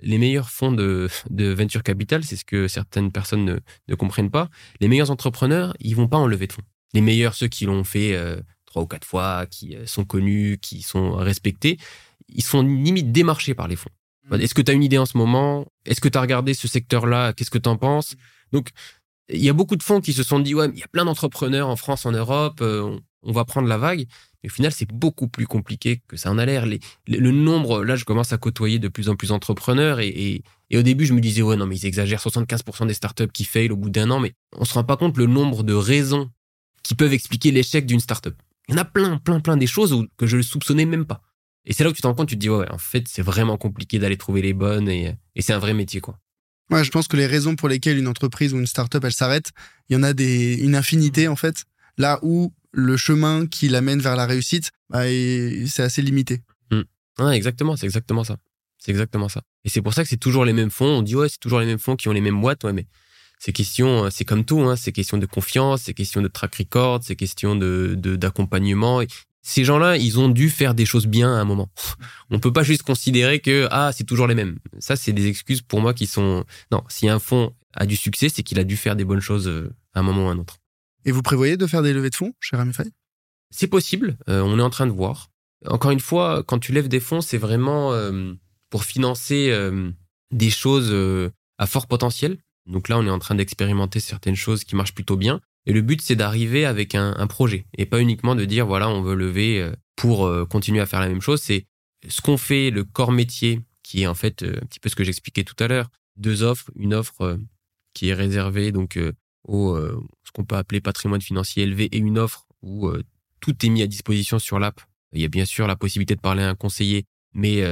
Speaker 1: les meilleurs fonds de, de venture capital, c'est ce que certaines personnes ne, ne, comprennent pas. Les meilleurs entrepreneurs, ils vont pas en lever de fonds. Les meilleurs, ceux qui l'ont fait euh, trois ou quatre fois, qui euh, sont connus, qui sont respectés, ils sont limite démarchés par les fonds. Mmh. Est-ce que tu as une idée en ce moment? Est-ce que tu as regardé ce secteur-là? Qu'est-ce que tu en penses Donc, il y a beaucoup de fonds qui se sont dit, ouais, il y a plein d'entrepreneurs en France, en Europe, euh, on va prendre la vague. Mais au final, c'est beaucoup plus compliqué que ça en a l'air. le nombre, là, je commence à côtoyer de plus en plus d'entrepreneurs et, au début, je me disais, ouais, non, mais ils exagèrent 75% des startups qui fail au bout d'un an, mais on se rend pas compte le nombre de raisons qui peuvent expliquer l'échec d'une startup. Il y en a plein, plein, plein des choses que je ne soupçonnais même pas. Et c'est là où tu te rends compte, tu te dis, ouais, en fait, c'est vraiment compliqué d'aller trouver les bonnes et, c'est un vrai métier, quoi.
Speaker 2: Ouais, je pense que les raisons pour lesquelles une entreprise ou une startup, elle s'arrête, il y en a des, une infinité, en fait. Là où le chemin qui l'amène vers la réussite, bah, c'est assez limité.
Speaker 1: Mmh. exactement, c'est exactement ça. C'est exactement ça. Et c'est pour ça que c'est toujours les mêmes fonds. On dit ouais, c'est toujours les mêmes fonds qui ont les mêmes boîtes, ouais, mais c'est question, c'est comme tout, hein, c'est question de confiance, c'est question de track record, c'est question de d'accompagnement. Ces gens-là, ils ont dû faire des choses bien à un moment. On peut pas juste considérer que ah c'est toujours les mêmes. Ça, c'est des excuses pour moi qui sont non. Si un fonds a du succès, c'est qu'il a dû faire des bonnes choses euh, à un moment ou à un autre.
Speaker 2: Et vous prévoyez de faire des levées de fonds chez Ramify
Speaker 1: C'est possible, euh, on est en train de voir. Encore une fois, quand tu lèves des fonds, c'est vraiment euh, pour financer euh, des choses à fort potentiel. Donc là, on est en train d'expérimenter certaines choses qui marchent plutôt bien. Et le but, c'est d'arriver avec un, un, projet et pas uniquement de dire, voilà, on veut lever pour continuer à faire la même chose. C'est ce qu'on fait, le corps métier, qui est en fait un petit peu ce que j'expliquais tout à l'heure, deux offres, une offre qui est réservée donc au ce qu'on peut appeler patrimoine financier élevé et une offre où tout est mis à disposition sur l'app. Il y a bien sûr la possibilité de parler à un conseiller, mais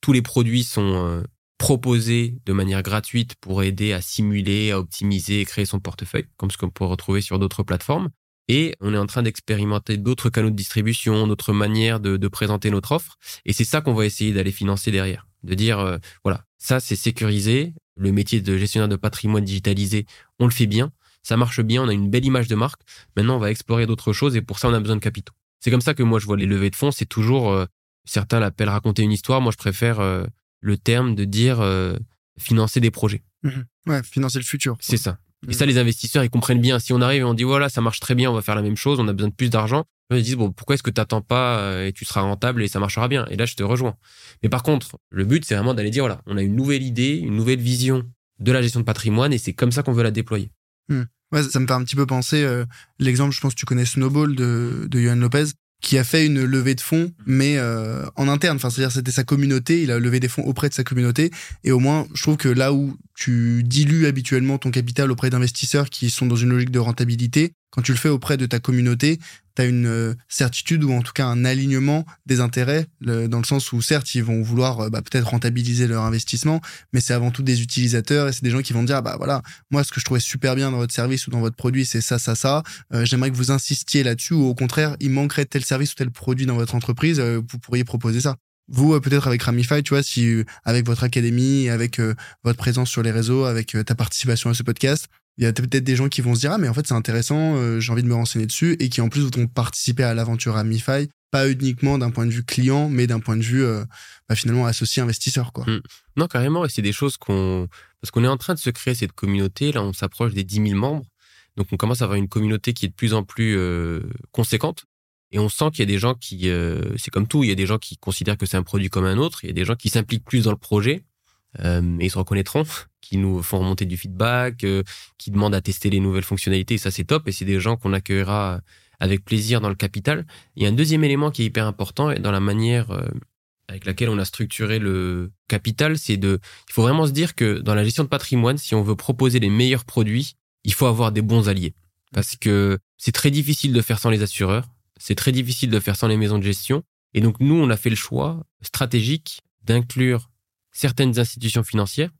Speaker 1: tous les produits sont proposés de manière gratuite pour aider à simuler, à optimiser et créer son portefeuille, comme ce qu'on peut retrouver sur d'autres plateformes. Et on est en train d'expérimenter d'autres canaux de distribution, d'autres manières de, de, présenter notre offre. Et c'est ça qu'on va essayer d'aller financer derrière. De dire, euh, voilà, ça c'est sécurisé. Le métier de gestionnaire de patrimoine digitalisé, on le fait bien. Ça marche bien, on a une belle image de marque. Maintenant, on va explorer d'autres choses et pour ça, on a besoin de capitaux. C'est comme ça que moi, je vois les levées de fonds. C'est toujours, euh, certains l'appellent raconter une histoire. Moi, je préfère euh, le terme de dire financer des projets.
Speaker 2: Mmh ouais, financer le futur.
Speaker 1: C'est ça. Et ça, les investisseurs, ils comprennent bien. Si on arrive et on dit, voilà, ça marche très bien, on va faire la même chose, on a besoin de plus d'argent, ils disent, bon, pourquoi est-ce que tu n'attends pas euh, et tu seras rentable et ça marchera bien? Et là, je te rejoins. Mais par contre, le but, c'est vraiment d'aller dire, voilà, on a une nouvelle idée, une nouvelle vision de la gestion de patrimoine et c'est comme ça qu'on veut la déployer.
Speaker 2: Mmh. Ouais, ça me fait un petit peu penser, euh, l'exemple, je pense que tu connais Snowball de, de Johan Lopez qui a fait une levée de fonds, mais euh, en interne. Enfin, c'est-à-dire c'était sa communauté. Il a levé des fonds auprès de sa communauté. Et au moins, je trouve que là où tu dilues habituellement ton capital auprès d'investisseurs qui sont dans une logique de rentabilité, quand tu le fais auprès de ta communauté, tu as une euh, certitude ou en tout cas un alignement des intérêts, dans le sens où certes, ils vont vouloir euh, bah, peut-être rentabiliser leur investissement, mais c'est avant tout des utilisateurs et c'est des gens qui vont dire, bah voilà, moi ce que je trouvais super bien dans votre service ou dans votre produit, c'est ça, ça, ça. Euh, j'aimerais que vous insistiez là-dessus ou au contraire, il manquerait tel service ou tel produit dans votre entreprise, vous pourriez proposer ça. Vous, peut-être avec Ramify, tu vois, si avec votre académie, avec votre présence sur les réseaux, avec ta participation à ce podcast, il y a peut-être des gens qui vont se dire ah mais en fait c'est intéressant, euh, j'ai envie de me renseigner dessus et qui en plus voudront participer à l'aventure Amify, pas uniquement d'un point de vue client, mais d'un point de vue euh, bah, finalement associé investisseur quoi. Mmh.
Speaker 1: Non carrément et c'est des choses qu'on parce qu'on est en train de se créer cette communauté là on s'approche des 10 000 membres donc on commence à avoir une communauté qui est de plus en plus euh, conséquente et on sent qu'il y a des gens qui c'est comme tout il y a des gens qui considèrent que c'est un produit comme un autre il y a des gens qui s'impliquent plus dans le projet et ils se reconnaîtront qui nous font remonter du feedback, euh, qui demandent à tester les nouvelles fonctionnalités. Et ça, c'est top. Et c'est des gens qu'on accueillera avec plaisir dans le capital. Il y a un deuxième élément qui est hyper important et dans la manière euh, avec laquelle on a structuré le capital, c'est de, il faut vraiment se dire que dans la gestion de patrimoine, si on veut proposer les meilleurs produits, il faut avoir des bons alliés. Parce que c'est très difficile de faire sans les assureurs. C'est très difficile de faire sans les maisons de gestion. Et donc, nous, on a fait le choix stratégique d'inclure certaines institutions financières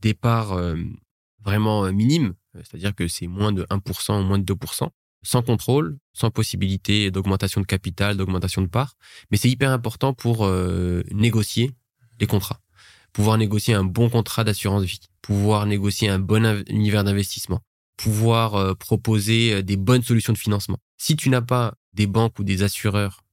Speaker 1: des parts euh, vraiment euh, minimes, c'est-à-dire que c'est moins de 1% ou moins de 2%, sans contrôle, sans possibilité d'augmentation de capital, d'augmentation de parts. Mais c'est hyper important pour euh, négocier les contrats. Pouvoir négocier un bon contrat d'assurance vie, pouvoir négocier un bon univers d'investissement, pouvoir proposer des bonnes solutions de financement. Si tu n'as pas des banques ou des assureurs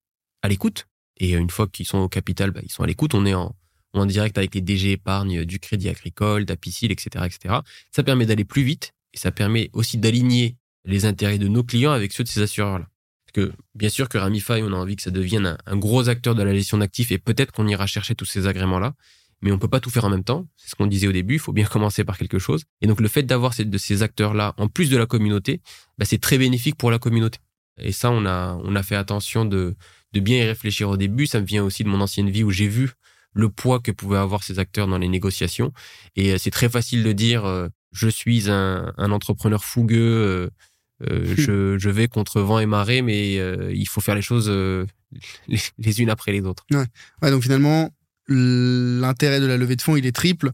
Speaker 1: à l'écoute, et une fois qu'ils sont au capital, bah, ils sont à l'écoute, on est en, en direct avec les DG épargne du Crédit Agricole, d'Apicil, etc., etc. Ça permet d'aller plus vite et ça permet aussi d'aligner les intérêts de nos clients avec ceux de ces assureurs-là. Parce que bien sûr que Ramify, on a envie que ça devienne un, gros acteur de la gestion d'actifs et peut-être qu'on ira chercher tous ces agréments-là, mais on peut pas tout faire en même temps. C'est ce qu'on disait au début, il faut bien commencer par quelque chose. Et donc le fait d'avoir ces acteurs-là en plus de la communauté, bah, c'est très bénéfique pour la communauté. Et ça, on a, on a fait attention de, de bien y réfléchir au début. Ça me vient aussi de mon ancienne vie où j'ai vu le poids que pouvaient avoir ces acteurs dans les négociations. Et euh, c'est très facile de dire euh, je suis un, entrepreneur fougueux, euh, je, vais contre vent et marée, mais il faut faire les choses les, unes après les autres.
Speaker 2: Ouais. donc finalement, l'intérêt de la levée de fonds, il est triple.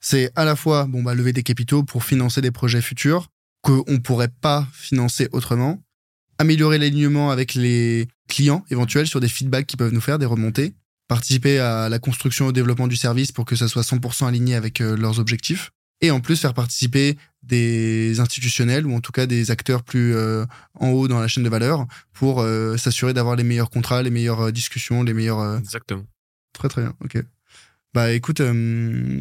Speaker 2: C'est à la fois bon bah lever des capitaux pour financer des projets futurs qu'on ne pourrait pas financer autrement, améliorer l'alignement avec les clients éventuels sur des feedbacks qu'ils peuvent nous faire, des remontées, participer à la construction et au développement du service pour que ça soit 100% aligné avec euh, leurs objectifs. Et en plus, faire participer des institutionnels ou en tout cas des acteurs plus euh, en haut dans la chaîne de valeur pour euh, s'assurer d'avoir les meilleurs contrats, les meilleures discussions, les meilleurs.
Speaker 1: Exactement.
Speaker 2: Très très bien. Ok. Bah écoute,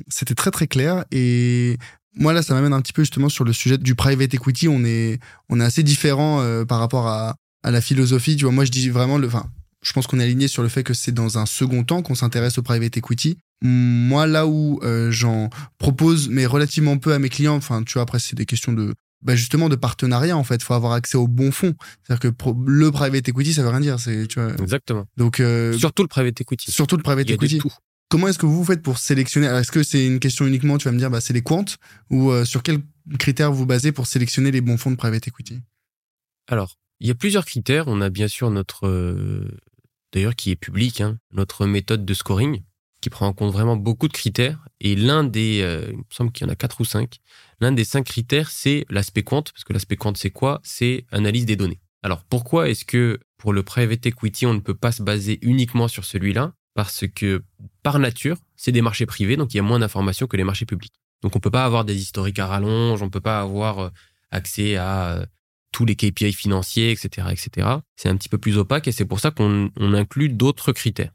Speaker 2: c'était très très clair et moi là, ça m'amène un petit peu justement sur le sujet du private equity. On est on est assez différent par rapport à, à la philosophie. Tu vois, moi je dis vraiment le, enfin je pense qu'on est aligné sur le fait que c'est dans un second temps qu'on s'intéresse au private equity. Moi, là où euh, j'en propose, mais relativement peu à mes clients, enfin, tu vois, après, c'est des questions de, bah, justement, de partenariat, en fait. Il faut avoir accès au bon fonds. C'est-à-dire que le private equity, ça veut rien dire. C'est, tu vois.
Speaker 1: Exactement.
Speaker 2: Donc, euh,
Speaker 1: surtout le private equity.
Speaker 2: Surtout le private equity. comment est-ce que vous faites pour sélectionner? Est-ce que c'est une question uniquement, tu vas me dire, bah, c'est les comptes ou euh, sur quels critères vous basez pour sélectionner les bons fonds de private equity?
Speaker 1: Alors, il y a plusieurs critères. On a bien sûr notre, euh, d'ailleurs, qui est public, hein, notre méthode de scoring qui prend en compte vraiment beaucoup de critères. Et l'un des, euh, il me semble qu'il y en a quatre ou cinq. L'un des cinq critères, c'est l'aspect compte. Parce que l'aspect compte, c'est quoi? C'est analyse des données. Alors, pourquoi est-ce que pour le private equity, on ne peut pas se baser uniquement sur celui-là? Parce que, par nature, c'est des marchés privés, donc il y a moins d'informations que les marchés publics. Donc, on peut pas avoir des historiques à rallonge, on peut pas avoir euh, accès à euh, tous les KPI financiers, etc., etc. C'est un petit peu plus opaque et c'est pour ça qu'on inclut d'autres critères.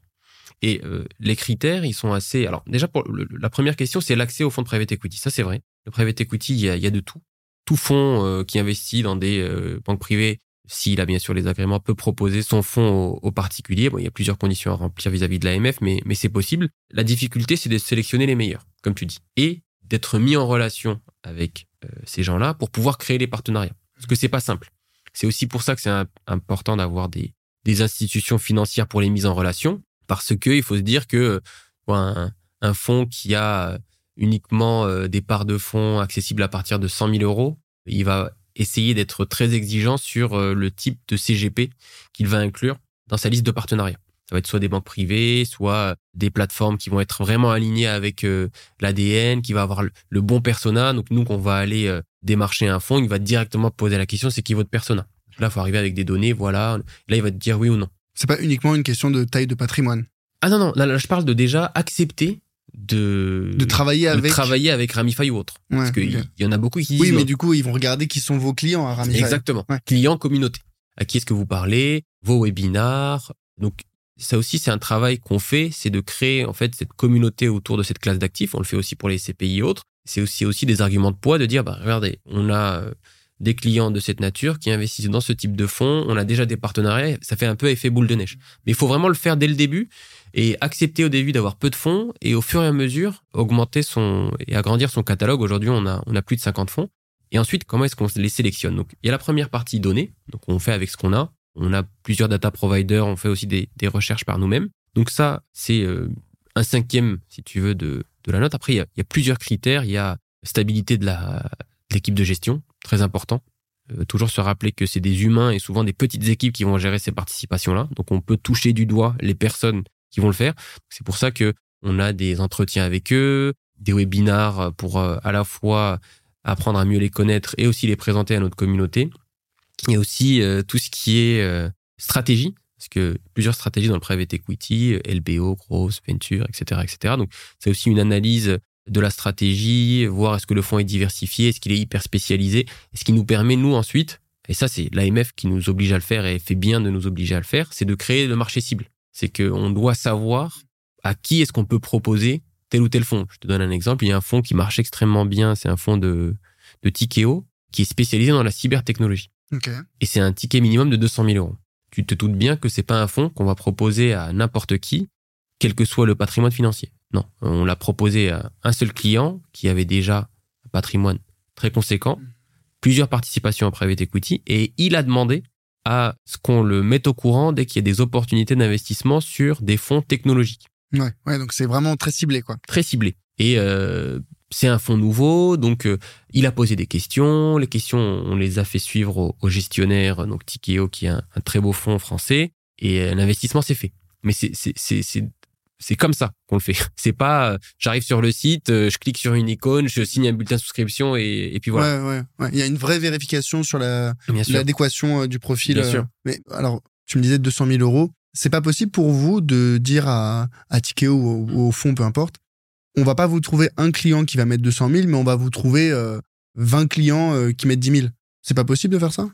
Speaker 1: Et euh, les critères, ils sont assez. Alors déjà, pour la première question, c'est l'accès au fonds de private equity. Ça, c'est vrai. Le private equity, il y a, il y a de tout. Tout fonds euh, qui investit dans des euh, banques privées, s'il a bien sûr les agréments, peut proposer son fonds aux, particuliers. Bon, il y a plusieurs conditions à remplir vis-à-vis de l'AMF, mais, mais c'est possible. La difficulté, c'est de sélectionner les meilleurs, comme tu dis, et d'être mis en relation avec ces gens-là pour pouvoir créer les partenariats. Parce que c'est pas simple. C'est aussi pour ça que c'est important d'avoir des, des institutions financières pour les mises en relation, parce que il faut se dire que un, un fonds qui a uniquement euh, des parts de fonds accessibles à partir de 100 000 euros, il va essayer d'être très exigeant sur euh, le type de CGP qu'il va inclure dans sa liste de partenariats. Ça va être soit des banques privées, soit des plateformes qui vont être vraiment alignées avec euh, l'ADN, qui va avoir le, bon persona. Donc nous, qu'on va aller démarcher un fonds, il va directement poser la question, c'est qui votre persona? Là, il faut arriver avec des données, voilà. Là, il va te dire oui ou non.
Speaker 2: C'est pas uniquement une question de taille de patrimoine.
Speaker 1: Ah non, non, là, je parle de déjà accepter de,
Speaker 2: de travailler avec.
Speaker 1: travailler avec Ramify ou autre. Parce qu'il y, en a beaucoup qui disent
Speaker 2: oui mais du coup ils vont regarder qui sont vos clients à Ramify
Speaker 1: exactement. Clients communauté à qui est-ce que vous parlez? Vos webinars. Donc ça aussi c'est un travail qu'on fait c'est de créer en fait cette communauté autour de cette classe d'actifs. On le fait aussi pour les CPI et autres c'est aussi aussi des arguments de poids de dire bah regardez on a euh, des clients de cette nature qui investissent dans ce type de fonds. On a déjà des partenariats. Ça fait un peu effet boule de neige. Mais il faut vraiment le faire dès le début et accepter au début d'avoir peu de fonds et au fur et à mesure augmenter son et agrandir son catalogue. Aujourd'hui, on a, on a plus de 50 fonds. Et ensuite, comment est-ce qu'on les sélectionne? Donc, il y a la première partie données. Donc, on fait avec ce qu'on a. On a plusieurs data providers. On fait aussi des, des recherches par nous-mêmes. Donc, ça, c'est euh, un cinquième, si tu veux, de, de la note. Après, il y, a, il y a plusieurs critères. Il y a stabilité de l'équipe de gestion, très important. Euh, toujours se rappeler que c'est des humains et souvent des petites équipes qui vont gérer ces participations-là. Donc on peut toucher du doigt les personnes qui vont le faire. C'est pour ça que on a des entretiens avec eux, des webinars pour euh, à la fois apprendre à mieux les connaître et aussi les présenter à notre communauté. Et aussi euh, tout ce qui est stratégie, parce que plusieurs stratégies dans le private equity, LBO, gross, venture, etc., etc. Donc c'est aussi une analyse de la stratégie, voir est-ce que le fonds est diversifié, est-ce qu'il est hyper spécialisé, et ce qui nous permet, nous, ensuite, et ça, c'est l'AMF qui nous oblige à le faire et fait bien de nous obliger à le faire, c'est de créer le marché cible. C'est qu'on doit savoir à qui est-ce qu'on peut proposer tel ou tel fonds. Je te donne un exemple. Il y a un fonds qui marche extrêmement bien. C'est un fonds de, de Tikeo qui est spécialisé dans la cybertechnologie. Et c'est un ticket minimum de 200 000 euros. Tu te doutes bien que c'est pas un fonds qu'on va proposer à n'importe qui, quel que soit le patrimoine financier. Non, on l'a proposé à un seul client qui avait déjà un patrimoine très conséquent, mm. plusieurs participations en private equity, et il a demandé à ce qu'on le mette au courant dès qu'il y a des opportunités d'investissement sur des fonds technologiques.
Speaker 2: Ouais, ouais donc c'est vraiment très ciblé, quoi.
Speaker 1: Très ciblé. Et euh, c'est un fonds nouveau, donc euh, il a posé des questions. Les questions, on les a fait suivre au, gestionnaire, donc Tikeo, qui est un, un, très beau fonds français, et euh, l'investissement s'est fait. Mais c'est c'est comme ça qu'on le fait. C'est pas, euh, j'arrive sur le site, euh, je clique sur une icône, je signe un bulletin de souscription et, et puis voilà.
Speaker 2: Ouais, ouais, ouais. Il y a une vraie vérification sur la l'adéquation du profil.
Speaker 1: Bien sûr.
Speaker 2: Mais alors, tu me disais 200 000 euros. C'est pas possible pour vous de dire à, à Tikeo ou, au fond, peu importe, on va pas vous trouver un client qui va mettre 200 000, mais on va vous trouver 20 clients qui mettent 10 000. C'est pas possible de faire ça?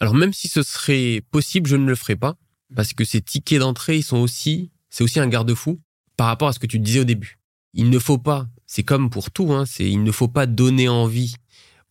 Speaker 1: Alors même si ce serait possible, je ne le ferai pas parce que ces tickets d'entrée, ils sont aussi, c'est aussi un garde-fou par rapport à ce que tu disais au début. Il ne faut pas, c'est comme pour tout, hein, c'est il ne faut pas donner envie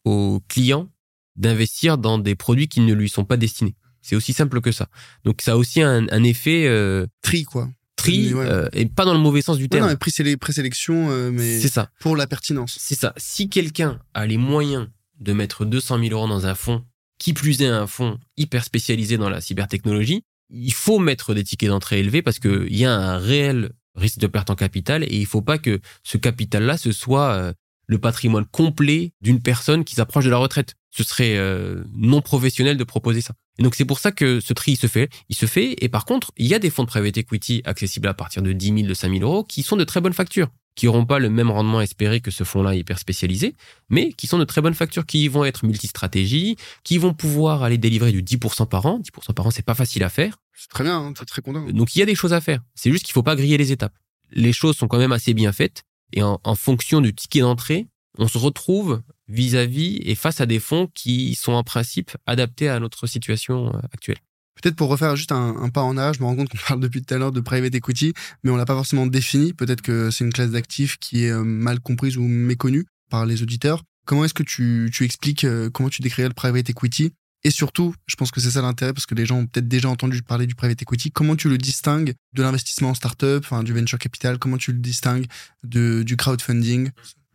Speaker 1: aux clients d'investir dans des produits qui ne lui sont pas destinés. C'est aussi simple que ça. Donc ça a aussi un, effet euh,
Speaker 2: tri quoi.
Speaker 1: Tri euh, et pas dans le mauvais sens du terme.
Speaker 2: non, mais présélection, euh, mais
Speaker 1: c'est ça.
Speaker 2: Pour la pertinence.
Speaker 1: C'est ça. Si quelqu'un a les moyens de mettre 200 000 euros dans un fonds, qui plus est un fonds hyper spécialisé dans la cybertechnologie, il faut mettre des tickets d'entrée élevés parce qu'il y a un réel risque de perte en capital et il faut pas que ce capital-là ce soit euh, le patrimoine complet d'une personne qui s'approche de la retraite. Ce serait euh, non professionnel de proposer ça. Et donc c'est pour ça que ce tri il se fait. Il se fait et par contre il y a des fonds de private equity accessibles à partir de 10 000, de 5 000 euros qui sont de très bonnes factures qui n'auront pas le même rendement espéré que ce fonds-là hyper spécialisé, mais qui sont de très bonnes factures, qui vont être multistratégies, qui vont pouvoir aller délivrer du 10% par an. 10% par an, c'est pas facile à faire.
Speaker 2: C'est très bien, hein, très content.
Speaker 1: Donc il y a des choses à faire. C'est juste qu'il faut pas griller les étapes. Les choses sont quand même assez bien faites, et en, fonction du ticket d'entrée, on se retrouve vis-à-vis -vis et face à des fonds qui sont en principe adaptés à notre situation euh, actuelle.
Speaker 2: Peut-être pour refaire juste un, pas en arrière, je me rends compte qu'on parle depuis tout à l'heure de private equity, mais on l'a pas forcément défini. Peut-être que c'est une classe d'actifs qui est euh, mal comprise ou méconnue par les auditeurs. Comment est-ce que tu, expliques, euh, comment tu décrirais le private equity? Et surtout, je pense que c'est ça l'intérêt parce que les gens ont peut-être déjà entendu parler du private equity. Comment tu le distingues de l'investissement en startup, enfin du venture capital? Comment tu le distingues du crowdfunding,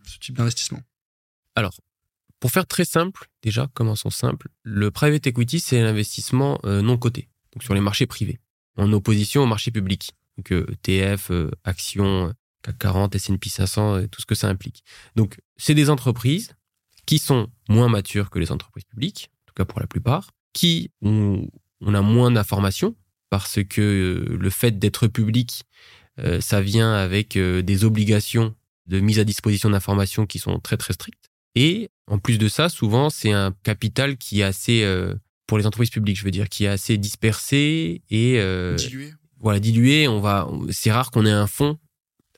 Speaker 2: ce type d'investissement?
Speaker 1: Alors, pour faire très simple, déjà, commençons simple, le private equity, c'est l'investissement euh, non coté, donc sur les marchés privés, en opposition au marché public, donc ETF, euh, actions, CAC 40, S&P 500, et tout ce que ça implique. Donc, c'est des entreprises qui sont moins matures que les entreprises publiques, en tout cas pour la plupart, qui ont, on a moins d'informations parce que euh, le fait d'être public, ça vient avec des obligations de mise à disposition d'informations qui sont très très strictes. Et en plus de ça, souvent, c'est un capital qui est assez, euh, pour les entreprises publiques, je veux dire, qui est assez dispersé et
Speaker 2: euh, dilué.
Speaker 1: Voilà, dilué. On va, c'est rare qu'on ait un fonds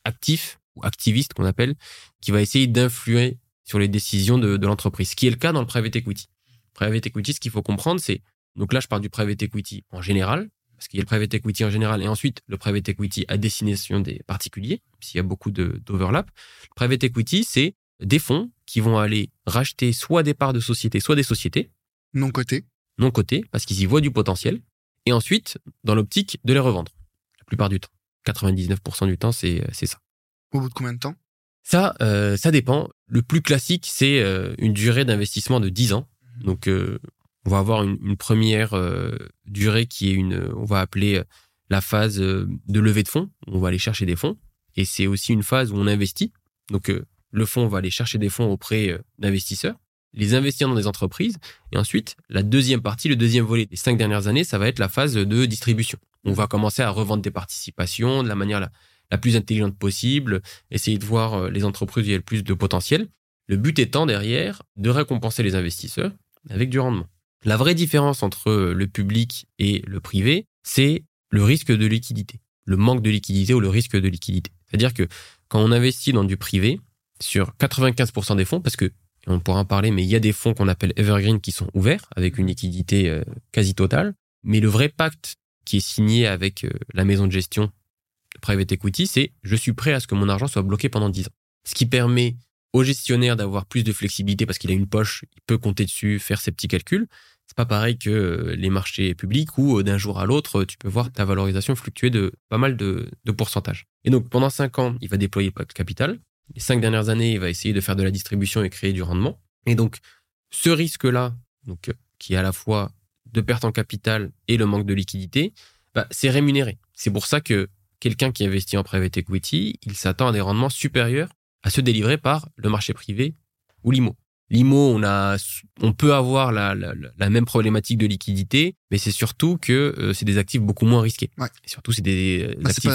Speaker 1: actif ou activiste qu'on appelle, qui va essayer d'influer sur les décisions de, de l'entreprise. Ce qui est le cas dans le private equity. Private equity, ce qu'il faut comprendre, c'est donc là, je parle du private equity en général, parce qu'il y a le private equity en général et ensuite le private equity à destination des particuliers, s'il y a beaucoup d'overlap. Le private equity, c'est des fonds qui vont aller racheter soit des parts de sociétés, soit des sociétés.
Speaker 2: Non cotées.
Speaker 1: Non cotées, parce qu'ils y voient du potentiel. Et ensuite, dans l'optique de les revendre. La plupart du temps. 99% du temps, c'est ça.
Speaker 2: Au bout de combien de temps?
Speaker 1: Ça, euh, ça dépend. Le plus classique, c'est euh, une durée d'investissement de 10 ans. Mhm. Donc, euh, on va avoir une, une première durée qui est une, on va appeler la phase de levée de fonds. On va aller chercher des fonds. Et c'est aussi une phase où on investit. Donc, le fonds va aller chercher des fonds auprès euh, d'investisseurs, les investir dans des entreprises. Et ensuite, la deuxième partie, le deuxième volet des cinq dernières années, ça va être la phase de distribution. On va commencer à revendre des participations de la manière la, plus intelligente possible, essayer de voir euh, les entreprises où il y a le plus de potentiel. Le but étant derrière de récompenser les investisseurs avec du rendement. La vraie différence entre le public et le privé, c'est le risque de liquidité, le manque de liquidité ou le risque de liquidité. C'est-à-dire que quand on investit dans du privé, sur 95% des fonds, parce que on pourra en parler, mais il y a des fonds qu'on appelle evergreen qui sont ouverts avec une liquidité euh, quasi totale. Mais le vrai pacte qui est signé avec euh, la maison de gestion de private equity, c'est je suis prêt à ce que mon argent soit bloqué pendant 10 ans. Ce qui permet au gestionnaire d'avoir plus de flexibilité parce qu'il a une poche, il peut compter dessus, faire ses petits calculs. C'est pas pareil que euh, les marchés publics où d'un jour à l'autre, tu peux voir ta valorisation fluctuer de pas mal de, de pourcentage. Et donc pendant 5 ans, il va déployer le capital les cinq dernières années, il va essayer de faire de la distribution et créer du rendement. Et donc, ce risque-là, donc, euh, qui est à la fois de perte en capital et le manque de liquidité, bah, c'est rémunéré. C'est pour ça que quelqu'un qui investit en private equity, il s'attend à des rendements supérieurs à ceux délivrés par le marché privé ou l'IMO. L'IMO, on a, on peut avoir la, même problématique de liquidité, mais c'est surtout que euh, c'est des actifs beaucoup moins risqués. Et surtout, c'est des euh, bah, actifs.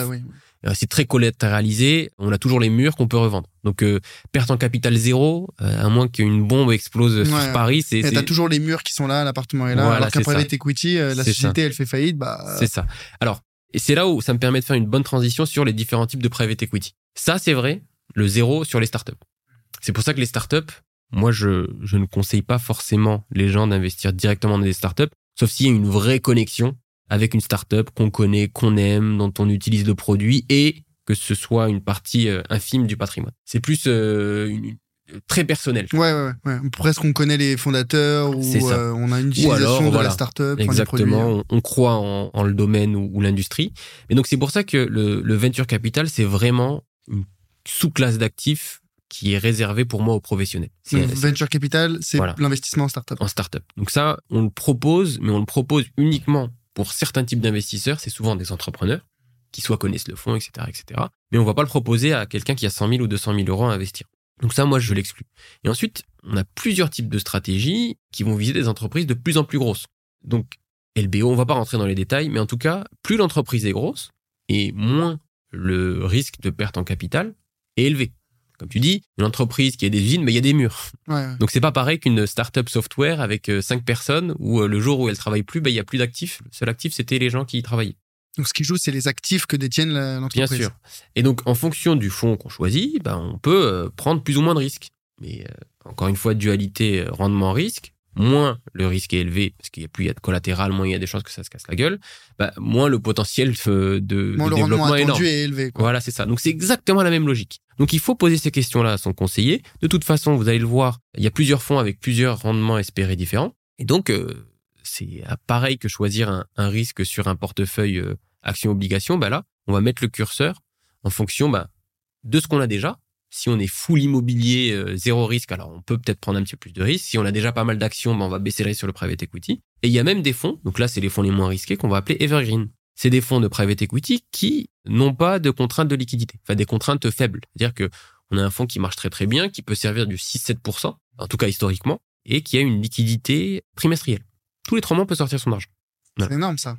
Speaker 1: Euh, c'est très collatéralisé. On a toujours les murs qu'on peut revendre. Donc euh, perte en capital zéro, euh, à moins qu'une bombe explose sur Paris.
Speaker 2: C'est, t'as toujours les murs qui sont là, l'appartement est là. alors qu'un private equity, la société elle fait faillite, bah.
Speaker 1: C'est ça. Alors et c'est là où ça me permet de faire une bonne transition sur les différents types de private equity. Ça c'est vrai, le zéro sur les startups. C'est pour ça que les startups, moi je je ne conseille pas forcément les gens d'investir directement dans des startups, sauf s'il y a une vraie connexion avec une startup qu'on connaît, qu'on aime, dont on utilise le produit et que ce soit une partie euh, infime du patrimoine. C'est plus euh, une, très personnel.
Speaker 2: Ouais, ouais, ouais. Presque on connaît les fondateurs ou euh, on a une utilisation de la startup.
Speaker 1: Exactement. On, croit en, le domaine ou, l'industrie. Et donc c'est pour ça que le, venture capital c'est vraiment une sous-classe d'actifs qui est réservée pour moi aux professionnels.
Speaker 2: venture capital, c'est l'investissement en startup.
Speaker 1: En startup. Donc ça, on le propose, mais on le propose uniquement pour certains types d'investisseurs, c'est souvent des entrepreneurs qui soit connaissent le fonds, etc., etc. Mais on va pas le proposer à quelqu'un qui a 100 000 ou 200 000 euros à investir. Donc ça, moi, je l'exclus. Et ensuite, on a plusieurs types de stratégies qui vont viser des entreprises de plus en plus grosses. Donc, LBO, on va pas rentrer dans les détails, mais en tout cas, plus l'entreprise est grosse et moins le risque de perte en capital est élevé. Comme tu dis, une entreprise qui a des usines, mais il y a des murs.
Speaker 2: Ouais.
Speaker 1: Donc c'est pas pareil qu'une startup software avec euh, cinq personnes où euh, le jour où elle travaille plus, bah, il y a plus d'actifs. Le seul actif, c'était les gens qui y travaillaient.
Speaker 2: Donc ce qui joue, c'est les actifs que détiennent la-
Speaker 1: Bien
Speaker 2: l'entreprise.
Speaker 1: sûr. Et donc en fonction du fonds qu'on choisit, bah, on peut euh, prendre plus ou moins de risques. Mais euh, encore une fois, dualité rendement-risque. Moins le risque est élevé, parce qu'il y a plus il y a de collatéral, moins il y a des chances que ça se casse la gueule, bah, moins le potentiel de,
Speaker 2: Moins le rendement
Speaker 1: développement est énorme.
Speaker 2: est élevé. Quoi.
Speaker 1: Voilà, c'est ça. Donc c'est exactement la même logique. Donc il faut poser ces questions-là à son conseiller. De toute façon, vous allez le voir, il y a plusieurs fonds avec plusieurs rendements espérés différents. Et donc euh, c'est pareil que choisir un, un risque sur un portefeuille euh, action-obligation. Bah là, on va mettre le curseur en fonction bah, de ce qu'on a déjà. Si on est full immobilier, euh, zéro risque, alors on peut peut-être prendre un petit peu plus de risque. Si on a déjà pas mal d'actions, bah, on va baisser le risque sur le private equity. Et il y a même des fonds, donc là c'est les fonds les moins risqués qu'on va appeler evergreen. C'est des fonds de private equity qui n'ont pas de contraintes de liquidité, enfin des contraintes faibles. C'est-à-dire que on a un fonds qui marche très très bien, qui peut servir du 6-7%, en tout cas historiquement, et qui a une liquidité trimestrielle. Tous les trois mois, on peut sortir son argent.
Speaker 2: C'est énorme ça.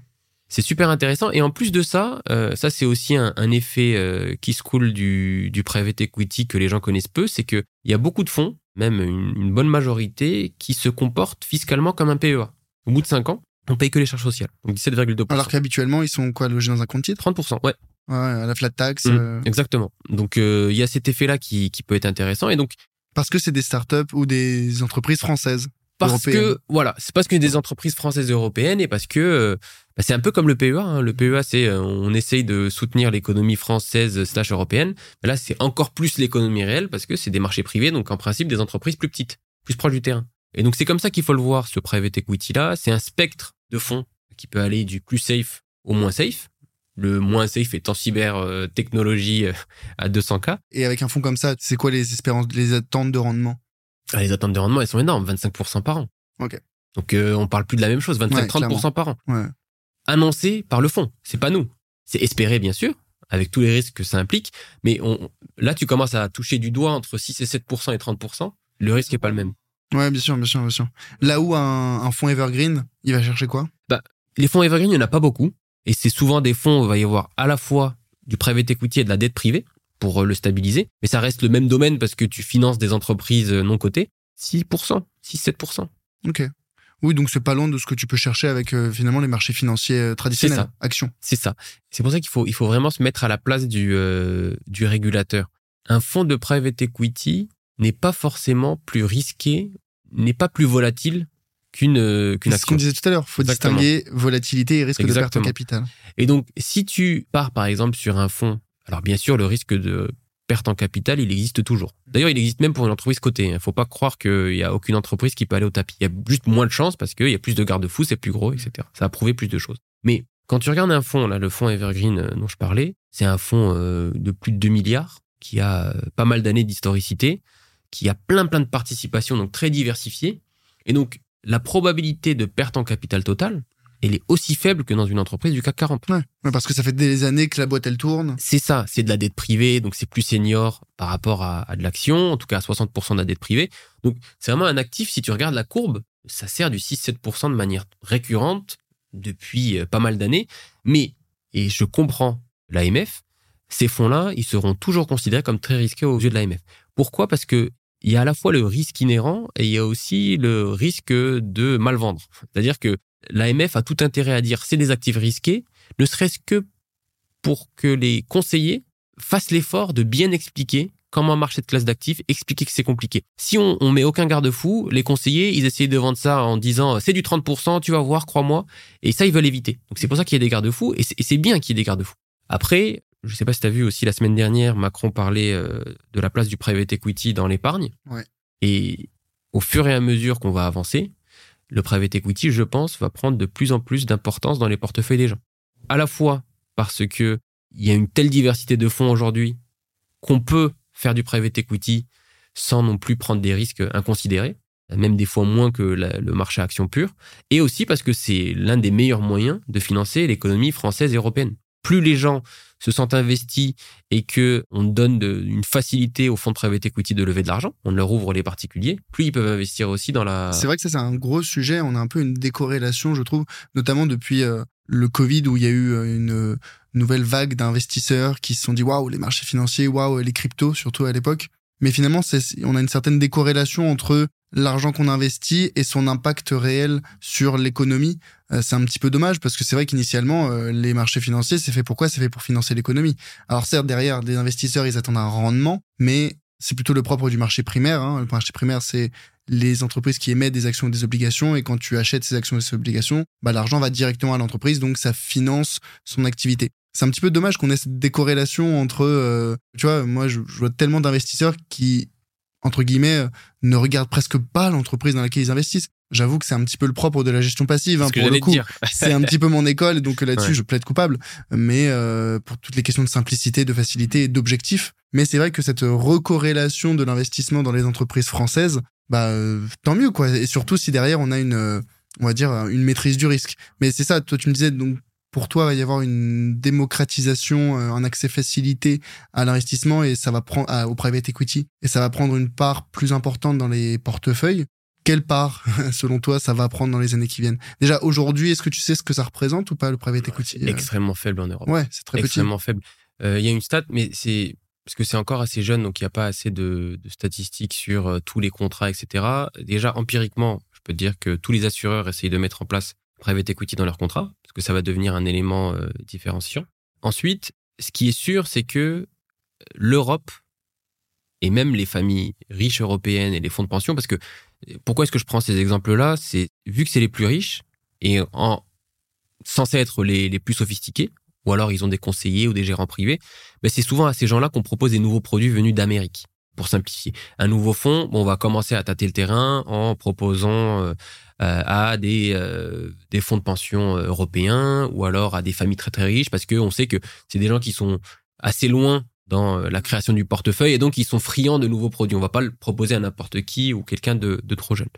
Speaker 1: C'est super intéressant. Et en plus de ça, euh, ça c'est aussi un, un effet euh, qui se coule du, du private equity que les gens connaissent peu, c'est qu'il y a beaucoup de fonds, même une, une bonne majorité, qui se comportent fiscalement comme un PEA. Au bout de 5 ans, on paye que les charges sociales. Donc 17,2%.
Speaker 2: Alors qu'habituellement, ils sont quoi logés dans un compte titre?
Speaker 1: 30%, ouais.
Speaker 2: Ouais, à la flat tax.
Speaker 1: Mm,
Speaker 2: euh,
Speaker 1: Exactement. Donc euh, il y a cet effet-là qui, qui peut être intéressant. Et donc
Speaker 2: Parce que c'est des startups ou des entreprises françaises.
Speaker 1: parce
Speaker 2: européennes.
Speaker 1: que voilà, c'est parce que des entreprises françaises et européennes et parce que euh, bah, c'est un peu comme le PEA. hein. Le PEA, c'est euh, on essaye de soutenir l'économie française slash européenne. Mais là, c'est encore plus l'économie réelle parce que c'est des marchés privés, donc en principe des entreprises plus petites, plus proches du terrain. Et donc c'est comme ça qu'il faut le voir, ce private equity là. C'est un spectre de fonds qui peut aller du plus safe au moins safe. Le moins safe étant cyber euh, technologie euh, à 200K.
Speaker 2: Et avec un fonds comme ça, c'est quoi les espérances, les attentes de rendement?
Speaker 1: Ah, les attentes de rendement, elles sont énormes, 25% par an.
Speaker 2: Ok.
Speaker 1: Donc euh, on parle plus de la même chose,
Speaker 2: Ouais,
Speaker 1: 25-30% par an.
Speaker 2: Ouais.
Speaker 1: Annoncé par le fonds, c'est pas nous. C'est espéré bien sûr, avec tous les risques que ça implique, mais on, là tu commences à toucher du doigt entre 6 et 7% et 30%, le risque est pas le même.
Speaker 2: Ouais, bien sûr, bien sûr, bien sûr. Là où un, un fonds evergreen, il va chercher quoi?
Speaker 1: Les fonds evergreen, il n'y en a pas beaucoup, et c'est souvent des fonds où il va y avoir à la fois du private equity et de la dette privée pour euh, le stabiliser, mais ça reste le même domaine parce que tu finances des entreprises euh, non cotées, 6%, 6-7%.
Speaker 2: Ok. Oui, donc c'est pas loin de ce que tu peux chercher avec euh, finalement les marchés financiers euh, traditionnels.
Speaker 1: ça.
Speaker 2: Actions.
Speaker 1: C'est ça. C'est pour ça qu'il faut, il faut vraiment se mettre à la place du, euh, du régulateur. Un fonds de private equity n'est pas forcément plus risqué, n'est pas plus volatile qu'une euh, qu'une
Speaker 2: C'est ce qu'on
Speaker 1: action.
Speaker 2: disait tout à l'heure. Faut
Speaker 1: Exactement.
Speaker 2: distinguer volatilité et risque de perte en capital.
Speaker 1: Et donc, si tu pars par exemple sur un fonds, alors bien sûr, le risque de perte en capital, il existe toujours. D'ailleurs, il existe même pour une entreprise cotée. Il ne faut pas croire qu'il y a aucune entreprise qui peut aller au tapis. Il y a juste moins de chances parce qu'il y a plus de garde-fous, c'est plus gros, etc. Ça a prouvé plus de choses. Mais quand tu regardes un fonds, là, le fonds Evergreen euh, dont je parlais, c'est un fonds euh, de plus de 2 milliards qui a euh, pas mal d'années d'historicité, qui a plein plein de participations, donc très diversifiées. Et donc, la probabilité de perte en capital total, elle est aussi faible que dans une entreprise du CAC 40.
Speaker 2: Ouais. Ouais, parce que ça fait des années que la boîte elle tourne.
Speaker 1: C'est ça, c'est de la dette privée, donc c'est plus senior par rapport à, à de l'action, en tout cas à 60% de la dette privée. Donc c'est vraiment un actif, si tu regardes la courbe, ça sert du 6-7% de manière récurrente depuis euh, pas mal d'années. Mais, et je comprends l'AMF, ces fonds-là, ils seront toujours considérés comme très risqués aux yeux de l'AMF. Pourquoi? Parce que il y a à la fois le risque inhérent et il y a aussi le risque de mal vendre. C'est-à-dire que l'AMF a tout intérêt à dire c'est des actifs risqués, ne serait-ce que pour que les conseillers fassent l'effort de bien expliquer comment marche cette classe d'actifs, expliquer que c'est compliqué. Si on, on met aucun garde-fou, les conseillers, ils essayent de vendre ça en disant c'est du 30%, tu vas voir, crois-moi. Et ça, ils veulent éviter. Donc c'est pour ça qu'il y a des garde-fous et c'est bien qu'il y ait des garde-fous. Après, je sais pas si tu as vu aussi la semaine dernière, Macron parlait euh, de la place du private equity dans l'épargne.
Speaker 2: Ouais.
Speaker 1: Et au fur et à mesure qu'on va avancer, le private equity, je pense, va prendre de plus en plus d'importance dans les portefeuilles des gens. À la fois parce que il y a une telle diversité de fonds aujourd'hui qu'on peut faire du private equity sans non plus prendre des risques inconsidérés, même des fois moins que la- le marché action pur, et aussi parce que c'est l'un des meilleurs moyens de financer l'économie française et européenne. Plus les gens se sentent investis et que on donne une facilité aux fonds de private equity de lever de l'argent, on leur ouvre les particuliers, plus ils peuvent investir aussi dans la.
Speaker 2: C'est vrai que ça c'est un gros sujet. On a un peu une décorrélation, je trouve, notamment depuis euh, le Covid où il y a eu euh, une nouvelle vague d'investisseurs qui se sont dit waouh les marchés financiers, waouh les cryptos surtout à l'époque. Mais finalement, on a une certaine décorrélation entre l'argent qu'on investit et son impact réel sur l'économie. Euh, c'est un petit peu dommage parce que c'est vrai qu'initialement, euh, les marchés financiers, c'est fait pourquoi C'est fait pour financer l'économie. Alors certes, derrière, des investisseurs, ils attendent un rendement, mais c'est plutôt le propre du marché primaire. Hein. Le marché primaire, c'est les entreprises qui émettent des actions ou des obligations et quand tu achètes ces actions ou ces obligations, bah, l'argent va directement à l'entreprise, donc ça finance son activité c'est un petit peu dommage qu'on ait cette décorrélation entre, euh, tu vois, moi je, vois tellement d'investisseurs qui, entre guillemets, euh, ne regardent presque pas l'entreprise dans laquelle ils investissent. J'avoue que c'est un petit peu le propre de la gestion passive, hein, pour le coup. c'est un petit peu mon école, donc là-dessus je plaide coupable. Mais euh, pour toutes les questions de simplicité, de facilité et d'objectif. Mais c'est vrai que cette recorrélation de l'investissement dans les entreprises françaises, bah tant mieux quoi. Et surtout si derrière on a une, on va dire une maîtrise du risque. Mais c'est ça, toi tu me disais donc pour toi, il va y avoir une démocratisation, euh, un accès facilité à l'investissement et ça va prendre au private equity et ça va prendre une part plus importante dans les portefeuilles. Quelle part, selon toi, ça va prendre dans les années qui viennent? Déjà, aujourd'hui, est-ce que tu sais ce que ça représente ou pas, le private equity
Speaker 1: euh? Extrêmement faible en Europe.
Speaker 2: Ouais, c'est très
Speaker 1: Extrêmement faible. Euh, il y a une stat, mais c'est parce que c'est encore assez jeune, donc il n'y a pas assez de, de statistiques sur tous les contrats, etc. Déjà, empiriquement, je peux te dire que tous les assureurs essayent de mettre en place private equity dans leur contrat, parce que ça va devenir un élément euh, différenciant. Ensuite, ce qui est sûr, c'est que euh, l'Europe et même les familles riches européennes et les fonds de pension, parce que euh, pourquoi est-ce que je prends ces exemples-là? C'est vu que c'est les plus riches et en censés être les, les plus sophistiqués, ou alors ils ont des conseillers ou des gérants privés, ben c'est souvent à ces gens-là qu'on propose des nouveaux produits venus d'Amérique pour simplifier. Un nouveau fonds, on va commencer à tâter le terrain en proposant euh, à des, euh, des fonds de pension euh, européens ou alors à des familles très très riches parce qu'on sait que c'est des gens qui sont assez loin dans la création du portefeuille et donc ils sont friands de nouveaux produits. On va pas le proposer à n'importe qui ou quelqu'un de, de, trop jeune.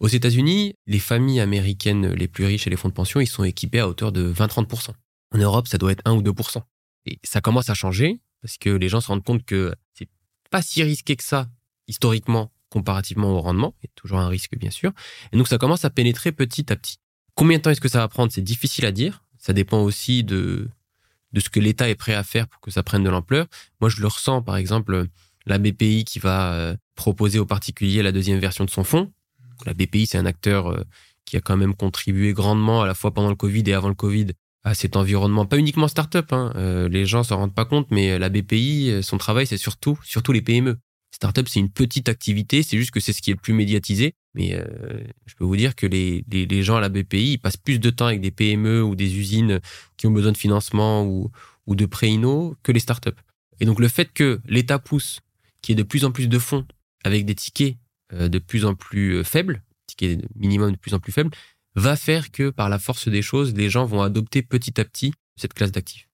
Speaker 1: Aux États-Unis, les familles américaines les plus riches et les fonds de pension, ils sont équipés à hauteur de 20-30%. En Europe, ça doit être 1 ou 2%. Et ça commence à changer parce que les gens se rendent compte que pas si risqué que ça historiquement comparativement au rendement. Il y a toujours un risque, bien sûr. Et donc, ça commence à pénétrer petit à petit. Combien de temps est-ce que ça va prendre? C'est difficile à dire. Ça dépend aussi de, de ce que l'État est prêt à faire pour que ça prenne de l'ampleur. Moi, je le ressens, par exemple, la BPI qui va euh, proposer aux particuliers la deuxième version de son fonds. La BPI, c'est un acteur euh, qui a quand même contribué grandement, à la fois pendant le Covid et avant le Covid, à cet environnement, pas uniquement start-up, hein. euh, les gens s'en rendent pas compte, mais la BPI, son travail, c'est surtout, surtout les PME. Startup, c'est une petite activité, c'est juste que c'est ce qui est le plus médiatisé. Mais euh, je peux vous dire que les, les, gens à la BPI, ils passent plus de temps avec des PME ou des usines qui ont besoin de financement ou, ou de pré que les startups. Et donc le fait que l'État pousse, qu'il y ait de plus en plus de fonds avec des tickets euh, de plus en plus euh, faibles, tickets minimum de plus en plus faibles, va faire que par la force des choses, les gens vont adopter petit à petit cette classe d'actifs.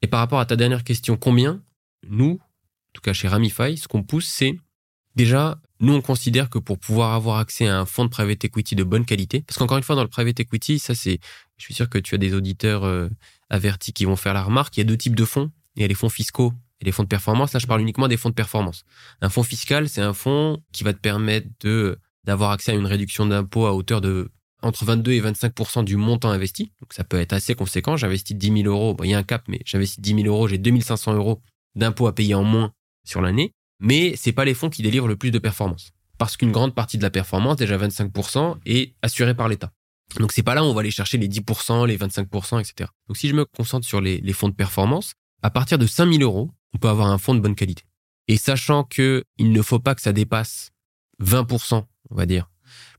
Speaker 1: Et par rapport à ta dernière question, combien Nous, en tout cas chez Ramify, ce qu'on pousse, c'est déjà, nous, on considère que pour pouvoir avoir accès à un fonds de private equity de bonne qualité, parce qu'encore une fois, dans le private equity, ça c'est, je suis sûr que tu as des auditeurs euh, avertis qui vont faire la remarque, il y a deux types de fonds. Il y a les fonds fiscaux et les fonds de performance. Là, je parle uniquement des fonds de performance. Un fonds fiscal, c'est un fonds qui va te permettre de d'avoir accès à une réduction d'impôt à hauteur de entre 22 et 25% du montant investi. Donc ça peut être assez conséquent. J'investis 10 000 euros. il y a un cap, mais j'investis 10 000 euros, j'ai 2500 euros d'impôt à payer en moins sur l'année, mais c'est pas les fonds qui délivrent le plus de performance. Parce qu'une grande partie de la performance, déjà 25%, est assurée par l'État. Donc c'est pas là où on va aller chercher les 10%, les 25%, etc. Donc si je me concentre sur les, fonds de performance, à partir de 5000 euros, on peut avoir un fonds de bonne qualité. Et sachant que il ne faut pas que ça dépasse 20%, on va dire,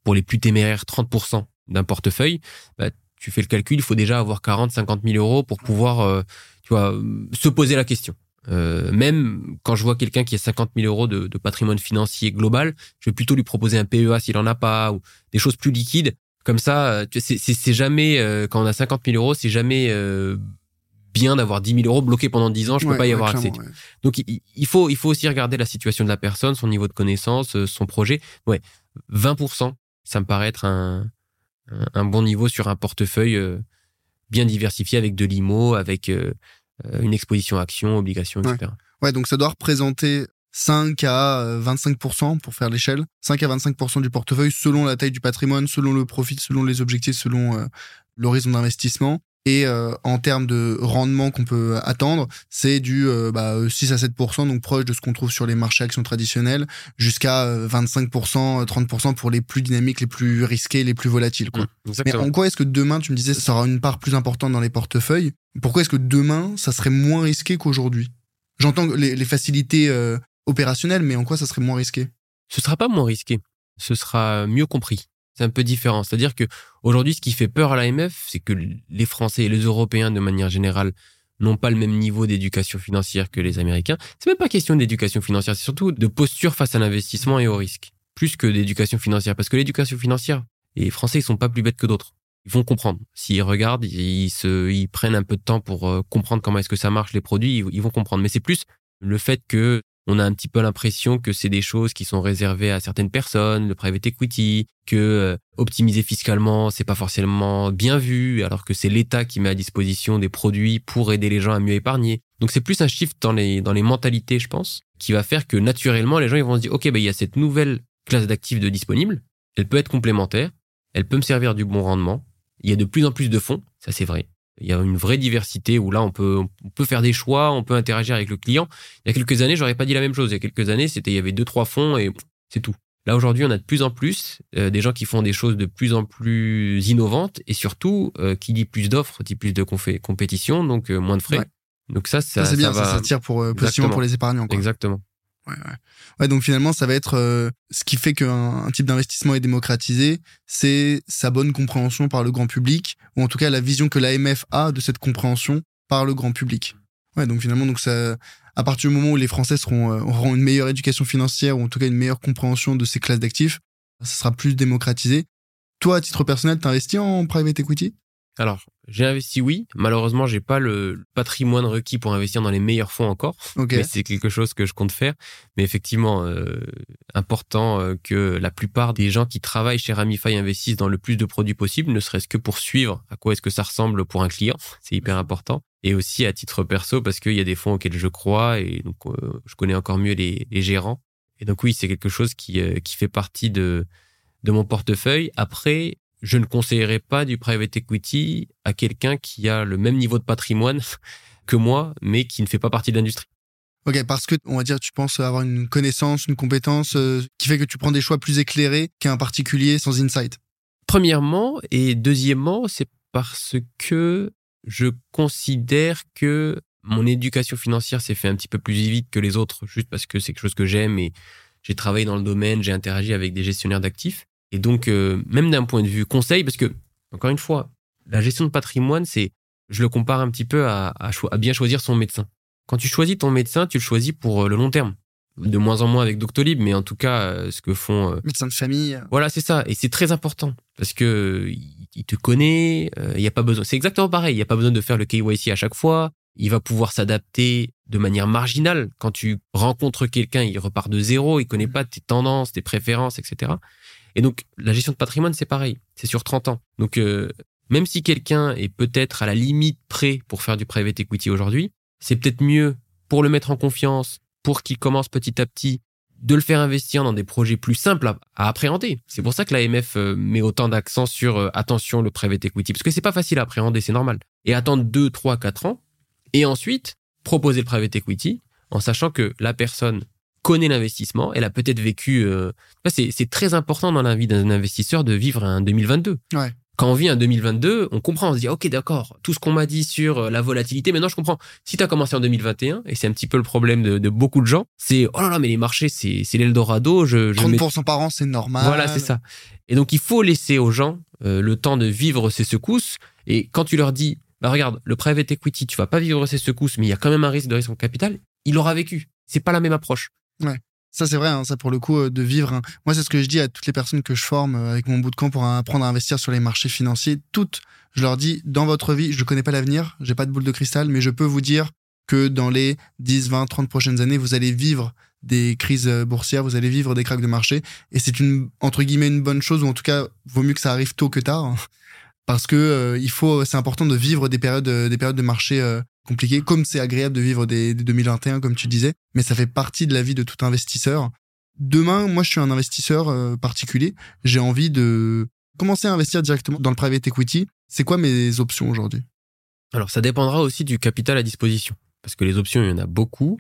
Speaker 1: pour les plus téméraires 30% d'un portefeuille, bah, tu fais le calcul, il faut déjà avoir 40, 50 000 euros pour pouvoir, euh, tu vois, se poser la question. Euh, même quand je vois quelqu'un qui a 50 000 euros de, de, patrimoine financier global, je vais plutôt lui proposer un PEA s'il en a pas ou des choses plus liquides. Comme ça, euh, c'est jamais euh, quand on a 50 000 euros, c'est jamais euh, bien d'avoir 10 000 euros bloqués pendant 10 ans. Je peux pas y avoir accès. Donc il, faut il faut aussi regarder la situation de la personne, son niveau de connaissance, son projet. Ouais, 20% ça me paraît être un, un, bon niveau sur un portefeuille bien diversifié avec de l'IMO, avec une exposition action, obligation, etc.
Speaker 2: Ouais. donc ça doit représenter 5 à 25% pour faire l'échelle, 5 à 25% du portefeuille selon la taille du patrimoine, selon le profit, selon les objectifs, selon l'horizon d'investissement. Et euh, en termes de rendement qu'on peut attendre, c'est du euh, bah, 6 à 7%, donc proche de ce qu'on trouve sur les marchés actions traditionnels, jusqu'à 25%, 30% pour les plus dynamiques, les plus risqués, les plus volatiles. Quoi. Mmh, Mais en quoi est-ce que demain, tu me disais, ça aura une part plus importante dans les portefeuilles Pourquoi est-ce que demain, ça serait moins risqué qu'aujourd'hui? J'entends les, les facilités euh, opérationnelles, mais en quoi ça serait moins risqué?
Speaker 1: Ce sera pas moins risqué, ce sera mieux compris c'est un peu différent. C'est-à-dire que aujourd'hui, ce qui fait peur à l'AMF, c'est que les Français et les Européens, de manière générale, n'ont pas le même niveau d'éducation financière que les Américains. C'est même pas question d'éducation financière, c'est surtout de posture face à l'investissement et au risque, plus que d'éducation financière. Parce que l'éducation financière, les Français, ils sont pas plus bêtes que d'autres. Ils vont comprendre. S'ils regardent, ils, ils prennent un peu de temps pour euh, comprendre comment est-ce que ça marche, les produits, ils vont comprendre. Mais c'est plus le fait que on a un petit peu l'impression que c'est des choses qui sont réservées à certaines personnes, le private equity, que euh, optimiser fiscalement, c'est pas forcément bien vu, alors que c'est l'État qui met à disposition des produits pour aider les gens à mieux épargner. Donc c'est plus un shift dans les, dans les mentalités, je pense, qui va faire que naturellement, les gens vont se dire, OK, ben, il y a cette nouvelle classe d'actifs de disponible, elle peut être complémentaire, elle peut me servir du bon rendement, il y a de plus en plus de fonds, ça c'est vrai. Il y a une vraie diversité où là, on peut, on peut faire des choix, on peut interagir avec le client. Il y a quelques années, j'aurais pas dit la même chose. Il y a quelques années, c'était, il y avait deux, trois fonds et c'est tout. Là, aujourd'hui, on a de plus en plus euh, des gens qui font des choses de plus en plus innovantes et surtout, euh, qui dit plus d'offres, dit plus de compétition, donc euh, moins de frais. Donc ça, ça,
Speaker 2: ça c'est bien, ça, ça, tire pour, pour les épargnants. Quoi.
Speaker 1: Exactement.
Speaker 2: Ouais, ouais. ouais, donc finalement, ça va être euh, ce qui fait qu'un type d'investissement est démocratisé, c'est sa bonne compréhension par le grand public, ou en tout cas la vision que l'AMF a de cette compréhension par le grand public. Ouais, donc finalement, donc ça, à partir du moment où les Français seront, euh, auront une meilleure éducation financière, ou en tout cas une meilleure compréhension de ces classes d'actifs, ça sera plus démocratisé. Toi, à titre personnel, t'investis en private equity?
Speaker 1: Alors, j'ai investi, oui. Malheureusement, j'ai pas le patrimoine requis pour investir dans les meilleurs fonds encore. Mais c'est quelque chose que je compte faire. Mais effectivement, euh, important euh, que la plupart des gens qui travaillent chez Ramify investissent dans le plus de produits possible, ne serait-ce que pour suivre à quoi est-ce que ça ressemble pour un client. C'est hyper important. Et aussi à titre perso, parce qu'il y a des fonds auxquels je crois et donc euh, je connais encore mieux les, les, gérants. Et donc oui, c'est quelque chose qui, qui fait partie de, de mon portefeuille. Après, je ne conseillerais pas du private equity à quelqu'un qui a le même niveau de patrimoine que moi, mais qui ne fait pas partie de l'industrie.
Speaker 2: Ok, parce que on va dire, tu penses avoir une connaissance, une compétence euh, qui fait que tu prends des choix plus éclairés qu'un particulier sans insight.
Speaker 1: Premièrement et deuxièmement, c'est parce que je considère que mon éducation financière s'est fait un petit peu plus vite que les autres, juste parce que c'est quelque chose que j'aime et j'ai travaillé dans le domaine, j'ai interagi avec des gestionnaires d'actifs. Et donc, euh, même d'un point de vue conseil, parce que, encore une fois, la gestion de patrimoine, c'est, je le compare un petit peu à, à, bien choisir son médecin. Quand tu choisis ton médecin, tu le choisis pour euh, le long terme. De moins en moins avec Doctolib, mais en tout cas, euh, ce que font.
Speaker 2: médecin de famille.
Speaker 1: Voilà, c'est ça. Et c'est très important. Parce que il te connaît, il n'y a pas besoin. C'est exactement pareil. Il n'y a pas besoin de faire le KYC à chaque fois. Il va pouvoir s'adapter de manière marginale. Quand tu rencontres quelqu'un, il repart de zéro, il connaît pas tes tendances, tes préférences, etc. Et donc, la gestion de patrimoine, c'est pareil. C'est sur 30 ans. Donc, euh, même si quelqu'un est peut-être à la limite prêt pour faire du private equity aujourd'hui, c'est peut-être mieux pour le mettre en confiance, pour qu'il commence petit à petit, de le faire investir dans des projets plus simples à, appréhender. C'est pour ça que l'AMF euh, met autant d'accent sur euh, attention le private equity, parce que c'est pas facile à appréhender, c'est normal. Et attendre 2, 3, 4 ans, et ensuite proposer le private equity en sachant que la personne connaît l'investissement, elle a peut-être vécu. Euh... C'est très important dans la vie d'un investisseur de vivre un 2022.
Speaker 2: Ouais.
Speaker 1: Quand on vit un 2022, on comprend, on se dit ok d'accord, tout ce qu'on m'a dit sur euh, la volatilité, maintenant je comprends. Si tu as commencé en 2021, et c'est un petit peu le problème de, de beaucoup de gens, c'est oh là là mais les marchés c'est l'Eldorado. Je,
Speaker 2: je 30% par an c'est normal.
Speaker 1: Voilà c'est ça. Et donc il faut laisser aux gens euh, le temps de vivre ces secousses. Et quand tu leur dis bah regarde le private equity tu vas pas vivre ces secousses mais il y a quand même un risque de risque en capital, il aura vécu. C'est pas la même approche.
Speaker 2: Ouais. Ça, c'est vrai, hein, ça pour le coup, euh, de vivre. Moi, c'est ce que je dis à toutes les personnes que je forme euh, avec mon bootcamp pour apprendre à investir sur les marchés financiers. Toutes, je leur dis, dans votre vie, je connais pas l'avenir, j'ai pas de boule de cristal, mais je peux vous dire que dans les 10, 20, 30 prochaines années, vous allez vivre des crises euh, boursières, vous allez vivre des cracks de marché. Et c'est une, entre guillemets, une bonne chose, ou en tout cas, vaut mieux que ça arrive tôt que tard. Parce que il faut, c'est important de vivre des périodes, des périodes de marché compliquées, comme c'est agréable de vivre des, des 2021, comme tu disais, mais ça fait partie de la vie de tout investisseur. Demain, moi, je suis un investisseur particulier. J'ai envie de commencer à investir directement dans le private equity. C'est quoi mes options aujourd'hui?
Speaker 1: Alors, ça dépendra aussi du capital à disposition, parce que les options, il y en a beaucoup.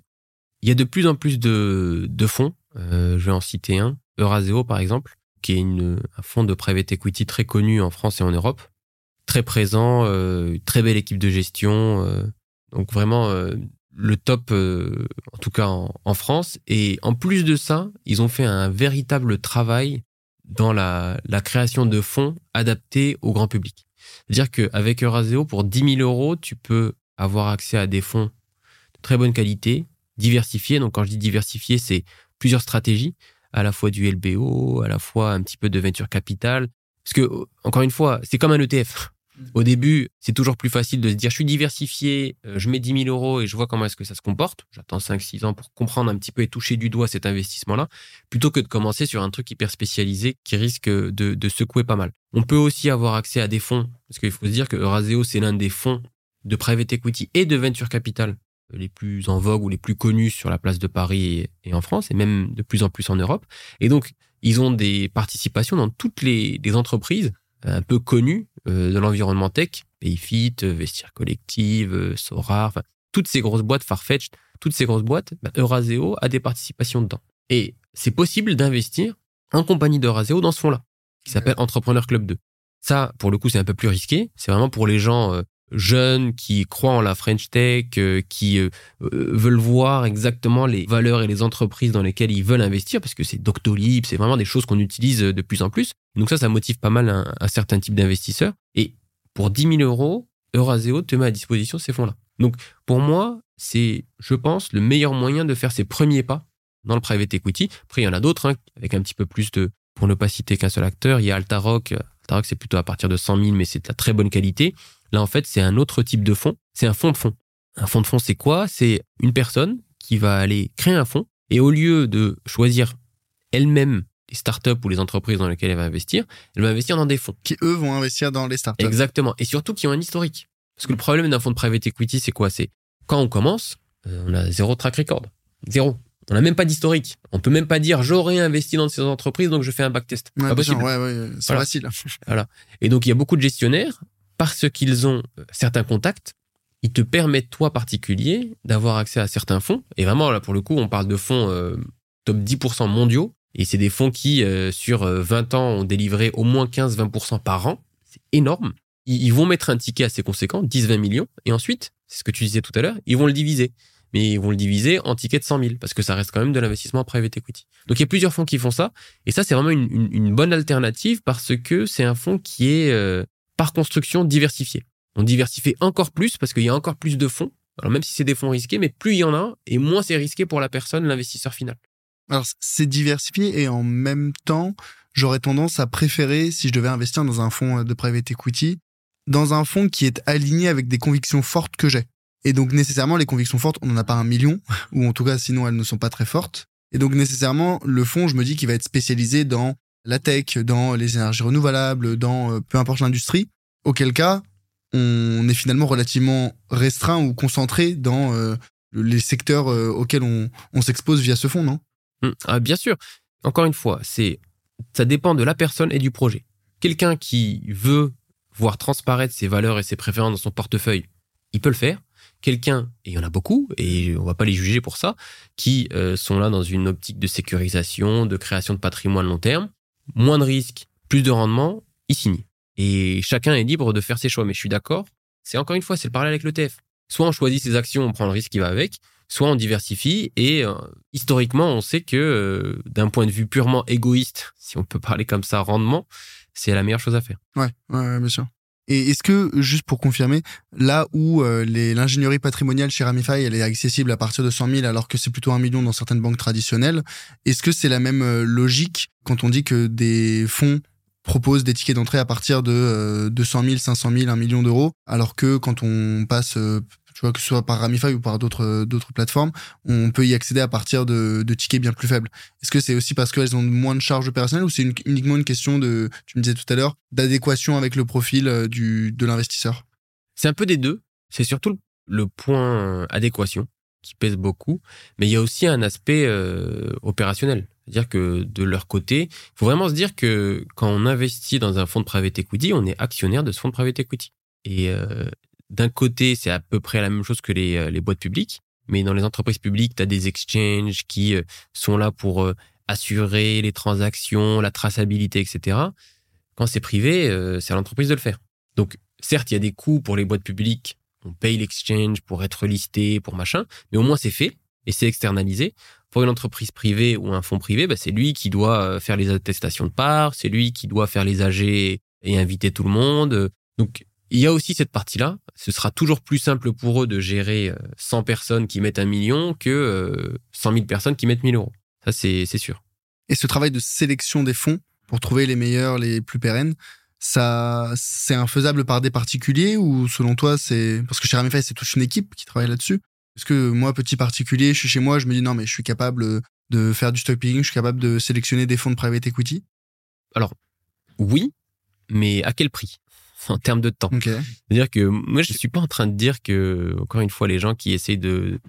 Speaker 1: Il y a de plus en plus de, de fonds. Euh, je vais en citer un, Euraseo par exemple, qui est une, un fonds de private equity très connu en France et en Europe, très présent, euh, très belle équipe de gestion, euh, donc vraiment euh, le top, euh, en tout cas en, en, France. Et en plus de ça, ils ont fait un véritable travail dans la, la création de fonds adaptés au grand public. C'est-à-dire qu'avec Euraseo, pour 10 000 euros, tu peux avoir accès à des fonds de très bonne qualité, diversifiés. Donc quand je dis diversifiés, c'est plusieurs stratégies, à la fois du LBO, à la fois un petit peu de venture capital. Parce que, encore une fois, c'est comme un ETF. Au début, c'est toujours plus facile de se dire, je suis diversifié, euh, je mets 10 000 euros et je vois comment est-ce que ça se comporte. J'attends 5-6 ans pour comprendre un petit peu et toucher du doigt cet investissement-là, plutôt que de commencer sur un truc hyper spécialisé qui risque de, secouer pas mal. On peut aussi avoir accès à des fonds, parce qu'il faut se dire que Euraseo, c'est l'un des fonds de private equity et de venture capital les plus en vogue ou les plus connus sur la place de Paris et, en France, et même de plus en plus en Europe. Et donc, ils ont des participations dans toutes les, entreprises euh, un peu connues euh, de l'environnement tech, Payfit, euh, Vestiaire Collective, Sora, enfin, toutes ces grosses boîtes, Farfetch, toutes ces grosses boîtes, bah, Euraseo a des participations dedans. Et c'est possible d'investir en compagnie d'Euraseo dans ce fonds-là, qui s'appelle Entrepreneur Club 2. Ça, pour le coup, c'est un peu plus risqué. C'est vraiment pour les gens jeunes qui croient en la French Tech, euh, qui euh, euh, veulent voir exactement les valeurs et les entreprises dans lesquelles ils veulent investir, parce que c'est Doctolib, c'est vraiment des choses qu'on utilise de plus en plus. Donc ça, ça motive pas mal un, certain type d'investisseurs. Et pour 10 000 euros, Euraseo te met à disposition ces fonds-là. Donc pour moi, c'est, je pense, le meilleur moyen de faire ses premiers pas dans le private equity. Après, il y en a d'autres, hein, avec un petit peu plus de, pour ne pas citer qu'un seul acteur, il y a Altaroc. Altaroc, c'est plutôt à partir de 100 000, mais c'est de très bonne qualité. Là, en fait, c'est un autre type de fonds. C'est un fonds de fonds. Un fonds de fonds, c'est quoi? C'est une personne qui va aller créer un fonds et au lieu de choisir elle-même les startups ou les entreprises dans lesquelles elle va investir, elle va investir dans des fonds.
Speaker 2: Qui, eux, vont investir dans les startups.
Speaker 1: Exactement. Et surtout qui ont un historique. Parce que le problème d'un fonds de private equity, c'est quoi? C'est quand on commence, euh, on a zéro track record. Zéro. On n'a même pas d'historique. On peut même pas dire j'aurais investi dans ces entreprises, donc je fais un backtest.
Speaker 2: Ouais,
Speaker 1: pas possible.
Speaker 2: Ouais, ouais, c'est facile.
Speaker 1: voilà. Et donc il y a beaucoup de gestionnaires parce qu'ils ont euh, certains contacts, ils te permettent, toi particulier, d'avoir accès à certains fonds. Et vraiment, là, pour le coup, on parle de fonds euh, top 10% mondiaux. Et c'est des fonds qui, euh, sur 20 ans, ont délivré au moins 15-20% par an. C'est énorme. Ils, vont mettre un ticket assez conséquent, 10-20 millions. Et ensuite, c'est ce que tu disais tout à l'heure, ils vont le diviser. Mais ils vont le diviser en tickets de 100 000 parce que ça reste quand même de l'investissement en private equity. Donc il y a plusieurs fonds qui font ça. Et ça, c'est vraiment une, bonne alternative parce que c'est un fonds qui est par construction diversifié. On diversifie encore plus parce qu'il y a encore plus de fonds. Alors même si c'est des fonds risqués, mais plus il y en a, et moins c'est risqué pour la personne, l'investisseur final.
Speaker 2: Alors c'est diversifié et en même temps, j'aurais tendance à préférer, si je devais investir dans un fonds de private equity, dans un fonds qui est aligné avec des convictions fortes que j'ai. Et donc nécessairement, les convictions fortes, on n'en a pas un million, ou en tout cas sinon elles ne sont pas très fortes. Et donc nécessairement, le fonds, je me dis qu'il va être spécialisé dans la tech, dans les énergies renouvelables, dans euh, peu importe l'industrie, auquel cas on est finalement relativement restreint ou concentré dans euh, les secteurs euh, auxquels on, s'expose via ce fonds, non?
Speaker 1: Hum, ah, Bien sûr. Encore une fois, c'est ça dépend de la personne et du projet. Quelqu'un qui veut voir transparaître ses valeurs et ses préférences dans son portefeuille, il peut le faire. Quelqu'un, et il y en a beaucoup, et on va pas les juger pour ça, qui sont là dans une optique de sécurisation, de création de patrimoine long terme, moins de risques, plus de rendement, il signe. Et chacun est libre de faire ses choix. Mais je suis d'accord, c'est encore une fois, c'est le parallèle avec l'ETF. Soit on choisit ses actions, on prend le risque qui va avec, soit on diversifie. Et euh, historiquement, on sait que euh, d'un point de vue purement égoïste, si on peut parler comme ça, rendement, c'est la meilleure chose à faire.
Speaker 2: Ouais, bien sûr. Et est-ce que, juste pour confirmer, là où euh, l'ingénierie patrimoniale chez Ramify, elle est accessible à partir de 100 000 alors que c'est plutôt un million dans certaines banques traditionnelles, est-ce que c'est la même logique quand on dit que des fonds proposent des tickets d'entrée à partir de 200 000, 500 000, 1 million d'euros, alors que quand on passe, euh, tu vois, que ce soit par Ramify ou par d'autres d'autres plateformes, on peut y accéder à partir de, tickets bien plus faibles. Est-ce que c'est aussi parce qu'elles ont moins de charges opérationnelles ou c'est uniquement une question de, tu me disais tout à l'heure, d'adéquation avec le profil euh, du, de l'investisseur?
Speaker 1: C'est un peu des deux. C'est surtout le point adéquation qui pèse beaucoup, mais il y a aussi un aspect euh, opérationnel. C'est-à-dire que de leur côté, il faut vraiment se dire que quand on investit dans un fonds de private equity, on est actionnaire de ce fonds de private equity. Et euh, d'un côté, c'est à peu près la même chose que les, euh, boîtes publiques, mais dans les entreprises publiques, tu as des exchanges qui sont là pour assurer les transactions, la traçabilité, etc. Quand c'est privé, c'est à l'entreprise de le faire. Donc, certes, il y a des coûts pour les boîtes publiques on paye l'exchange pour être listé, pour machin, mais au moins c'est fait et c'est externalisé. Pour une entreprise privée ou un fonds privé, bah, c'est lui qui doit euh, faire les attestations de part, c'est lui qui doit faire les AG et inviter tout le monde. Donc il y a aussi cette partie-là. Ce sera toujours plus simple pour eux de gérer 100 euh, personnes qui mettent un million que 100 euh, 000 personnes qui mettent 1000 euros. Ça, c'est sûr.
Speaker 2: Et ce travail de sélection des fonds pour trouver les meilleurs, les plus pérennes, ça c'est infaisable par des particuliers ou selon toi c'est parce que chez Ramify c'est toute une équipe qui travaille là-dessus est-ce que moi petit particulier je suis chez moi je me dis non mais je suis capable de faire du stock picking je suis capable de sélectionner des fonds de private equity
Speaker 1: alors oui mais à quel prix? En termes de temps c'est-à-dire que moi je suis pas en train de dire que encore une fois les gens qui essayent de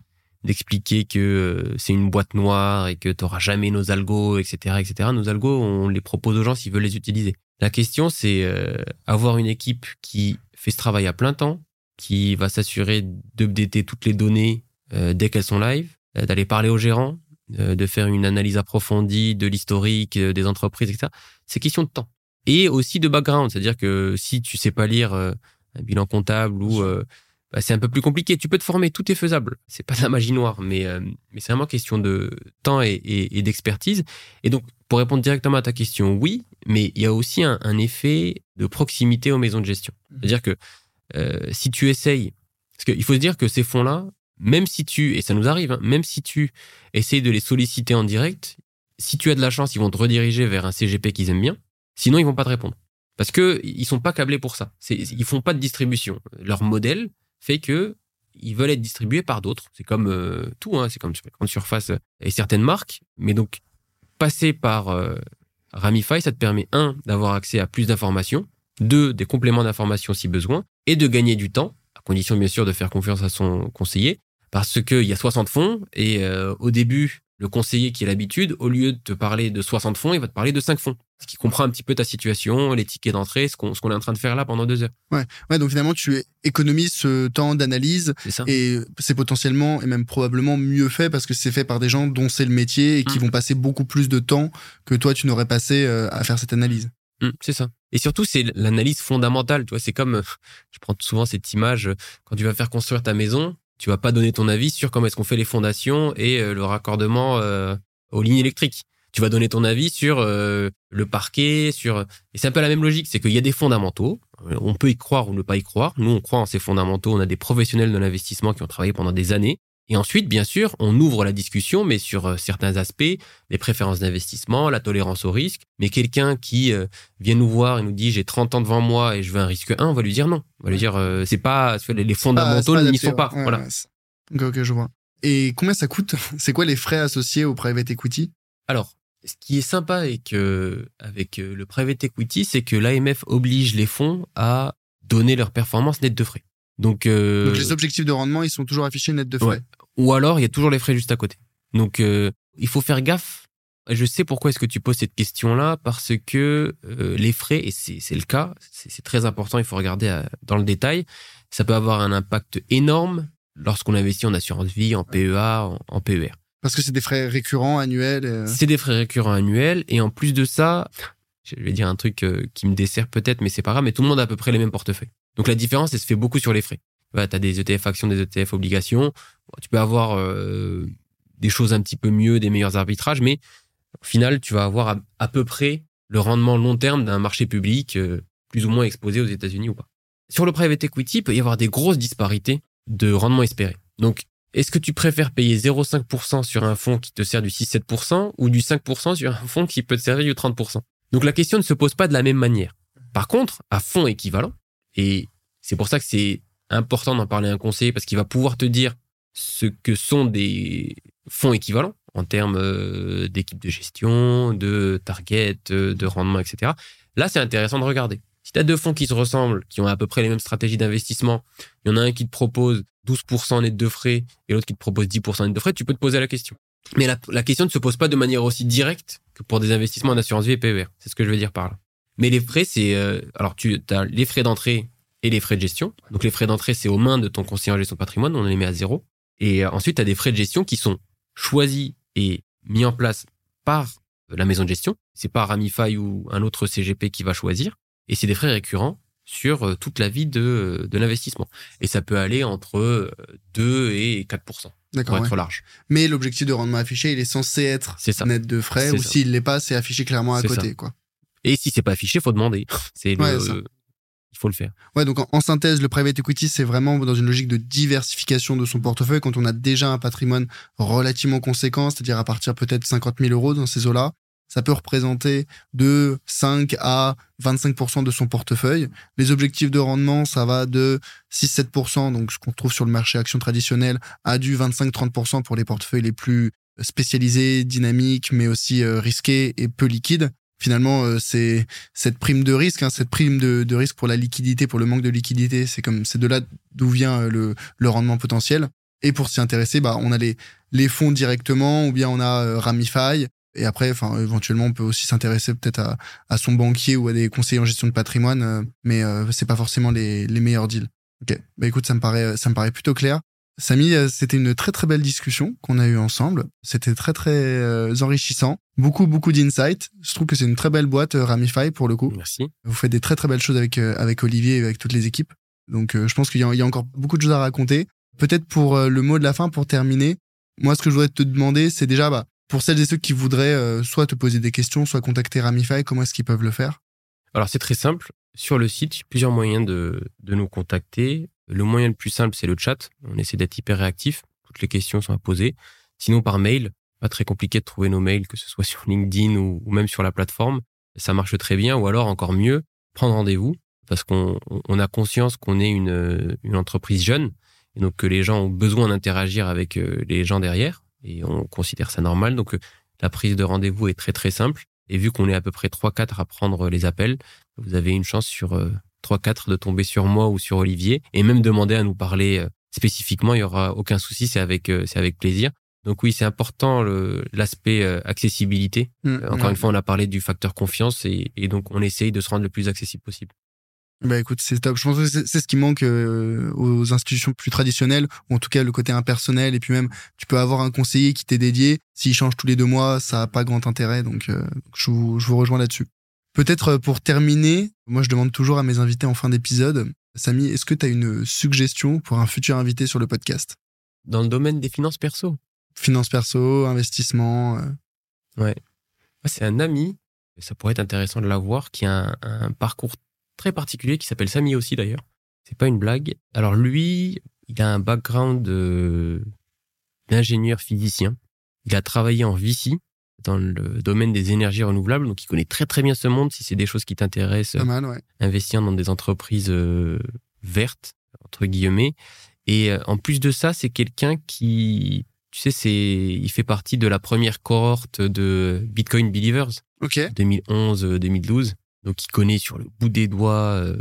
Speaker 1: d'expliquer que euh, c'est une boîte noire et que tu n'auras jamais nos algos, etc., etc. Nos algos, on les propose aux gens s'ils veulent les utiliser. La question, c'est euh, avoir une équipe qui fait ce travail à plein temps, qui va s'assurer d'updater toutes les données euh, dès qu'elles sont live, euh, d'aller parler aux gérants, de faire une analyse approfondie de l'historique des entreprises, etc. C'est question de temps. Et aussi de background, c'est-à-dire que si tu sais pas lire un bilan comptable ou bah, c'est un peu plus compliqué. Tu peux te former, tout est faisable. C'est pas de la magie noire, mais, euh, mais c'est vraiment question de temps et, et, d'expertise. Et donc, pour répondre directement à ta question, oui, mais il y a aussi un, un effet de proximité aux maisons de gestion. Mmh. C'est-à-dire que euh, si tu essayes, parce qu'il faut se dire que ces fonds-là, même si tu, et ça nous arrive, hein, même si tu essayes de les solliciter en direct, si tu as de la chance, ils vont te rediriger vers un CGP qu'ils aiment bien. Sinon, ils vont pas te répondre. Parce que ils sont pas câblés pour ça. Ils font pas de distribution. Leur modèle, fait que ils veulent être distribués par d'autres. C'est comme euh, tout, hein, c'est comme grande surface et certaines marques. Mais donc, passer par euh, Ramify, ça te permet, un, d'avoir accès à plus d'informations, deux, des compléments d'informations si besoin, et de gagner du temps, à condition bien sûr de faire confiance à son conseiller, parce qu'il y a 60 fonds, et euh, au début, le conseiller qui a l'habitude, au lieu de te parler de 60 fonds, il va te parler de 5 fonds. Ce qui comprend un petit peu ta situation, les tickets d'entrée, ce qu'on est en train de faire là pendant deux heures.
Speaker 2: Ouais, ouais donc finalement, tu économises ce temps d'analyse et c'est potentiellement et même probablement mieux fait parce que c'est fait par des gens dont c'est le métier et qui mmh. vont passer beaucoup plus de temps que toi, tu n'aurais passé euh, à faire cette analyse.
Speaker 1: Mmh, c'est ça. Et surtout, c'est l'analyse fondamentale. Tu vois, c'est comme, je prends souvent cette image, quand tu vas faire construire ta maison, tu vas pas donner ton avis sur comment est-ce qu'on fait les fondations et euh, le raccordement euh, aux lignes électriques. Tu vas donner ton avis sur euh, le parquet, sur et c'est un peu la même logique, c'est qu'il y a des fondamentaux. On peut y croire ou ne pas y croire. Nous, on croit en ces fondamentaux. On a des professionnels de l'investissement qui ont travaillé pendant des années et ensuite, bien sûr, on ouvre la discussion, mais sur euh, certains aspects, les préférences d'investissement, la tolérance au risque. Mais quelqu'un qui euh, vient nous voir et nous dit j'ai 30 ans devant moi et je veux un risque 1, on va lui dire non. On va lui dire euh, c'est pas les fondamentaux n'y sont pas. voilà.
Speaker 2: ok, ok, je vois. Et combien ça coûte? C'est quoi les frais associés au private equity?
Speaker 1: Alors, ce qui est sympa avec avec le private equity, c'est que l'AMF oblige les fonds à donner leur performance nette de frais. Donc,
Speaker 2: Donc, les objectifs de rendement, ils sont toujours affichés net de frais.
Speaker 1: Ou alors, il y a toujours les frais juste à côté. Donc, euh, il faut faire gaffe. Je sais pourquoi est-ce que tu poses cette question-là, parce que euh, les frais, et c'est le cas, c'est très important, il faut regarder euh, dans le détail, ça peut avoir un impact énorme lorsqu'on investit en assurance vie, en PEA, en, PER.
Speaker 2: Parce que c'est des frais récurrents annuels.
Speaker 1: C'est des frais récurrents annuels, et en plus de ça, je vais dire un truc qui me dessert peut-être, mais c'est pas grave, mais tout le monde a à peu près les mêmes portefeuilles. Donc la différence, elle se fait beaucoup sur les frais tu as des ETF actions, des ETF obligations. Tu peux avoir euh, des choses un petit peu mieux, des meilleurs arbitrages, mais au final, tu vas avoir à, peu près le rendement long terme d'un marché public euh, plus ou moins exposé aux États-Unis ou pas. Sur le private equity, il peut y avoir des grosses disparités de rendement espéré. Donc, est-ce que tu préfères payer 0,5% sur un fonds qui te sert du 6-7% ou du 5% sur un fonds qui peut te servir du 30% Donc la question ne se pose pas de la même manière. Par contre, à fonds équivalent, et c'est pour ça que c'est important d'en parler à un conseiller parce qu'il va pouvoir te dire ce que sont des fonds équivalents en termes euh, d'équipe de gestion, de target, euh, de rendement, etc. Là, c'est intéressant de regarder. Si tu as deux fonds qui se ressemblent, qui ont à peu près les mêmes stratégies d'investissement, il y en a un qui te propose 12% net de frais et l'autre qui te propose 10% net de frais, tu peux te poser la question. Mais la, question ne se pose pas de manière aussi directe que pour des investissements en assurance vie et PER. C'est ce que je veux dire par là. Mais les frais, c'est... Euh, alors, tu as les frais d'entrée et les frais de gestion. Donc, les frais d'entrée, c'est aux mains de ton conseiller en gestion patrimoine. On les met à zéro. Et ensuite, tu as des frais de gestion qui sont choisis et mis en place par la maison de gestion. C'est pas Ramify ou un autre CGP qui va choisir. Et c'est des frais récurrents sur euh, toute la vie de, de l'investissement. Et ça peut aller entre 2 euh, et 4% pour être large.
Speaker 2: Mais l'objectif de rendement affiché, il est censé être net de frais, ou s'il l'est pas, c'est affiché clairement à côté. Quoi.
Speaker 1: Et si c'est pas affiché, faut demander. C'est le, il faut le faire.
Speaker 2: Ouais, donc en, synthèse, le private equity, c'est vraiment dans une logique de diversification de son portefeuille quand on a déjà un patrimoine relativement conséquent, c'est-à-dire à partir peut-être 50 000 euros dans ces eaux-là. Ça peut représenter de 5 à 25% de son portefeuille. Les objectifs de rendement, ça va de 6-7%, donc ce qu'on trouve sur le marché action traditionnel, à du 25-30% pour les portefeuilles les plus spécialisés, dynamiques, mais aussi euh, risqués et peu liquides finalement euh, c'est cette prime de risque hein, cette prime de, risque pour la liquidité pour le manque de liquidité c'est comme c'est de là d'où vient euh, le, rendement potentiel. Et pour s'y intéresser bah on a les fonds directement ou bien on a euh, Ramify. Et après enfin éventuellement on peut aussi s'intéresser peut-être à, à son banquier ou à des conseillers en gestion de patrimoine mais c'est pas forcément les, les meilleurs deals. Ok. Bah écoute ça me paraît ça me paraît plutôt clair Samy, euh, c'était une très très belle discussion qu'on a eue ensemble. C'était très très euh, enrichissant. Beaucoup beaucoup d'insights. Je trouve que c'est une très belle boîte euh, Ramify pour le coup.
Speaker 1: Merci.
Speaker 2: Vous faites des très très belles choses avec avec Olivier et avec toutes les équipes. Donc je pense qu'il y, a encore beaucoup de choses à raconter. Peut-être pour le mot de la fin pour terminer. Moi ce que je voudrais te demander c'est déjà bah pour celles et ceux qui voudraient soit te poser des questions, soit contacter Ramify, comment est-ce qu'ils peuvent le faire?
Speaker 1: Alors c'est très simple. Sur le site, il y a plusieurs moyens de, de nous contacter. Le moyen le plus simple, c'est le chat. On essaie d'être hyper réactif. Toutes les questions sont à poser. Sinon, par mail, pas très compliqué de trouver nos mails, que ce soit sur LinkedIn ou, même sur la plateforme. Ça marche très bien. Ou alors, encore mieux, prendre rendez-vous parce qu'on a conscience qu'on est une, une entreprise jeune et donc que les gens ont besoin d'interagir avec euh, les gens derrière et on considère ça normal. Donc, euh, la prise de rendez-vous est très très simple. Et vu qu'on est à peu près 3-4 à prendre les appels, vous avez une chance sur euh, 3-4 de tomber sur moi ou sur Olivier et même demander à nous parler euh, spécifiquement, il y aura aucun souci, c'est avec euh, c'est avec plaisir. Donc oui, c'est important l'aspect euh, accessibilité. Mmh, encore une fois, on a parlé du facteur confiance et, donc on essaye de se rendre le plus accessible possible.
Speaker 2: Bah écoute, c'est top. Je pense que c'est ce qui manque aux institutions plus traditionnelles, ou en tout cas le côté impersonnel. Et puis même, tu peux avoir un conseiller qui t'est dédié. S'il change tous les deux mois, ça n'a pas grand intérêt. Donc je, vous, je vous rejoins là-dessus. Peut-être euh, pour terminer, moi je demande toujours à mes invités en fin d'épisode, Samy, est-ce que tu as une suggestion pour un futur invité sur le podcast?
Speaker 1: Dans le domaine des finances perso
Speaker 2: Finances perso, investissement. Euh.
Speaker 1: Ouais. C'est un ami, ça pourrait être intéressant de l'avoir, qui a un, parcours très particulier qui s'appelle Samy aussi d'ailleurs. C'est pas une blague. Alors lui, il a un background d'ingénieur physicien. Il a travaillé en VC, dans le domaine des énergies renouvelables, donc il connaît très très bien ce monde. Si c'est des choses qui t'intéressent, investir dans des entreprises euh, vertes entre guillemets. Et euh, en plus de ça, c'est quelqu'un qui, tu sais, c'est, il fait partie de la première cohorte de Bitcoin Believers, 2011-2012. Donc il connaît sur le bout des doigts. Euh,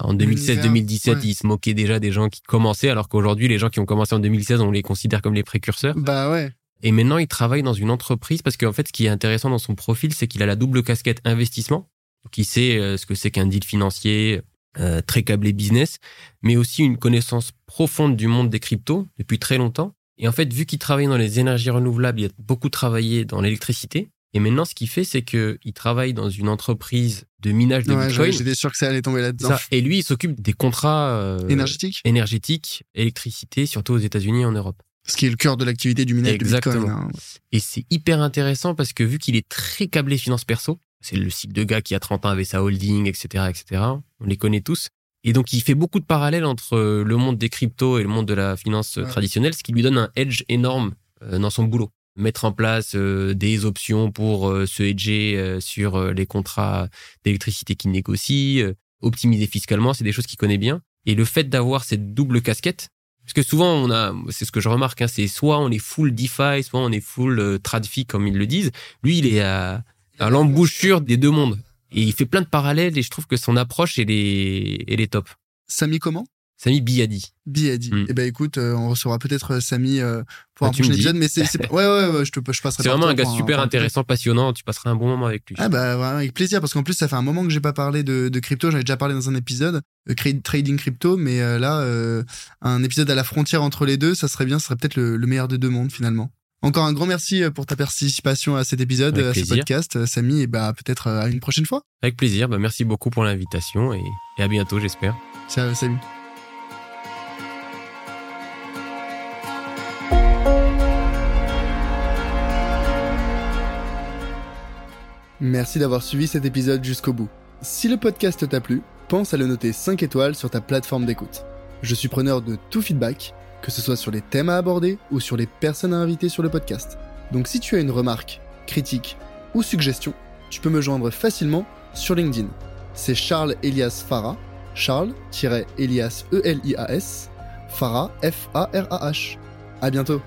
Speaker 1: en 2016-2017, il se moquait déjà des gens qui commençaient, alors qu'aujourd'hui, les gens qui ont commencé en 2016, on les considère comme les précurseurs.
Speaker 2: Bah ouais.
Speaker 1: Et maintenant, il travaille dans une entreprise parce qu'en fait, ce qui est intéressant dans son profil, c'est qu'il a la double casquette investissement, qui sait euh, ce que c'est qu'un deal financier, euh, très câblé business, mais aussi une connaissance profonde du monde des cryptos depuis très longtemps. Et en fait, vu qu'il travaille dans les énergies renouvelables, il a beaucoup travaillé dans l'électricité. Et maintenant, ce qu'il fait, c'est qu'il travaille dans une entreprise de minage de Bitcoin.
Speaker 2: J'étais sûr que ça allait tomber là-dedans.
Speaker 1: Et lui, il s'occupe des contrats
Speaker 2: euh, énergétiques,
Speaker 1: énergétiques, électricité, surtout aux États-Unis et en Europe.
Speaker 2: Ce qui est le cœur de l'activité du minage Exactement. de Bitcoin. Hein.
Speaker 1: Et c'est hyper intéressant parce que vu qu'il est très câblé finance perso, c'est le cycle de gars qui a 30 ans avait sa holding, etc., etc. On les connaît tous. Et donc, il fait beaucoup de parallèles entre le monde des cryptos et le monde de la finance traditionnelle, ce qui lui donne un edge énorme euh, dans son boulot. Mettre en place euh, des options pour euh, se hedger sur les contrats d'électricité qu'il négocie, optimiser fiscalement, c'est des choses qu'il connaît bien. Et le fait d'avoir cette double casquette, parce que souvent on a, c'est ce que je remarque, hein, c'est soit on est full DeFi, soit on est full euh, TradFi comme ils le disent. Lui, il est à, à l'embouchure des deux mondes. Et il fait plein de parallèles et je trouve que son approche, elle est, elle est top.
Speaker 2: Samy comment?
Speaker 1: Samy Biadi.
Speaker 2: Biadi. Mm. Eh ben écoute, euh, on recevra peut-être euh, Samy euh, pour bah, un prochain épisode, mais c'est ouais, ouais ouais je te je passerai.
Speaker 1: C'est vraiment un gars super intéressant, passionnant. Tu passeras un bon moment avec lui.
Speaker 2: Ah bah vraiment avec plaisir parce qu'en plus ça fait un moment que j'ai pas parlé de, de crypto. J'avais déjà parlé dans un épisode trading crypto, mais là un épisode à la frontière entre les deux, ça serait bien. Ça serait peut-être le, meilleur des deux mondes finalement. Encore un grand merci pour ta participation à cet épisode, à ce podcast, Samy, et bah peut-être à une prochaine fois.
Speaker 1: Avec plaisir. Bah, merci beaucoup pour l'invitation et, et à bientôt, j'espère.
Speaker 2: Ciao, salut. Merci d'avoir suivi cet épisode jusqu'au bout. Si le podcast t'a plu, pense à le noter 5 étoiles sur ta plateforme d'écoute. Je suis preneur de tout feedback, que ce soit sur les thèmes à aborder ou sur les personnes à inviter sur le podcast. Donc si tu as une remarque, critique ou suggestion, tu peux me joindre facilement sur LinkedIn. C'est Charles Elias Farah, Charles-Elias E-L-I-A-S, Farah F-A-R-A-H. À bientôt